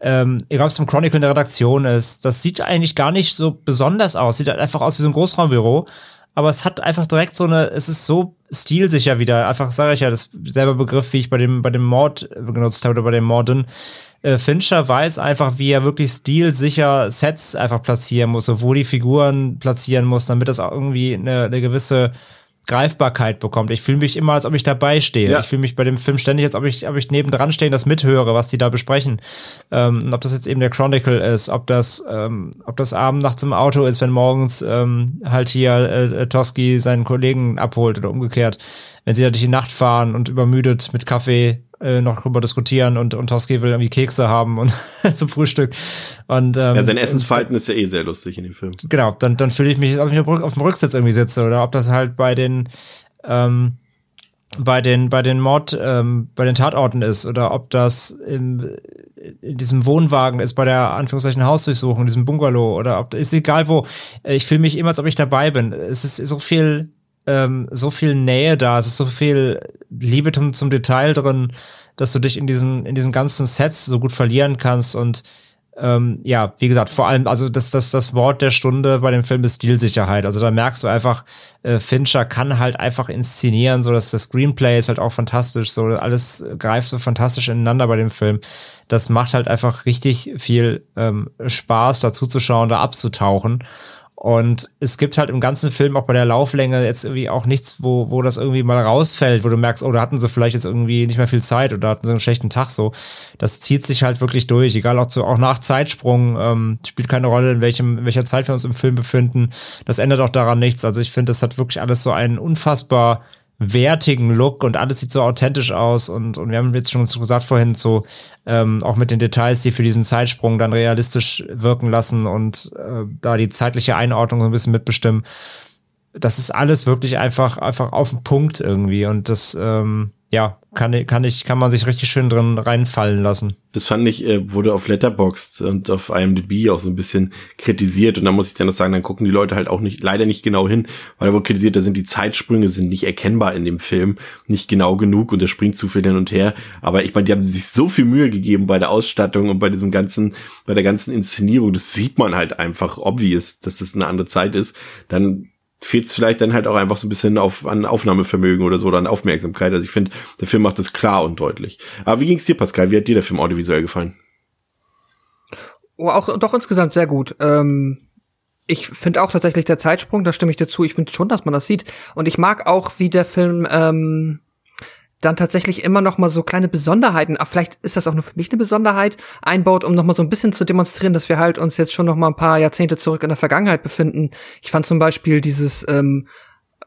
S4: Ähm, egal ob es beim Chronicle in der Redaktion ist, das sieht eigentlich gar nicht so besonders aus. Sieht halt einfach aus wie so ein Großraumbüro. Aber es hat einfach direkt so eine, es ist so stilsicher wieder. Einfach sage ich ja, das selber Begriff, wie ich bei dem, bei dem Mord benutzt habe oder bei dem Morden äh, Fincher weiß einfach, wie er wirklich stilsicher Sets einfach platzieren muss, und wo die Figuren platzieren muss, damit das auch irgendwie eine, eine gewisse Greifbarkeit bekommt. Ich fühle mich immer, als ob ich dabei stehe. Ja. Ich fühle mich bei dem Film ständig, als ob ich, ob ich nebendran stehe und das mithöre, was die da besprechen. Ähm, ob das jetzt eben der Chronicle ist, ob das, ähm, ob das abend nachts im Auto ist, wenn morgens ähm, halt hier äh, Toski seinen Kollegen abholt oder umgekehrt. Wenn sie da durch die Nacht fahren und übermüdet mit Kaffee äh, noch drüber diskutieren und, und Toski will irgendwie Kekse haben und zum Frühstück. Und, ähm,
S2: ja, sein Essensverhalten ist ja eh sehr lustig in dem Film.
S4: Genau, dann, dann fühle ich mich, ob ich auf dem Rücksitz irgendwie sitze oder ob das halt bei den, ähm, bei den, bei den Mord, ähm, bei den Tatorten ist oder ob das im, in diesem Wohnwagen ist, bei der Anführungszeichen Hausdurchsuchung, in diesem Bungalow oder ob, ist egal wo. Ich fühle mich immer, als ob ich dabei bin. Es ist so viel, ähm, so viel Nähe da, es ist so viel Liebe zum, zum Detail drin, dass du dich in diesen, in diesen ganzen Sets so gut verlieren kannst und ähm, ja, wie gesagt, vor allem, also das, das, das Wort der Stunde bei dem Film ist Stilsicherheit. Also da merkst du einfach, äh, Fincher kann halt einfach inszenieren, so dass das Screenplay ist halt auch fantastisch, so alles greift so fantastisch ineinander bei dem Film. Das macht halt einfach richtig viel ähm, Spaß, dazu zu da abzutauchen. Und es gibt halt im ganzen Film auch bei der Lauflänge jetzt irgendwie auch nichts, wo, wo das irgendwie mal rausfällt, wo du merkst, oh, da hatten sie vielleicht jetzt irgendwie nicht mehr viel Zeit oder hatten sie einen schlechten Tag so. Das zieht sich halt wirklich durch, egal auch, zu, auch nach Zeitsprung, ähm, spielt keine Rolle, in welchem, in welcher Zeit wir uns im Film befinden. Das ändert auch daran nichts. Also ich finde, das hat wirklich alles so einen unfassbar wertigen Look und alles sieht so authentisch aus und, und wir haben jetzt schon gesagt vorhin so ähm, auch mit den Details, die für diesen Zeitsprung dann realistisch wirken lassen und äh, da die zeitliche Einordnung so ein bisschen mitbestimmen. Das ist alles wirklich einfach einfach auf den Punkt irgendwie und das ähm, ja, kann, kann ich, kann man sich richtig schön drin reinfallen lassen.
S2: Das fand ich, äh, wurde auf Letterboxd und auf IMDb auch so ein bisschen kritisiert und da muss ich dann noch sagen, dann gucken die Leute halt auch nicht, leider nicht genau hin, weil da wurde kritisiert, da sind die Zeitsprünge sind nicht erkennbar in dem Film, nicht genau genug und der springt zu viel hin und her. Aber ich meine, die haben sich so viel Mühe gegeben bei der Ausstattung und bei diesem ganzen, bei der ganzen Inszenierung, das sieht man halt einfach obvious, dass das eine andere Zeit ist. Dann fehlt es vielleicht dann halt auch einfach so ein bisschen auf, an Aufnahmevermögen oder so oder an Aufmerksamkeit. Also ich finde, der Film macht das klar und deutlich. Aber wie ging's dir, Pascal? Wie hat dir der Film audiovisuell gefallen?
S3: Oh, auch doch insgesamt sehr gut. Ähm, ich finde auch tatsächlich der Zeitsprung, da stimme ich dazu. Ich finde schon, dass man das sieht. Und ich mag auch, wie der Film ähm, dann tatsächlich immer noch mal so kleine Besonderheiten, aber vielleicht ist das auch nur für mich eine Besonderheit, einbaut, um noch mal so ein bisschen zu demonstrieren, dass wir halt uns jetzt schon noch mal ein paar Jahrzehnte zurück in der Vergangenheit befinden. Ich fand zum Beispiel dieses ähm,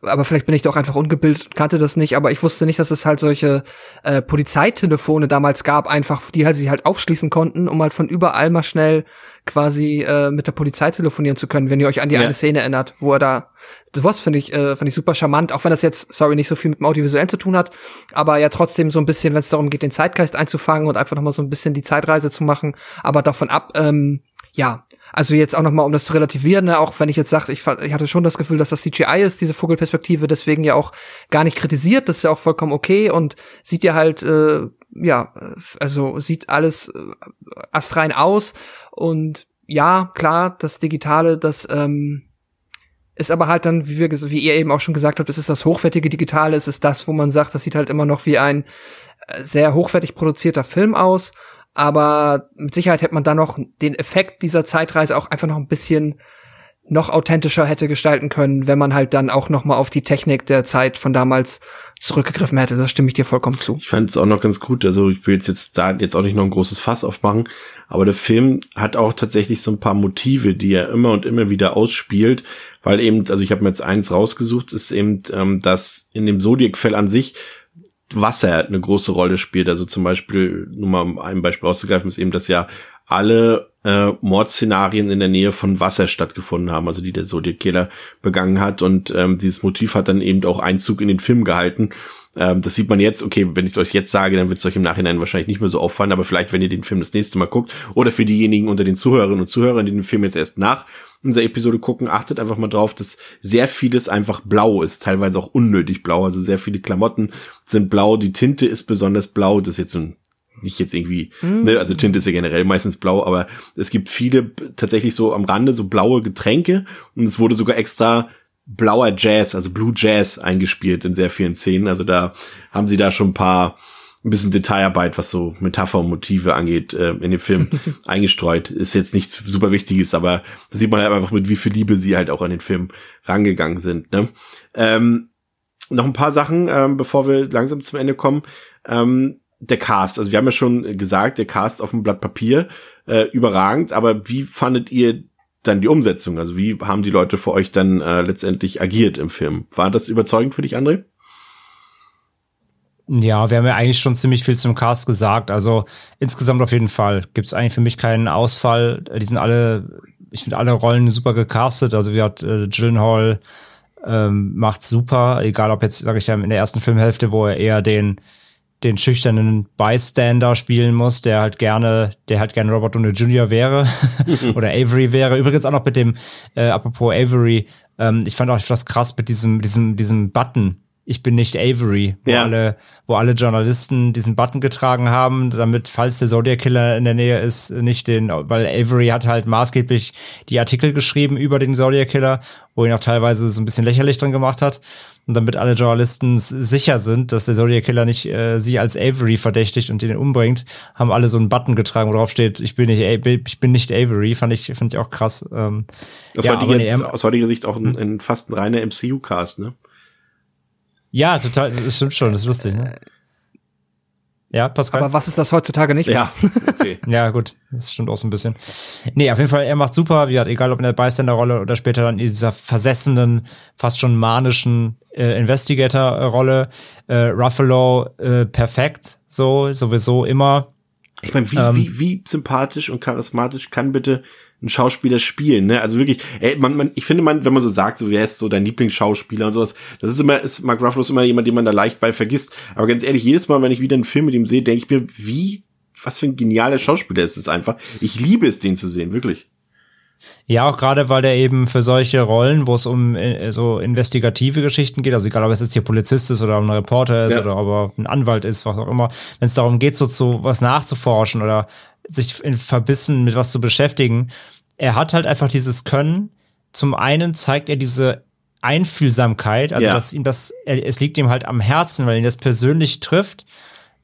S3: aber vielleicht bin ich doch einfach ungebildet und kannte das nicht, aber ich wusste nicht, dass es halt solche äh, Polizeitelefone damals gab, einfach, die halt sich halt aufschließen konnten, um halt von überall mal schnell quasi äh, mit der Polizei telefonieren zu können, wenn ihr euch an die ja. eine Szene erinnert, wo er da sowas finde ich äh, finde ich super charmant, auch wenn das jetzt sorry nicht so viel mit dem Audiovisuellen zu tun hat, aber ja trotzdem so ein bisschen, wenn es darum geht, den Zeitgeist einzufangen und einfach noch mal so ein bisschen die Zeitreise zu machen, aber davon ab ähm, ja, also jetzt auch nochmal, um das zu relativieren, ne, auch wenn ich jetzt sage, ich, ich hatte schon das Gefühl, dass das CGI ist, diese Vogelperspektive, deswegen ja auch gar nicht kritisiert, das ist ja auch vollkommen okay und sieht ja halt, äh, ja, also sieht alles äh, astrein aus und ja, klar, das Digitale, das ähm, ist aber halt dann, wie wir, wie ihr eben auch schon gesagt habt, es ist das hochwertige Digitale, es ist das, wo man sagt, das sieht halt immer noch wie ein äh, sehr hochwertig produzierter Film aus aber mit Sicherheit hätte man da noch den Effekt dieser Zeitreise auch einfach noch ein bisschen noch authentischer hätte gestalten können, wenn man halt dann auch noch mal auf die Technik der Zeit von damals zurückgegriffen hätte. Das stimme ich dir vollkommen zu.
S2: Ich fand es auch noch ganz gut. Also ich will jetzt, jetzt da jetzt auch nicht noch ein großes Fass aufmachen, aber der Film hat auch tatsächlich so ein paar Motive, die er immer und immer wieder ausspielt, weil eben, also ich habe mir jetzt eins rausgesucht, ist eben, ähm, dass in dem Zodiac-Fell an sich Wasser eine große Rolle spielt. Also zum Beispiel, nur mal um ein Beispiel auszugreifen, ist eben, dass ja alle äh, Mordszenarien in der Nähe von Wasser stattgefunden haben, also die der Zodiac Killer begangen hat. Und ähm, dieses Motiv hat dann eben auch Einzug in den Film gehalten. Ähm, das sieht man jetzt, okay, wenn ich es euch jetzt sage, dann wird es euch im Nachhinein wahrscheinlich nicht mehr so auffallen, aber vielleicht, wenn ihr den Film das nächste Mal guckt, oder für diejenigen unter den Zuhörerinnen und Zuhörern, die den Film jetzt erst nach unserer Episode gucken, achtet einfach mal drauf, dass sehr vieles einfach blau ist, teilweise auch unnötig blau. Also sehr viele Klamotten sind blau, die Tinte ist besonders blau. Das ist jetzt so ein nicht jetzt irgendwie, mhm. ne, also Tinte ist ja generell meistens blau, aber es gibt viele tatsächlich so am Rande so blaue Getränke und es wurde sogar extra blauer Jazz, also Blue Jazz eingespielt in sehr vielen Szenen. Also da haben sie da schon ein paar ein bisschen Detailarbeit, was so Metapher und Motive angeht, äh, in dem Film eingestreut. Ist jetzt nichts super Wichtiges, aber da sieht man halt einfach mit wie viel Liebe sie halt auch an den Film rangegangen sind. Ne? Ähm, noch ein paar Sachen, ähm, bevor wir langsam zum Ende kommen. Ähm, der Cast, also wir haben ja schon gesagt, der Cast auf dem Blatt Papier äh, überragend, aber wie fandet ihr dann die Umsetzung? Also wie haben die Leute für euch dann äh, letztendlich agiert im Film? War das überzeugend für dich, André?
S4: Ja, wir haben ja eigentlich schon ziemlich viel zum Cast gesagt. Also insgesamt auf jeden Fall gibt es eigentlich für mich keinen Ausfall. Die sind alle, ich finde alle Rollen super gecastet. Also wie hat äh, Gyllenhaal ähm, macht super, egal ob jetzt, sage ich ja, in der ersten Filmhälfte, wo er eher den den schüchternen Bystander spielen muss, der halt gerne, der halt gerne Robert Downey Jr. wäre oder Avery wäre. Übrigens auch noch mit dem, äh, apropos Avery, ähm, ich fand auch etwas krass mit diesem, diesem, diesem Button, ich bin nicht Avery, wo, ja. alle, wo alle Journalisten diesen Button getragen haben, damit, falls der Zodiac Killer in der Nähe ist, nicht den, weil Avery hat halt maßgeblich die Artikel geschrieben über den Zodiac Killer, wo ihn auch teilweise so ein bisschen lächerlich dran gemacht hat. Und damit alle Journalisten sicher sind, dass der Zodiac Killer nicht äh, sie als Avery verdächtigt und ihn umbringt, haben alle so einen Button getragen, wo drauf steht, ich bin nicht, ich bin nicht Avery, fand ich, fand ich auch krass. Ähm,
S2: das ja, war die jetzt, aus heutiger Sicht auch ein, ein fast ein reiner MCU-Cast, ne?
S4: Ja, total, das stimmt schon, das ist lustig, ne? Ja, Pascal.
S3: Aber was ist das heutzutage nicht?
S2: Ja, okay.
S4: ja, gut, das stimmt auch so ein bisschen. Nee, auf jeden Fall, er macht super, wie gesagt, egal ob in der Bystander-Rolle oder später dann in dieser versessenen, fast schon manischen äh, Investigator-Rolle. Äh, Ruffalo äh, perfekt, so, sowieso immer.
S2: Ich meine, wie, ähm, wie, wie sympathisch und charismatisch kann bitte ein Schauspieler spielen, ne? Also wirklich, ey, man, man, ich finde man, wenn man so sagt, so wer ist so dein Lieblingsschauspieler und sowas, das ist immer, ist Mark Ruffalo ist immer jemand, den man da leicht bei vergisst. Aber ganz ehrlich, jedes Mal, wenn ich wieder einen Film mit ihm sehe, denke ich mir, wie, was für ein genialer Schauspieler ist es einfach. Ich liebe es, den zu sehen, wirklich.
S4: Ja, auch gerade, weil der eben für solche Rollen, wo es um äh, so investigative Geschichten geht, also egal, ob es jetzt hier Polizist ist oder ein Reporter ist ja. oder ob er ein Anwalt ist, was auch immer, wenn es darum geht, so zu was nachzuforschen oder sich in Verbissen mit was zu beschäftigen, er hat halt einfach dieses Können. Zum einen zeigt er diese Einfühlsamkeit, also ja. dass ihm das, es liegt ihm halt am Herzen, weil ihn das persönlich trifft.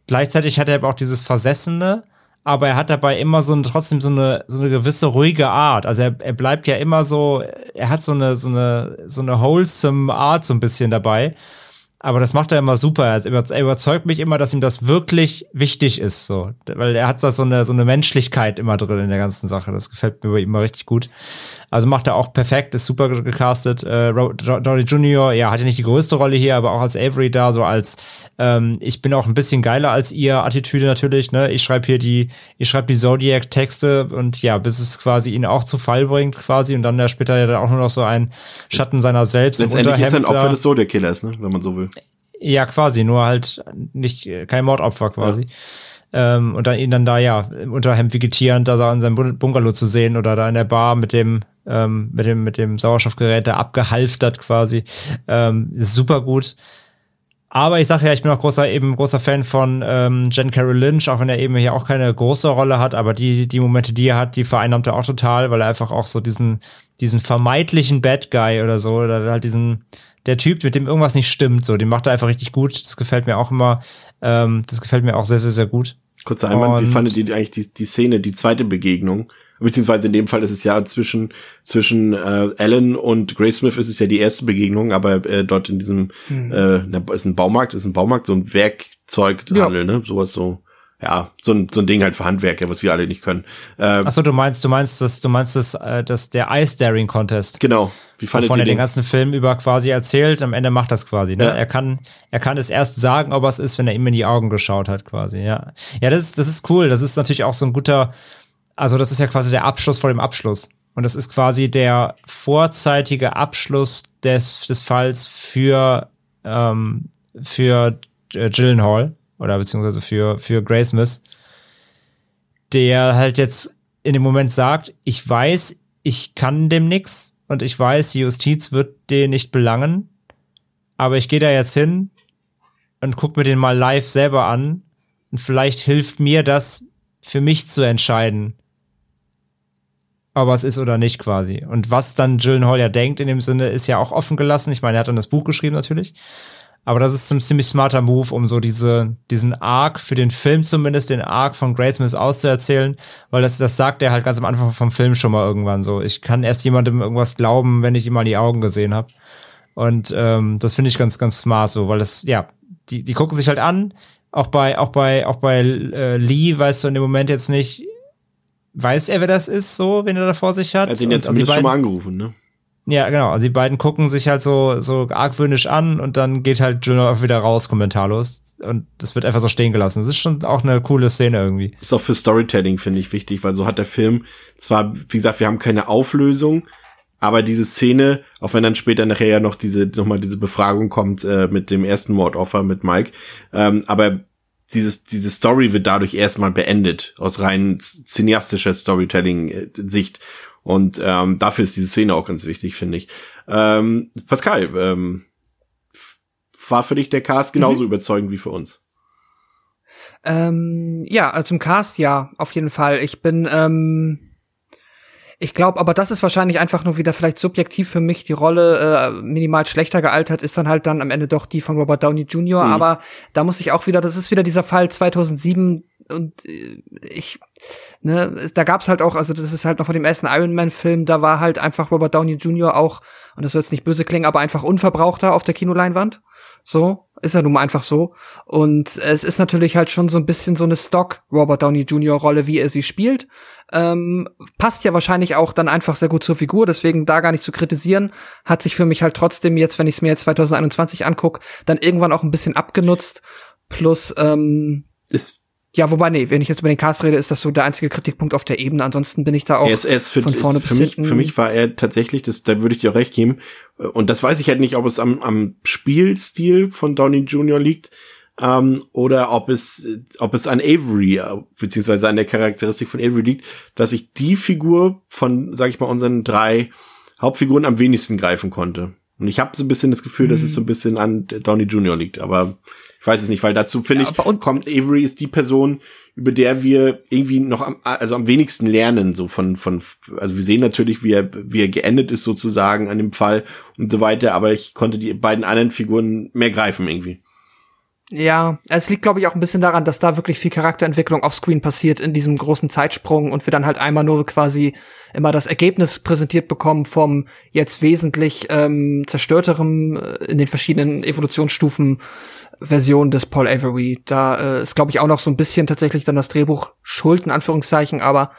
S4: Gleichzeitig hat er aber auch dieses Versessene, aber er hat dabei immer so ein, trotzdem so eine, so eine gewisse ruhige Art. Also er, er bleibt ja immer so, er hat so eine, so eine, so eine wholesome Art so ein bisschen dabei. Aber das macht er immer super. Er überzeugt mich immer, dass ihm das wirklich wichtig ist, so. Weil er hat da so eine, so eine Menschlichkeit immer drin in der ganzen Sache. Das gefällt mir bei ihm immer richtig gut. Also macht er auch perfekt, ist super gecastet. Äh, Downey Jr., ja, hat ja nicht die größte Rolle hier, aber auch als Avery da, so als ähm, ich bin auch ein bisschen geiler als ihr Attitüde natürlich, ne? Ich schreibe hier die, ich schreibe die Zodiac-Texte und ja, bis es quasi ihn auch zu Fall bringt, quasi, und dann ja später ja dann auch nur noch so ein Schatten seiner selbst.
S2: Letztendlich ist er ein Opfer des Zodiac-Killers, ne? Wenn man so will.
S4: Ja, quasi, nur halt nicht kein Mordopfer quasi. Ja. Ähm, und dann ihn dann da ja unter Hemd vegetierend da in seinem Bungalow zu sehen oder da in der Bar mit dem ähm, mit dem mit dem Sauerstoffgerät da abgehalftert quasi. Ähm, super gut. Aber ich sage ja ich bin auch großer eben großer Fan von ähm, Jen Carroll Lynch auch wenn er eben hier auch keine große Rolle hat aber die die Momente die er hat die vereinnahmt er auch total weil er einfach auch so diesen diesen vermeintlichen Bad Guy oder so oder halt diesen der Typ, mit dem irgendwas nicht stimmt, so, den macht er einfach richtig gut. Das gefällt mir auch immer, ähm, das gefällt mir auch sehr, sehr, sehr gut.
S2: Kurzer Einwand, wie fandet ihr eigentlich die, die Szene, die zweite Begegnung? Beziehungsweise in dem Fall ist es ja zwischen, zwischen äh, Alan und Grace Smith ist es ja die erste Begegnung, aber äh, dort in diesem, mhm. äh, ist ein Baumarkt, ist ein Baumarkt, so ein Werkzeughandel, ja. ne? Sowas so ja, so ein, so ein Ding halt für Handwerker, was wir alle nicht können.
S4: Ähm, Achso, du meinst, du meinst das, du meinst das, äh, das der Ice Daring Contest.
S2: Genau.
S4: Wie fandet Wovon er den ganzen Film über quasi erzählt, am Ende macht das quasi. Ne? Ja. Er kann, er kann es erst sagen, ob er es ist, wenn er ihm in die Augen geschaut hat, quasi. Ja, ja, das ist, das ist cool. Das ist natürlich auch so ein guter, also das ist ja quasi der Abschluss vor dem Abschluss. Und das ist quasi der vorzeitige Abschluss des, des Falls für, ähm, für äh, Gyllenhaal oder beziehungsweise für, für Graysmith, der halt jetzt in dem Moment sagt, ich weiß, ich kann dem nix und ich weiß, die Justiz wird den nicht belangen, aber ich gehe da jetzt hin und guck mir den mal live selber an und vielleicht hilft mir das für mich zu entscheiden, ob es ist oder nicht quasi. Und was dann Gyllenhaal ja denkt in dem Sinne, ist ja auch offen gelassen. Ich meine, er hat dann das Buch geschrieben natürlich. Aber das ist ein ziemlich smarter Move, um so diese, diesen Arc für den Film zumindest, den Arc von Graysmith auszuerzählen, weil das, das sagt er halt ganz am Anfang vom Film schon mal irgendwann so. Ich kann erst jemandem irgendwas glauben, wenn ich ihm mal die Augen gesehen habe. Und ähm, das finde ich ganz, ganz smart so, weil das, ja, die, die gucken sich halt an. Auch bei, auch bei, auch bei äh, Lee weißt du in dem Moment jetzt nicht, weiß er, wer das ist, so, wenn er da vor sich hat.
S2: Er hat ihn jetzt zumindest schon mal angerufen, ne?
S4: Ja, genau. Also die beiden gucken sich halt so, so argwöhnisch an und dann geht halt Juno auch wieder raus, kommentarlos. Und das wird einfach so stehen gelassen. Das ist schon auch eine coole Szene irgendwie.
S2: Ist auch für Storytelling, finde ich, wichtig, weil so hat der Film zwar, wie gesagt, wir haben keine Auflösung, aber diese Szene, auch wenn dann später nachher ja noch diese, nochmal diese Befragung kommt äh, mit dem ersten Mordoffer mit Mike, ähm, aber dieses, diese Story wird dadurch erstmal beendet, aus rein cineastischer Storytelling-Sicht. Und ähm, dafür ist diese Szene auch ganz wichtig, finde ich. Ähm, Pascal, ähm, war für dich der Cast genauso mhm. überzeugend wie für uns?
S3: Ähm, ja, also zum Cast ja, auf jeden Fall. Ich bin, ähm, ich glaube, aber das ist wahrscheinlich einfach nur wieder vielleicht subjektiv für mich. Die Rolle äh, minimal schlechter gealtert ist dann halt dann am Ende doch die von Robert Downey Jr. Mhm. Aber da muss ich auch wieder, das ist wieder dieser Fall 2007 und äh, ich, ne, da gab's halt auch, also das ist halt noch von dem ersten Iron Man Film, da war halt einfach Robert Downey Jr. auch, und das soll jetzt nicht böse klingen, aber einfach unverbrauchter auf der Kinoleinwand. So, ist er nun mal einfach so. Und es ist natürlich halt schon so ein bisschen so eine Stock Robert Downey Jr. Rolle, wie er sie spielt. Ähm, passt ja wahrscheinlich auch dann einfach sehr gut zur Figur, deswegen da gar nicht zu kritisieren. Hat sich für mich halt trotzdem jetzt, wenn ich es mir jetzt 2021 anguck, dann irgendwann auch ein bisschen abgenutzt. Plus, ähm,
S2: ist
S3: ja, wobei, nee, wenn ich jetzt über den Cast rede, ist das so der einzige Kritikpunkt auf der Ebene. Ansonsten bin ich da auch
S2: er ist, er ist für, von vorne ist für bis mich, Für mich war er tatsächlich, das, da würde ich dir auch recht geben. Und das weiß ich halt nicht, ob es am, am Spielstil von Donny Jr. liegt, ähm, oder ob es, ob es an Avery, äh, beziehungsweise an der Charakteristik von Avery liegt, dass ich die Figur von, sag ich mal, unseren drei Hauptfiguren am wenigsten greifen konnte. Und ich habe so ein bisschen das Gefühl, mhm. dass es mhm. so ein bisschen an Donny Jr. liegt, aber ich weiß es nicht, weil dazu finde ja, ich, und kommt Avery ist die Person, über der wir irgendwie noch am, also am wenigsten lernen, so von, von, also wir sehen natürlich, wie er, wie er geendet ist sozusagen an dem Fall und so weiter, aber ich konnte die beiden anderen Figuren mehr greifen irgendwie.
S3: Ja, es liegt, glaube ich, auch ein bisschen daran, dass da wirklich viel Charakterentwicklung offscreen passiert in diesem großen Zeitsprung und wir dann halt einmal nur quasi immer das Ergebnis präsentiert bekommen vom jetzt wesentlich ähm, zerstörterem äh, in den verschiedenen Evolutionsstufen Version des Paul Avery. Da äh, ist, glaube ich, auch noch so ein bisschen tatsächlich dann das Drehbuch schuld, in Anführungszeichen, aber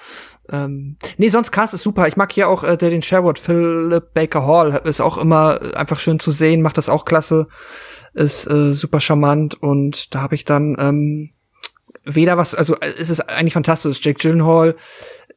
S3: ähm, nee, sonst Cast ist super. Ich mag hier auch äh, den Sherwood, Philip Baker Hall, ist auch immer einfach schön zu sehen, macht das auch klasse, ist äh, super charmant und da habe ich dann ähm, weder was, also es ist eigentlich fantastisch. Jake Gyllenhaal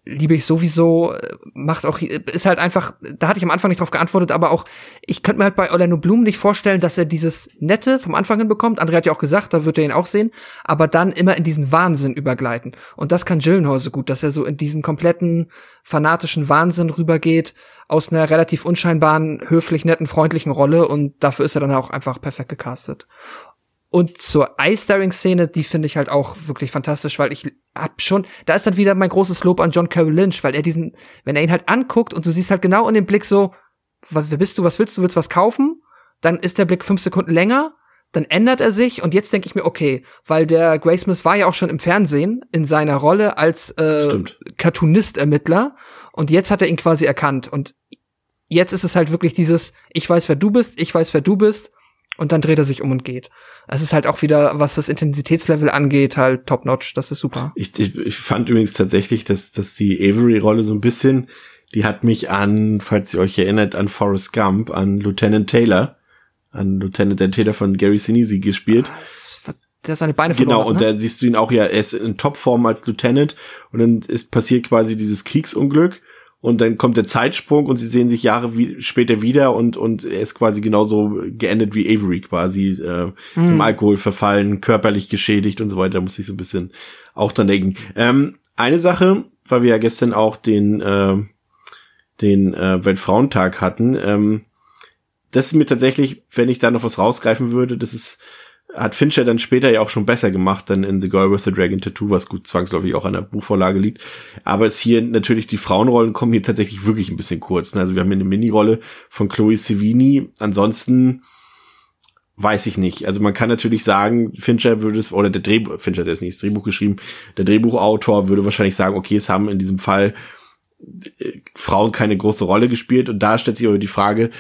S3: liebe ich sowieso, macht auch, ist halt einfach, da hatte ich am Anfang nicht drauf geantwortet, aber auch, ich könnte mir halt bei Orlando Bloom nicht vorstellen, dass er dieses Nette vom Anfang hinbekommt. André hat ja auch gesagt, da wird er ihn auch sehen, aber dann immer in diesen Wahnsinn übergleiten. Und das kann Gyllenhaal so gut, dass er so in diesen kompletten fanatischen Wahnsinn rübergeht, aus einer relativ unscheinbaren, höflich, netten, freundlichen Rolle und dafür ist er dann auch einfach perfekt gecastet. Und zur Eye-Staring-Szene, die finde ich halt auch wirklich fantastisch, weil ich hab schon, da ist dann wieder mein großes Lob an John Carroll Lynch, weil er diesen, wenn er ihn halt anguckt und du siehst halt genau in dem Blick so, wer bist du, was willst du, willst was kaufen? Dann ist der Blick fünf Sekunden länger, dann ändert er sich und jetzt denke ich mir, okay, weil der Grace Smith war ja auch schon im Fernsehen in seiner Rolle als äh, Cartoonist-Ermittler und jetzt hat er ihn quasi erkannt und jetzt ist es halt wirklich dieses, ich weiß, wer du bist, ich weiß, wer du bist und dann dreht er sich um und geht. Es ist halt auch wieder, was das Intensitätslevel angeht, halt top-notch. Das ist super.
S2: Ich, ich, ich fand übrigens tatsächlich, dass, dass die Avery-Rolle so ein bisschen, die hat mich an, falls ihr euch erinnert, an Forrest Gump, an Lieutenant Taylor, an Lieutenant Taylor von Gary Sinise gespielt.
S3: Ah, der hat seine Beine verloren
S2: Genau, und ne? da siehst du ihn auch ja, er ist in Topform als Lieutenant und dann ist passiert quasi dieses Kriegsunglück und dann kommt der Zeitsprung und sie sehen sich Jahre wie, später wieder und und er ist quasi genauso geendet wie Avery quasi äh, mhm. im Alkohol verfallen, körperlich geschädigt und so weiter. Da muss ich so ein bisschen auch dran denken. Ähm, eine Sache, weil wir ja gestern auch den äh, den äh, Weltfrauentag hatten. Ähm, das ist mir tatsächlich, wenn ich da noch was rausgreifen würde, das ist hat Fincher dann später ja auch schon besser gemacht, dann in The Girl with the Dragon Tattoo, was gut zwangsläufig auch an der Buchvorlage liegt. Aber es hier natürlich, die Frauenrollen kommen hier tatsächlich wirklich ein bisschen kurz. Ne? Also wir haben hier eine Mini-Rolle von Chloe Sevigny. Ansonsten weiß ich nicht. Also man kann natürlich sagen, Fincher würde es, oder der Drehbuch, Fincher hat jetzt nicht das Drehbuch geschrieben, der Drehbuchautor würde wahrscheinlich sagen, okay, es haben in diesem Fall äh, Frauen keine große Rolle gespielt. Und da stellt sich aber die Frage,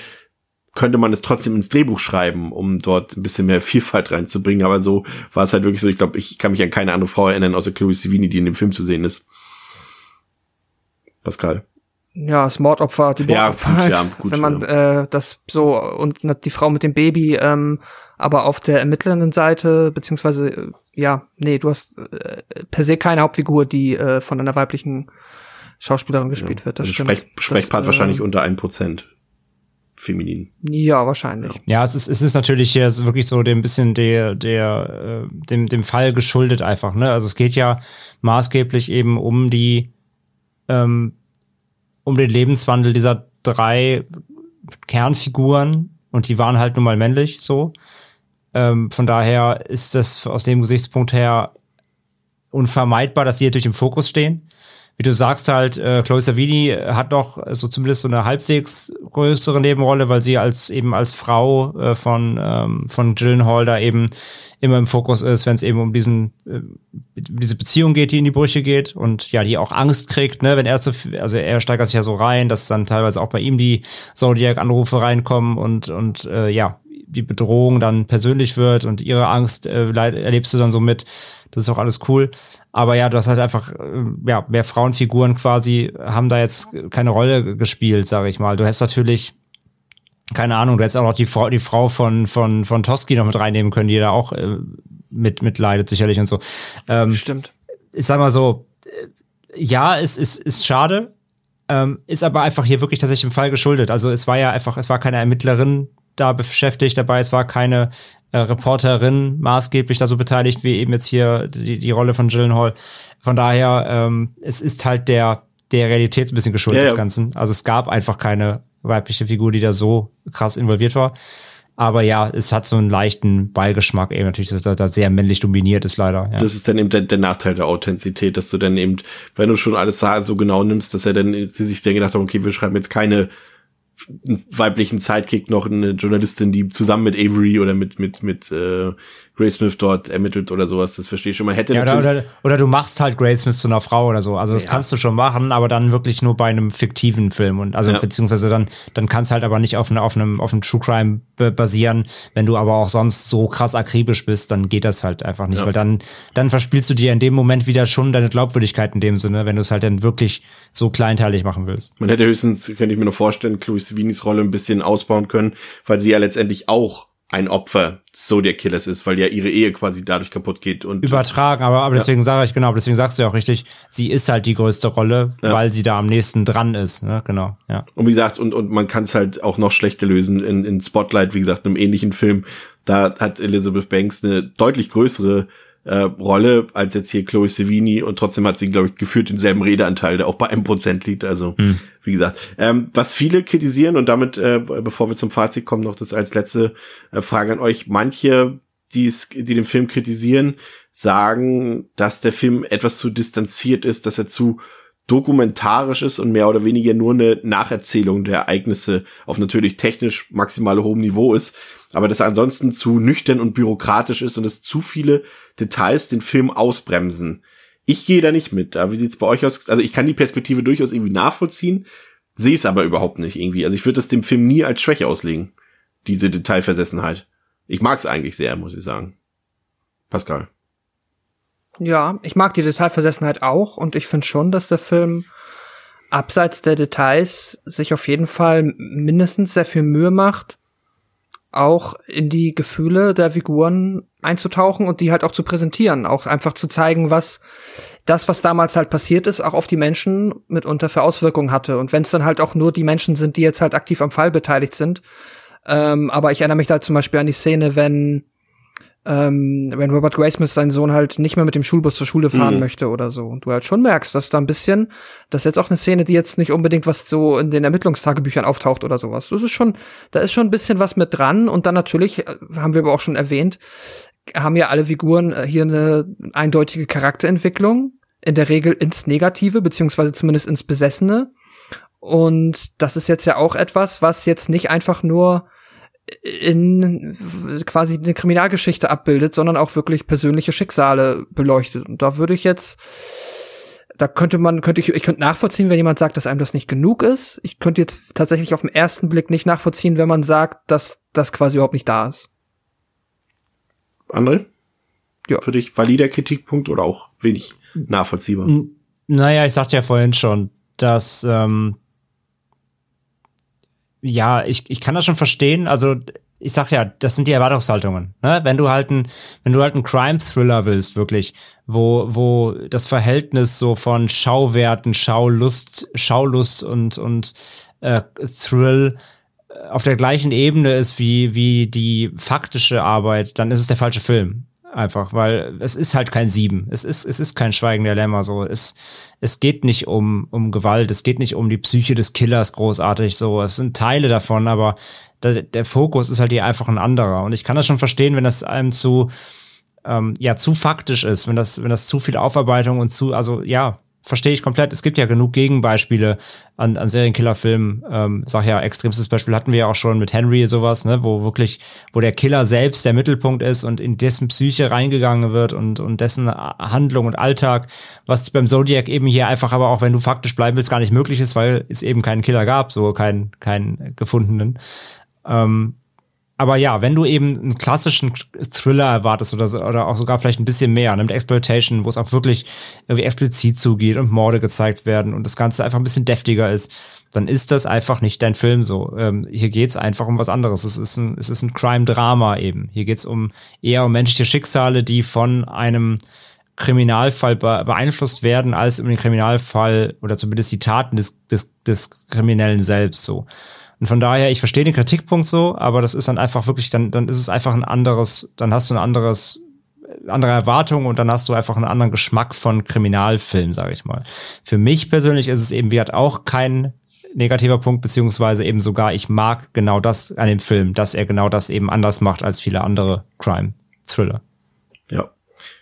S2: könnte man es trotzdem ins Drehbuch schreiben, um dort ein bisschen mehr Vielfalt reinzubringen. Aber so war es halt wirklich so. Ich glaube, ich kann mich an keine andere Frau erinnern, außer Chloe Sevigny, die in dem Film zu sehen ist. Pascal.
S3: ja, das Mordopfer, die Mordopfer
S2: ja, gut,
S3: halt,
S2: ja, gut,
S3: wenn man
S2: ja.
S3: äh, das so und die Frau mit dem Baby, ähm, aber auf der ermittelnden Seite, beziehungsweise, äh, ja, nee, du hast äh, per se keine Hauptfigur, die äh, von einer weiblichen Schauspielerin gespielt
S2: ja.
S3: wird. Das
S2: also
S3: stimmt.
S2: Sprech, Sprechpart
S3: das,
S2: wahrscheinlich
S3: äh,
S2: unter ein Prozent feminin.
S3: Ja, wahrscheinlich.
S4: Ja, es ist, es ist natürlich hier wirklich so dem bisschen der, der, äh, dem, dem Fall geschuldet einfach, ne? Also es geht ja maßgeblich eben um die, ähm, um den Lebenswandel dieser drei Kernfiguren und die waren halt nun mal männlich so. Ähm, von daher ist das aus dem Gesichtspunkt her unvermeidbar, dass sie hier durch im Fokus stehen. Wie du sagst halt, äh, Chloe Savini hat doch so zumindest so eine halbwegs größere Nebenrolle, weil sie als eben als Frau äh, von ähm, von Gyllenhaal da eben immer im Fokus ist, wenn es eben um diesen äh, diese Beziehung geht, die in die Brüche geht und ja, die auch Angst kriegt, ne, wenn er zu also er steigert sich ja so rein, dass dann teilweise auch bei ihm die Zodiac-Anrufe reinkommen und und äh, ja, die Bedrohung dann persönlich wird und ihre Angst äh, erlebst du dann so mit. Das ist auch alles cool. Aber ja, du hast halt einfach, äh, ja, mehr Frauenfiguren quasi haben da jetzt keine Rolle gespielt, sage ich mal. Du hast natürlich, keine Ahnung, du hättest auch noch die Frau, die Frau von, von, von Toski noch mit reinnehmen können, die da auch äh, mit, mit leidet sicherlich und so. Ähm,
S3: Stimmt.
S4: Ich sag mal so, äh, ja, es ist, ist schade, ähm, ist aber einfach hier wirklich tatsächlich im Fall geschuldet. Also es war ja einfach, es war keine Ermittlerin da beschäftigt dabei, es war keine äh, Reporterin maßgeblich da so beteiligt, wie eben jetzt hier die, die Rolle von Gyllenhaal. Von daher, ähm, es ist halt der, der Realität ein bisschen geschuldet,
S2: Ja, ja.
S4: des Ganzen. Also es gab einfach keine weibliche Figur, die da so krass involviert war. Aber ja, es hat so einen leichten Beigeschmack eben natürlich, dass er da sehr männlich dominiert ist leider. Ja.
S2: Das ist dann eben der, der Nachteil der Authentizität, dass du dann eben, wenn du schon alles sah- so genau nimmst, dass er dann, sie sich dann gedacht haben, okay, wir schreiben jetzt keine weiblichen Sidekick noch eine Journalistin, die zusammen mit Avery oder mit mit mit äh, Gray Smith dort ermittelt oder sowas. Das verstehe ich schon. Man hätte
S4: Ja, oder, oder, oder du machst halt Grace Smith zu einer Frau oder so. Also das
S2: Ja.
S4: kannst du schon machen, aber dann wirklich nur bei einem fiktiven Film. Und also
S2: Ja.
S4: beziehungsweise dann, dann kannst halt aber nicht auf, eine, auf einem, auf einem True Crime basieren. Wenn du aber auch sonst so krass akribisch bist, dann geht das halt einfach nicht.
S2: Ja.
S4: Weil dann, dann verspielst du dir in dem Moment wieder schon deine Glaubwürdigkeit in dem Sinne, wenn du es halt dann wirklich so kleinteilig machen willst.
S2: Man hätte höchstens, könnte ich mir noch vorstellen, Chloe Savinis Rolle ein bisschen ausbauen können, weil sie ja letztendlich auch ein Opfer des Zodiac Killers ist, weil ja ihre Ehe quasi dadurch kaputt geht und
S4: Übertragen, aber, aber
S2: Ja.
S4: deswegen sage ich, genau, deswegen sagst du ja auch richtig, sie ist halt die größte Rolle,
S2: Ja.
S4: weil sie da am nächsten dran ist. Ne? Genau, ja.
S2: Und wie gesagt, und, und man kann es halt auch noch schlechter lösen in, in Spotlight, wie gesagt, einem ähnlichen Film. Da hat Elizabeth Banks eine deutlich größere äh, Rolle als jetzt hier Chloe Sevigny und trotzdem hat sie, glaube ich, geführt denselben Redeanteil, der auch bei einem Prozent liegt. Also,
S4: Hm.
S2: wie gesagt, ähm, was viele kritisieren und damit, äh, bevor wir zum Fazit kommen, noch das als letzte äh, Frage an euch. Manche, die es, die den Film kritisieren, sagen, dass der Film etwas zu distanziert ist, dass er zu dokumentarisch ist und mehr oder weniger nur eine Nacherzählung der Ereignisse auf natürlich technisch maximal hohem Niveau ist, aber dass er ansonsten zu nüchtern und bürokratisch ist und es zu viele Details den Film ausbremsen. Ich gehe da nicht mit. Wie sieht's bei euch aus? Also ich kann die Perspektive durchaus irgendwie nachvollziehen, sehe es aber überhaupt nicht irgendwie. Also ich würde das dem Film nie als Schwäche auslegen, diese Detailversessenheit. Ich mag es eigentlich sehr, muss ich sagen. Pascal.
S3: Ja, ich mag die Detailversessenheit auch und ich finde schon, dass der Film abseits der Details sich auf jeden Fall mindestens sehr viel Mühe macht, auch in die Gefühle der Figuren einzutauchen und die halt auch zu präsentieren, auch einfach zu zeigen, was das, was damals halt passiert ist, auch auf die Menschen mitunter für Auswirkungen hatte. Und wenn es dann halt auch nur die Menschen sind, die jetzt halt aktiv am Fall beteiligt sind. Ähm, aber ich erinnere mich da zum Beispiel an die Szene, wenn ähm, wenn Robert Graysmith seinen Sohn halt nicht mehr mit dem Schulbus zur Schule fahren
S2: Mhm.
S3: möchte oder so. Und du halt schon merkst, dass da ein bisschen, das ist jetzt auch eine Szene, die jetzt nicht unbedingt was so in den Ermittlungstagebüchern auftaucht oder sowas. Das ist schon, da ist schon ein bisschen was mit dran. Und dann natürlich, äh, haben wir aber auch schon erwähnt, haben ja alle Figuren äh, hier eine eindeutige Charakterentwicklung. In der Regel ins Negative, beziehungsweise zumindest ins Besessene. Und das ist jetzt ja auch etwas, was jetzt nicht einfach nur in quasi eine Kriminalgeschichte abbildet, sondern auch wirklich persönliche Schicksale beleuchtet. Und da würde ich jetzt, da könnte man, könnte ich, ich könnte nachvollziehen, wenn jemand sagt, dass einem das nicht genug ist. Ich könnte jetzt tatsächlich auf den ersten Blick nicht nachvollziehen, wenn man sagt, dass das quasi überhaupt nicht da ist.
S2: André?
S3: Ja.
S2: Für dich valider Kritikpunkt oder auch wenig nachvollziehbar?
S4: N- Naja, ich sagte ja vorhin schon, dass ähm, ja, ich, ich kann das schon verstehen. Also ich sag ja, das sind die Erwartungshaltungen. Ne? Wenn du halt ein, wenn du halt einen Crime-Thriller willst, wirklich, wo, wo das Verhältnis so von Schauwerten, Schaulust, Schaulust und, und äh, Thrill auf der gleichen Ebene ist wie, wie die faktische Arbeit, dann ist es der falsche Film. Einfach, weil es ist halt kein Sieben. Es ist, es ist kein Schweigen der Lämmer. So, es, es geht nicht um, um Gewalt. Es geht nicht um die Psyche des Killers großartig. So, es sind Teile davon, aber der, der Fokus ist halt hier einfach ein anderer. Und ich kann das schon verstehen, wenn das einem zu, ähm, ja, zu faktisch ist, wenn das, wenn das zu viel Aufarbeitung und zu, also, ja, verstehe ich komplett. Es gibt ja genug Gegenbeispiele an, an Serienkillerfilmen. Ähm, sag ja, extremstes Beispiel hatten wir ja auch schon mit Henry sowas, ne, wo wirklich, wo der Killer selbst der Mittelpunkt ist und in dessen Psyche reingegangen wird und, und dessen Handlung und Alltag, was beim Zodiac eben hier einfach aber auch, wenn du faktisch bleiben willst, gar nicht möglich ist, weil es eben keinen Killer gab, so keinen, keinen gefundenen. Ähm, aber ja, wenn du eben einen klassischen Thriller erwartest oder, so, oder auch sogar vielleicht ein bisschen mehr, ne, mit Exploitation, wo es auch wirklich irgendwie explizit zugeht und Morde gezeigt werden und das Ganze einfach ein bisschen deftiger ist, dann ist das einfach nicht dein Film so. Ähm, hier geht's einfach um was anderes. Es ist ein, es ist ein Crime-Drama eben. Hier geht's um eher um menschliche Schicksale, die von einem Kriminalfall beeinflusst werden, als um den Kriminalfall oder zumindest die Taten des, des, des Kriminellen selbst so. Und von daher, ich verstehe den Kritikpunkt so, aber das ist dann einfach wirklich, dann, dann ist es einfach ein anderes, dann hast du ein anderes, andere Erwartung und dann hast du einfach einen anderen Geschmack von Kriminalfilm, sage ich mal. Für mich persönlich ist es eben, wie hat auch kein negativer Punkt, beziehungsweise eben sogar, ich mag genau das an dem Film, dass er genau das eben anders macht als viele andere Crime-Thriller.
S2: Ja.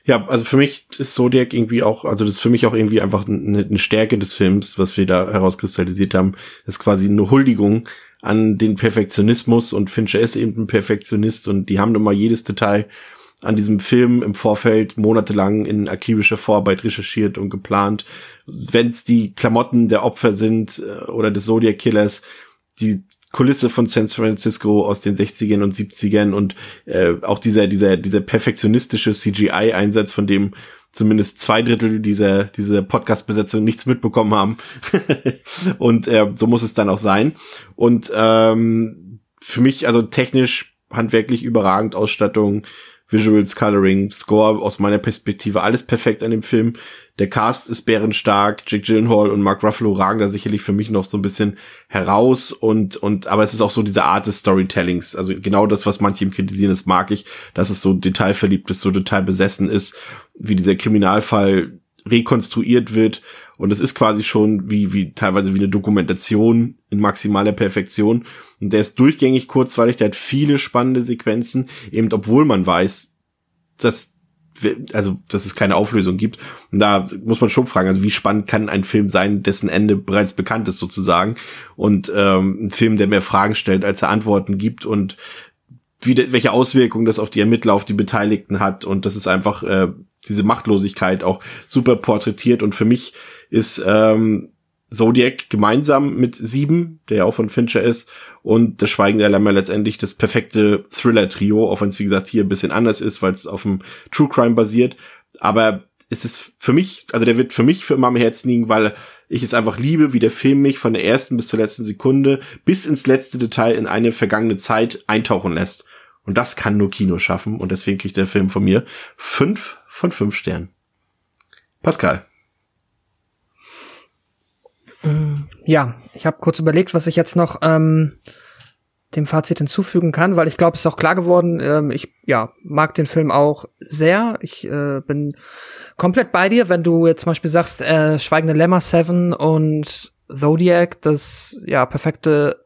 S2: Ja, also für mich ist Zodiac irgendwie auch, also das ist für mich auch irgendwie einfach eine, eine Stärke des Films, was wir da herauskristallisiert haben. Ist quasi eine Huldigung an den Perfektionismus und Fincher ist eben ein Perfektionist und die haben immer jedes Detail an diesem Film im Vorfeld monatelang in akribischer Vorarbeit recherchiert und geplant. Wenn es die Klamotten der Opfer sind äh, oder des Zodiac Killers, die Kulisse von San Francisco aus den 60ern und 70ern und äh, auch dieser, dieser, dieser perfektionistische CGI-Einsatz, von dem zumindest zwei Drittel dieser, dieser Podcast-Besetzung nichts mitbekommen haben. und äh, so muss es dann auch sein. Und ähm, für mich, also technisch, handwerklich überragend Ausstattung, Visuals, Coloring, Score aus meiner Perspektive, alles perfekt an dem Film. Der Cast ist bärenstark, Jake Gyllenhaal und Mark Ruffalo ragen da sicherlich für mich noch so ein bisschen heraus und, und, aber es ist auch so diese Art des Storytellings. Also genau das, was manche ihm kritisieren, das mag ich, dass es so detailverliebt ist, so detailbesessen ist, wie dieser Kriminalfall rekonstruiert wird. Und es ist quasi schon wie, wie teilweise wie eine Dokumentation in maximaler Perfektion. Und der ist durchgängig kurzweilig, der hat viele spannende Sequenzen, eben obwohl man weiß, dass also dass es keine Auflösung gibt. Und da muss man schon fragen, also wie spannend kann ein Film sein, dessen Ende bereits bekannt ist sozusagen. Und ähm, ein Film, der mehr Fragen stellt, als er Antworten gibt und wie, welche Auswirkungen das auf die Ermittler, auf die Beteiligten hat. Und das ist einfach äh, diese Machtlosigkeit auch super porträtiert. Und für mich ist ähm, Zodiac gemeinsam mit Sieben, der ja auch von Fincher ist, und Das Schweigen der Lämmer letztendlich das perfekte Thriller-Trio, auch wenn es wie gesagt hier ein bisschen anders ist, weil es auf dem True Crime basiert. Aber es ist für mich, also der wird für mich für immer am Herzen liegen, weil ich es einfach liebe, wie der Film mich von der ersten bis zur letzten Sekunde bis ins letzte Detail in eine vergangene Zeit eintauchen lässt. Und das kann nur Kino schaffen und deswegen kriegt der Film von mir fünf von fünf Sternen. Pascal.
S3: Ja, ich habe kurz überlegt, was ich jetzt noch ähm, dem Fazit hinzufügen kann, weil ich glaube, es ist auch klar geworden, ähm, ich ja, mag den Film auch sehr. Ich äh, bin komplett bei dir, wenn du jetzt zum Beispiel sagst, äh, Schweigende Lämmer Seven und Zodiac, das ja perfekte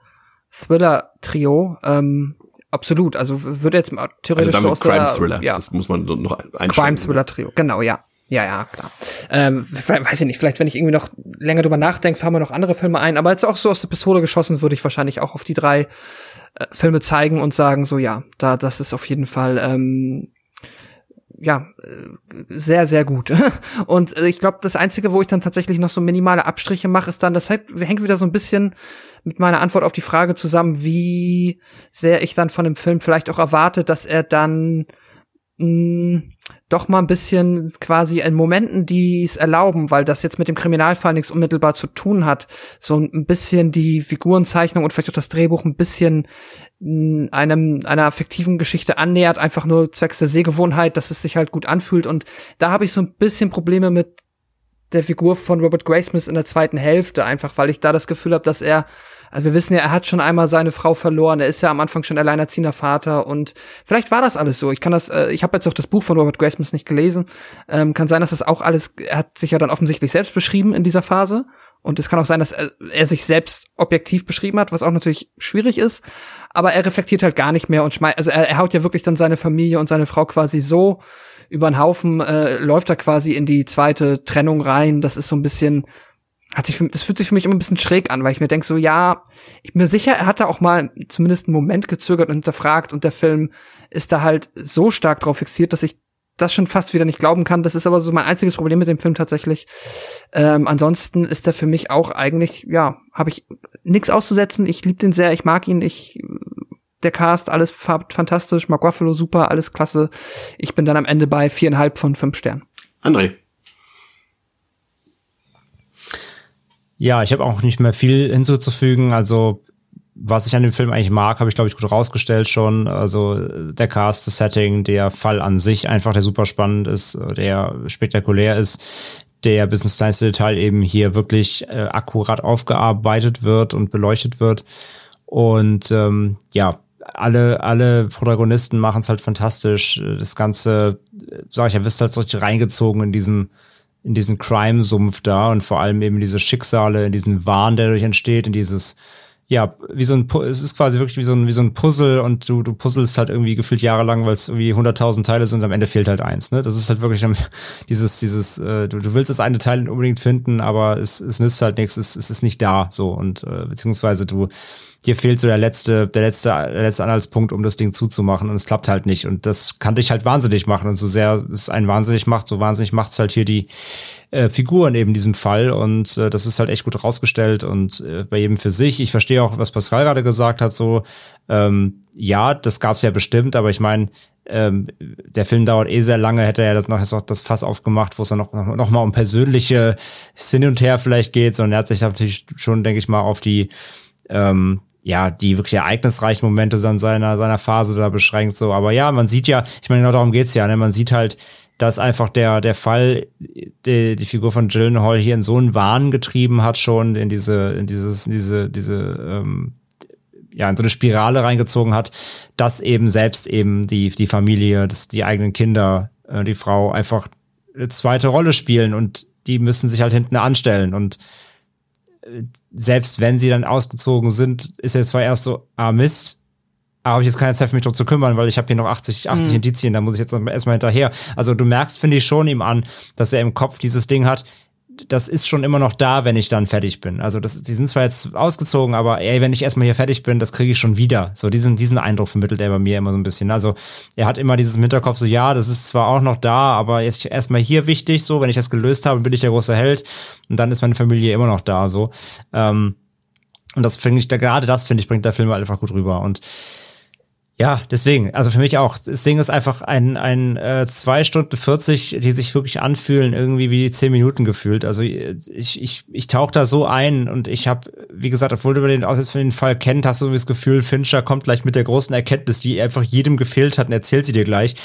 S3: Thriller-Trio. Ähm, absolut. Also würde jetzt theoretisch
S2: also
S3: so aus
S2: Crime Thriller.
S3: ja,
S2: Das muss man noch einschränken.
S3: Crime Thriller Trio, genau, ja. Ja, ja, klar. Ähm, weiß ich nicht, vielleicht, wenn ich irgendwie noch länger drüber nachdenke, fahren mir noch andere Filme ein. Aber jetzt auch so aus der Pistole geschossen, würde ich wahrscheinlich auch auf die drei äh, Filme zeigen und sagen, so ja, da, das ist auf jeden Fall ähm, ja, äh, sehr, sehr gut. Und äh, ich glaube, das Einzige, wo ich dann tatsächlich noch so minimale Abstriche mache, ist dann, das hängt wieder so ein bisschen mit meiner Antwort auf die Frage zusammen, wie sehr ich dann von dem Film vielleicht auch erwarte, dass er dann mh, doch mal ein bisschen quasi in Momenten, die es erlauben, weil das jetzt mit dem Kriminalfall nichts unmittelbar zu tun hat, so ein bisschen die Figurenzeichnung und vielleicht auch das Drehbuch ein bisschen einem einer fiktiven Geschichte annähert, einfach nur zwecks der Sehgewohnheit, dass es sich halt gut anfühlt. Und da habe ich so ein bisschen Probleme mit der Figur von Robert Graysmith in der zweiten Hälfte, einfach weil ich da das Gefühl habe, dass er also wir wissen ja, er hat schon einmal seine Frau verloren. Er ist ja am Anfang schon alleinerziehender Vater und vielleicht war das alles so. Ich kann das, äh, ich habe jetzt auch das Buch von Robert Graysmith nicht gelesen. Ähm, kann sein, dass das auch alles. Er hat sich ja dann offensichtlich selbst beschrieben in dieser Phase. Und es kann auch sein, dass er, er sich selbst objektiv beschrieben hat, was auch natürlich schwierig ist. Aber er reflektiert halt gar nicht mehr und schmeißt, also er, er haut ja wirklich dann seine Familie und seine Frau quasi so über den Haufen, äh, läuft er quasi in die zweite Trennung rein. Das ist so ein bisschen, hat sich, für, das fühlt sich für mich immer ein bisschen schräg an, weil ich mir denke so, ja, ich bin mir sicher, er hat da auch mal zumindest einen Moment gezögert und hinterfragt und der Film ist da halt so stark drauf fixiert, dass ich das schon fast wieder nicht glauben kann. Das ist aber so mein einziges Problem mit dem Film tatsächlich. Ähm, ansonsten ist er für mich auch eigentlich, ja, habe ich nichts auszusetzen. Ich liebe den sehr, ich mag ihn, ich der Cast, alles fantastisch, Mark Ruffalo super, alles klasse. Ich bin dann am Ende bei viereinhalb von fünf Sternen.
S2: André.
S4: Ja, ich habe auch nicht mehr viel hinzuzufügen. Also was ich an dem Film eigentlich mag, habe ich glaube ich gut rausgestellt schon. Also der Cast, das Setting, der Fall an sich einfach, der super spannend ist, der spektakulär ist, der bis ins kleinste Detail eben hier wirklich äh, akkurat aufgearbeitet wird und beleuchtet wird. Und ähm, ja, alle, alle Protagonisten machen es halt fantastisch. Das Ganze, sag ich ja, wirst halt so richtig reingezogen in diesem in diesen Crime-Sumpf da und vor allem eben diese Schicksale, in diesen Wahn, der dadurch entsteht, in dieses, ja, wie so ein, es ist quasi wirklich wie so ein, wie so ein Puzzle und du, du puzzelst halt irgendwie gefühlt jahrelang, weil es irgendwie 100.000 Teile sind, am Ende fehlt halt eins, ne? Das ist halt wirklich dieses, dieses, äh, du, du willst das eine Teil unbedingt finden, aber es, es nützt halt nichts, es, es ist nicht da, so und, äh, beziehungsweise du, dir fehlt so der letzte, der letzte, der letzte Anhaltspunkt, um das Ding zuzumachen und es klappt halt nicht. Und das kann dich halt wahnsinnig machen. Und so sehr es einen wahnsinnig macht, so wahnsinnig macht's halt hier die äh, Figuren eben in diesem Fall. Und äh, das ist halt echt gut rausgestellt und äh, bei jedem für sich. Ich verstehe auch, was Pascal gerade gesagt hat, so, ähm, ja, das gab's ja bestimmt, aber ich meine, ähm, der Film dauert eh sehr lange, hätte er das noch, das Fass aufgemacht, wo es dann noch, noch, noch mal um persönliche Hin und Her vielleicht geht, sondern er hat sich natürlich schon, denke ich mal, auf die ähm, ja, die wirklich ereignisreichen Momente an seiner, seiner Phase da beschränkt, so. Aber ja, man sieht ja, ich meine, genau darum geht's ja, ne? Man sieht halt, dass einfach der, der Fall, die, die Figur von Gyllenhaal hier in so einen Wahn getrieben hat, schon in diese, in dieses, in diese, diese, ähm, ja, in so eine Spirale reingezogen hat, dass eben selbst eben die, die Familie, das, die eigenen Kinder, äh, die Frau einfach eine zweite Rolle spielen und die müssen sich halt hinten anstellen und selbst wenn sie dann ausgezogen sind, ist er zwar erst so, ah Mist, aber habe ich jetzt keine Zeit für mich darum zu kümmern, weil ich habe hier noch 80, 80 mhm. Indizien, da muss ich jetzt erstmal hinterher. Also du merkst, finde ich schon ihm an, dass er im Kopf dieses Ding hat, das ist schon immer noch da, wenn ich dann fertig bin. Also das, die sind zwar jetzt ausgezogen, aber ey, wenn ich erstmal hier fertig bin, das kriege ich schon wieder. So diesen, diesen Eindruck vermittelt er bei mir immer so ein bisschen. Also er hat immer dieses im Hinterkopf so, ja, das ist zwar auch noch da, aber jetzt erstmal hier wichtig, so, wenn ich das gelöst habe, bin ich der große Held und dann ist meine Familie immer noch da, so. Ähm, und das finde ich, da gerade das, finde ich, bringt der Film einfach gut rüber. Und ja, deswegen, also für mich auch. Das Ding ist einfach ein, ein äh, zwei Stunden 40, die sich wirklich anfühlen, irgendwie wie zehn Minuten gefühlt. Also ich, ich, ich tauche da so ein und ich habe, wie gesagt, obwohl du den, aus den Fall kennt, hast du das Gefühl, Fincher kommt gleich mit der großen Erkenntnis, die einfach jedem gefehlt hat und erzählt sie dir gleich.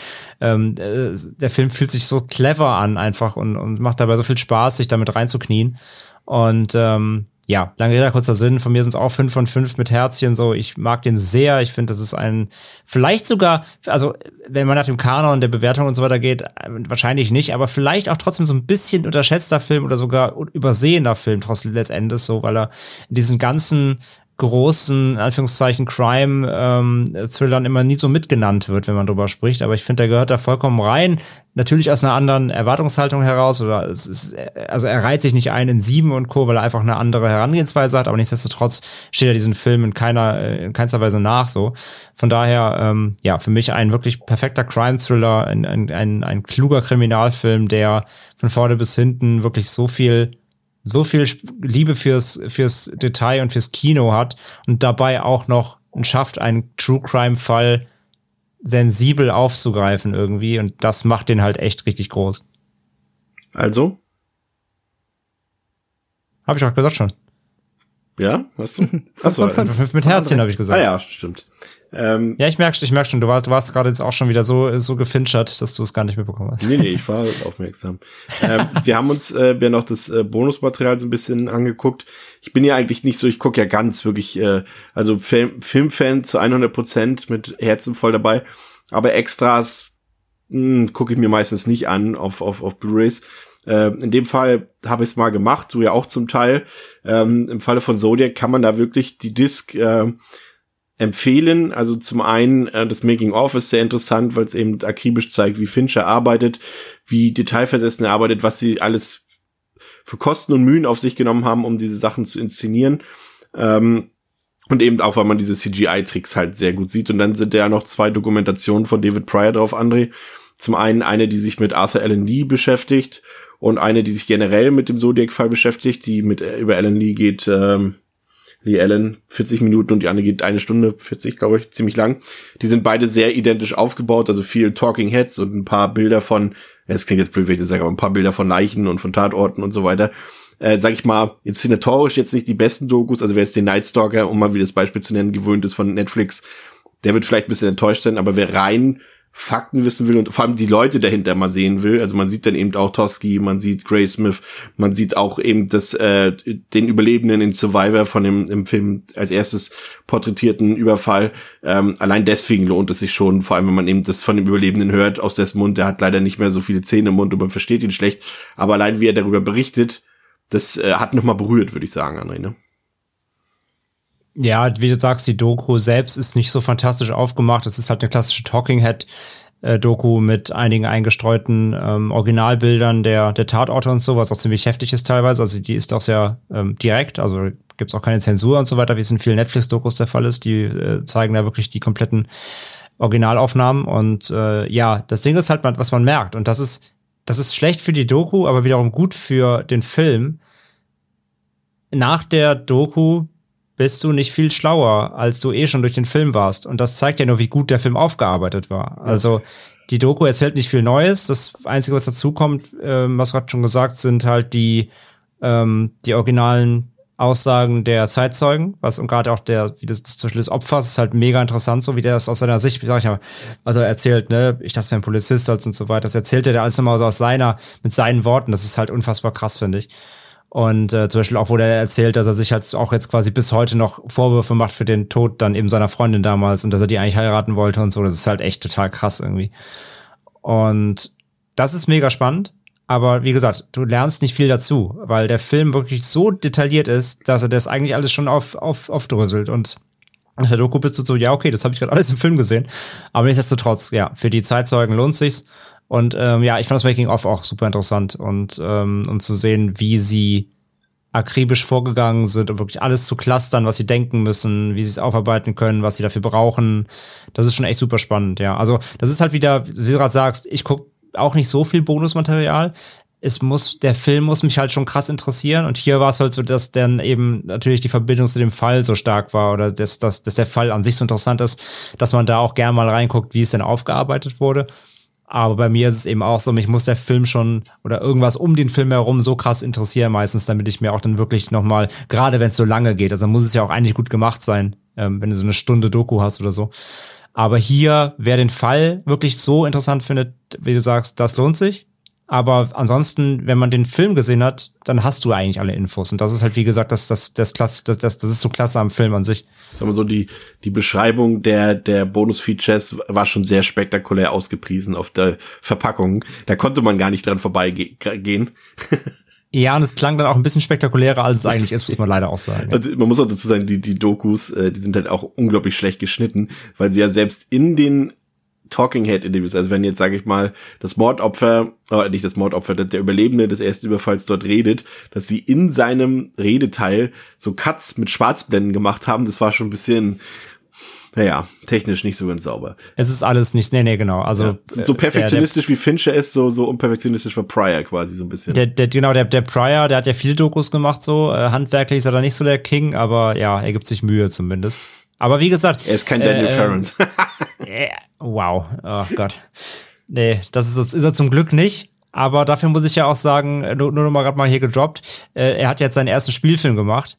S4: Ähm, äh, der Film fühlt sich so clever an einfach und, und macht dabei so viel Spaß, sich damit reinzuknien. Und ähm, ja, lange Rede, kurzer Sinn. Von mir sind es auch fünf von fünf mit Herzchen. So, ich mag den sehr. Ich finde, das ist ein, vielleicht sogar, also wenn man nach dem Kanon der Bewertung und so weiter geht, wahrscheinlich nicht, aber vielleicht auch trotzdem so ein bisschen unterschätzter Film oder sogar übersehender Film, trotz letztendlich so, weil er in diesen ganzen großen, Anführungszeichen, Crime-Thrillern ähm, immer nie so mitgenannt wird, wenn man drüber spricht. Aber ich finde, der gehört da vollkommen rein. Natürlich aus einer anderen Erwartungshaltung heraus. Oder es ist, also er reiht sich nicht ein in Sieben und Co., weil er einfach eine andere Herangehensweise hat. Aber nichtsdestotrotz steht er diesen Film in keiner, in keinster Weise nach. So. Von daher, ähm, ja, für mich ein wirklich perfekter Crime-Thriller, ein, ein, ein, ein kluger Kriminalfilm, der von vorne bis hinten wirklich so viel so viel Liebe fürs, fürs Detail und fürs Kino hat und dabei auch noch schafft, einen True Crime Fall sensibel aufzugreifen irgendwie und das macht den halt echt richtig groß.
S2: Also?
S4: Habe ich auch gesagt schon.
S2: Ja, hast du?
S4: Achso, fünf, fünf mit Herzchen habe ich gesagt.
S2: Ah ja, stimmt.
S4: Ähm, ja, ich merke ich merk schon, du warst, du warst gerade jetzt auch schon wieder so, so gefinchert, dass du es gar nicht mitbekommen hast.
S2: Nee, nee, ich war aufmerksam. ähm, wir haben uns äh, ja noch das äh, Bonusmaterial so ein bisschen angeguckt. Ich bin ja eigentlich nicht so, ich gucke ja ganz wirklich, äh, also Film, Filmfan zu 100 Prozent mit Herzen voll dabei. Aber Extras hm, gucke ich mir meistens nicht an auf, auf, auf Blu-rays. Äh, in dem Fall habe ich es mal gemacht, du ja auch zum Teil. Ähm, Im Falle von Zodiac kann man da wirklich die Disc äh, empfehlen. Also zum einen äh, das Making of ist sehr interessant, weil es eben akribisch zeigt, wie Fincher arbeitet, wie detailversessen er arbeitet, was sie alles für Kosten und Mühen auf sich genommen haben, um diese Sachen zu inszenieren. Ähm, und eben auch, weil man diese CGI-Tricks halt sehr gut sieht. Und dann sind ja noch zwei Dokumentationen von David Pryor drauf, André. Zum einen eine, die sich mit Arthur Allen Lee beschäftigt und eine, die sich generell mit dem Zodiac-Fall beschäftigt, die mit äh, über Allen Lee geht, ähm, Lee Allen 40 Minuten und die andere geht eine Stunde 40, glaube ich, ziemlich lang. Die sind beide sehr identisch aufgebaut, also viel Talking Heads und ein paar Bilder von, es klingt jetzt blöd, wenn ich das sage, aber ein paar Bilder von Leichen und von Tatorten und so weiter. Äh, sag ich mal, inszenatorisch jetzt nicht die besten Dokus, also wer jetzt den Night Stalker, um mal wieder das Beispiel zu nennen, gewöhnt ist von Netflix, der wird vielleicht ein bisschen enttäuscht sein, aber wer rein Fakten wissen will und vor allem die Leute dahinter mal sehen will. Also man sieht dann eben auch Toski, man sieht Gray Smith, man sieht auch eben das, äh, den Überlebenden in Survivor von dem im Film als erstes porträtierten Überfall. Ähm, allein deswegen lohnt es sich schon, vor allem wenn man eben das von dem Überlebenden hört aus dessen Mund. Der hat leider nicht mehr so viele Zähne im Mund und man versteht ihn schlecht. Aber allein wie er darüber berichtet, das äh, hat nochmal berührt, würde ich sagen, André. Ne?
S4: Ja, wie du sagst, die Doku selbst ist nicht so fantastisch aufgemacht. Es ist halt eine klassische Talking Head. Äh, Doku mit einigen eingestreuten ähm, Originalbildern der, der Tatorte und so, was auch ziemlich heftig ist teilweise. Also die ist auch sehr ähm, direkt, also gibt's auch keine Zensur und so weiter, wie es in vielen Netflix-Dokus der Fall ist. Die äh, zeigen da wirklich die kompletten Originalaufnahmen. Und äh, ja, das Ding ist halt, was man merkt. Und das ist, das ist schlecht für die Doku, aber wiederum gut für den Film. Nach der Doku bist du nicht viel schlauer, als du eh schon durch den Film warst. Und das zeigt ja nur, wie gut der Film aufgearbeitet war. Ja. Also die Doku erzählt nicht viel Neues. Das Einzige, was dazu kommt, ähm, was gerade schon gesagt, sind halt die, ähm, die originalen Aussagen der Zeitzeugen, was und gerade auch der, wie das zum Beispiel des Opfers ist halt mega interessant, so wie der das aus seiner Sicht, sag ich mal, also er erzählt, ne, ich dachte, es wäre ein Polizist als und so weiter, das erzählt er alles nochmal so aus seiner, mit seinen Worten, das ist halt unfassbar krass, finde ich. Und äh, zum Beispiel auch, wo der erzählt, dass er sich halt auch jetzt quasi bis heute noch Vorwürfe macht für den Tod dann eben seiner Freundin damals und dass er die eigentlich heiraten wollte und so. Das ist halt echt total krass irgendwie. Und das ist mega spannend. Aber wie gesagt, du lernst nicht viel dazu, weil der Film wirklich so detailliert ist, dass er das eigentlich alles schon auf, auf, aufdröselt. Und in der Doku bist du so, ja, okay, das habe ich gerade alles im Film gesehen. Aber nichtsdestotrotz, ja, für die Zeitzeugen lohnt sich's. Und ähm, ja, ich fand das Making-of auch super interessant und ähm, um zu sehen, wie sie akribisch vorgegangen sind, um wirklich alles zu clustern, was sie denken müssen, wie sie es aufarbeiten können, was sie dafür brauchen. Das ist schon echt super spannend, ja. Also das ist halt wieder, wie du gerade sagst, ich guck auch nicht so viel Bonusmaterial. Es muss, der Film muss mich halt schon krass interessieren. Und hier war es halt so, dass dann eben natürlich die Verbindung zu dem Fall so stark war oder dass, dass, dass der Fall an sich so interessant ist, dass man da auch gerne mal reinguckt, wie es denn aufgearbeitet wurde. Aber bei mir ist es eben auch so, mich muss der Film schon oder irgendwas um den Film herum so krass interessieren meistens, damit ich mir auch dann wirklich nochmal, gerade wenn es so lange geht, also muss es ja auch eigentlich gut gemacht sein, ähm, wenn du so eine Stunde Doku hast oder so. Aber hier, wer den Fall wirklich so interessant findet, wie du sagst, das lohnt sich. Aber ansonsten, wenn man den Film gesehen hat, dann hast du eigentlich alle Infos. Und das ist halt, wie gesagt, das, das, das, das, das, das ist so klasse am Film an sich.
S2: Sagen wir so, die, die Beschreibung der, der Bonus-Features war schon sehr spektakulär ausgepriesen auf der Verpackung. Da konnte man gar nicht dran vorbeigehen.
S4: Ja, und es klang dann auch ein bisschen spektakulärer, als es eigentlich ist, muss man leider auch sagen.
S2: Also man muss auch dazu sagen, die, die Dokus, äh, die sind halt auch unglaublich schlecht geschnitten, weil sie ja selbst in den Talking Head Interviews. Also wenn jetzt, sage ich mal, das Mordopfer, oder nicht das Mordopfer, der Überlebende des ersten Überfalls dort redet, dass sie in seinem Redeteil so Cuts mit Schwarzblenden gemacht haben, das war schon ein bisschen, naja, technisch nicht so ganz sauber.
S4: Es ist alles nicht, nee, nee, genau. Also ja,
S2: so perfektionistisch der, der, wie Fincher ist, so so unperfektionistisch war Pryor quasi so ein bisschen.
S4: Der, der genau, der der Pryor, der hat ja viele Dokus gemacht, so äh, handwerklich ist er da nicht so der King, aber ja, er gibt sich Mühe zumindest. Aber wie gesagt.
S2: Er ist kein Daniel äh, Ferrens.
S4: äh, wow. Oh Gott. Nee, das ist, ist er zum Glück nicht. Aber dafür muss ich ja auch sagen, nur, nur noch mal gerade mal hier gedroppt, äh, er hat jetzt seinen ersten Spielfilm gemacht.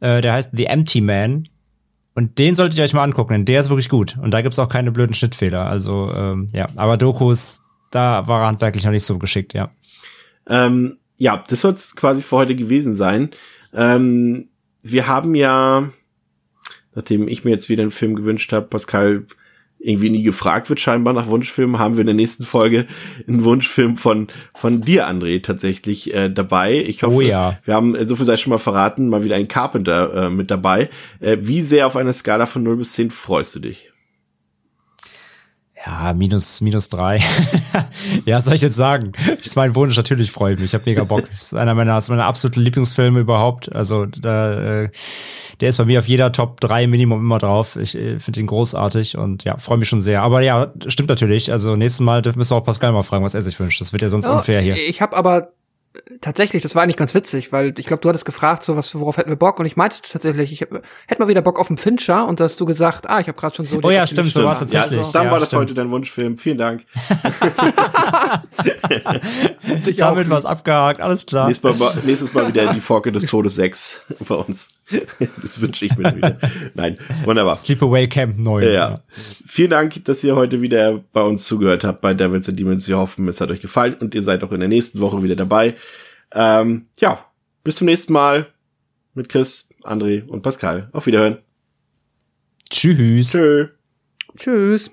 S4: Äh, der heißt The Empty Man. Und den solltet ihr euch mal angucken, denn der ist wirklich gut. Und da gibt's auch keine blöden Schnittfehler. Also, ähm, ja. Aber Dokus, da war er handwerklich noch nicht so geschickt, ja.
S2: Ähm, ja, das soll es quasi für heute gewesen sein. Ähm, wir haben ja, nachdem ich mir jetzt wieder einen Film gewünscht habe, Pascal irgendwie nie gefragt wird, scheinbar nach Wunschfilmen, haben wir in der nächsten Folge einen Wunschfilm von, von dir, André, tatsächlich äh, dabei. Ich hoffe,
S4: oh ja.
S2: wir haben, äh, so viel sei schon mal verraten, mal wieder einen Carpenter äh, mit dabei. Äh, wie sehr auf einer Skala von 0 bis 10 freust du dich?
S4: Ja, minus, minus drei. ja, soll ich jetzt sagen? ist mein Wunsch, natürlich freue ich mich. Ich habe mega Bock. Das ist einer meiner, ist meiner absoluten Lieblingsfilme überhaupt. Also da, äh, der ist bei mir auf jeder Top 3 Minimum immer drauf. Ich äh, finde ihn großartig und ja, freue mich schon sehr. Aber ja, stimmt natürlich. Also nächstes Mal müssen wir auch Pascal mal fragen, was er sich wünscht. Das wird ja sonst oh, unfair hier.
S3: Ich habe aber tatsächlich, das war eigentlich ganz witzig, weil ich glaube, du hattest gefragt, so was, worauf hätten wir Bock? Und ich meinte tatsächlich, ich hätte mal wieder Bock auf einen Fincher und da hast du gesagt, ah, ich habe gerade schon so.
S4: Oh ja, stimmt, so war es tatsächlich.
S2: Ja, dann ja, war das stimmt. heute dein Wunschfilm. Vielen Dank.
S4: Damit war es abgehakt, alles klar.
S2: Nächstes mal, nächstes Mal wieder die Forke des Todes 6 bei uns. Das wünsche ich mir wieder. Nein, wunderbar.
S4: Sleepaway Camp 9.
S2: Ja, ja. Vielen Dank, dass ihr heute wieder bei uns zugehört habt bei Devils and Demons. Wir hoffen, es hat euch gefallen und ihr seid auch in der nächsten Woche wieder dabei. Ähm, ja, bis zum nächsten Mal mit Chris, André und Pascal. Auf Wiederhören.
S4: Tschüss.
S2: Tschö.
S3: Tschüss.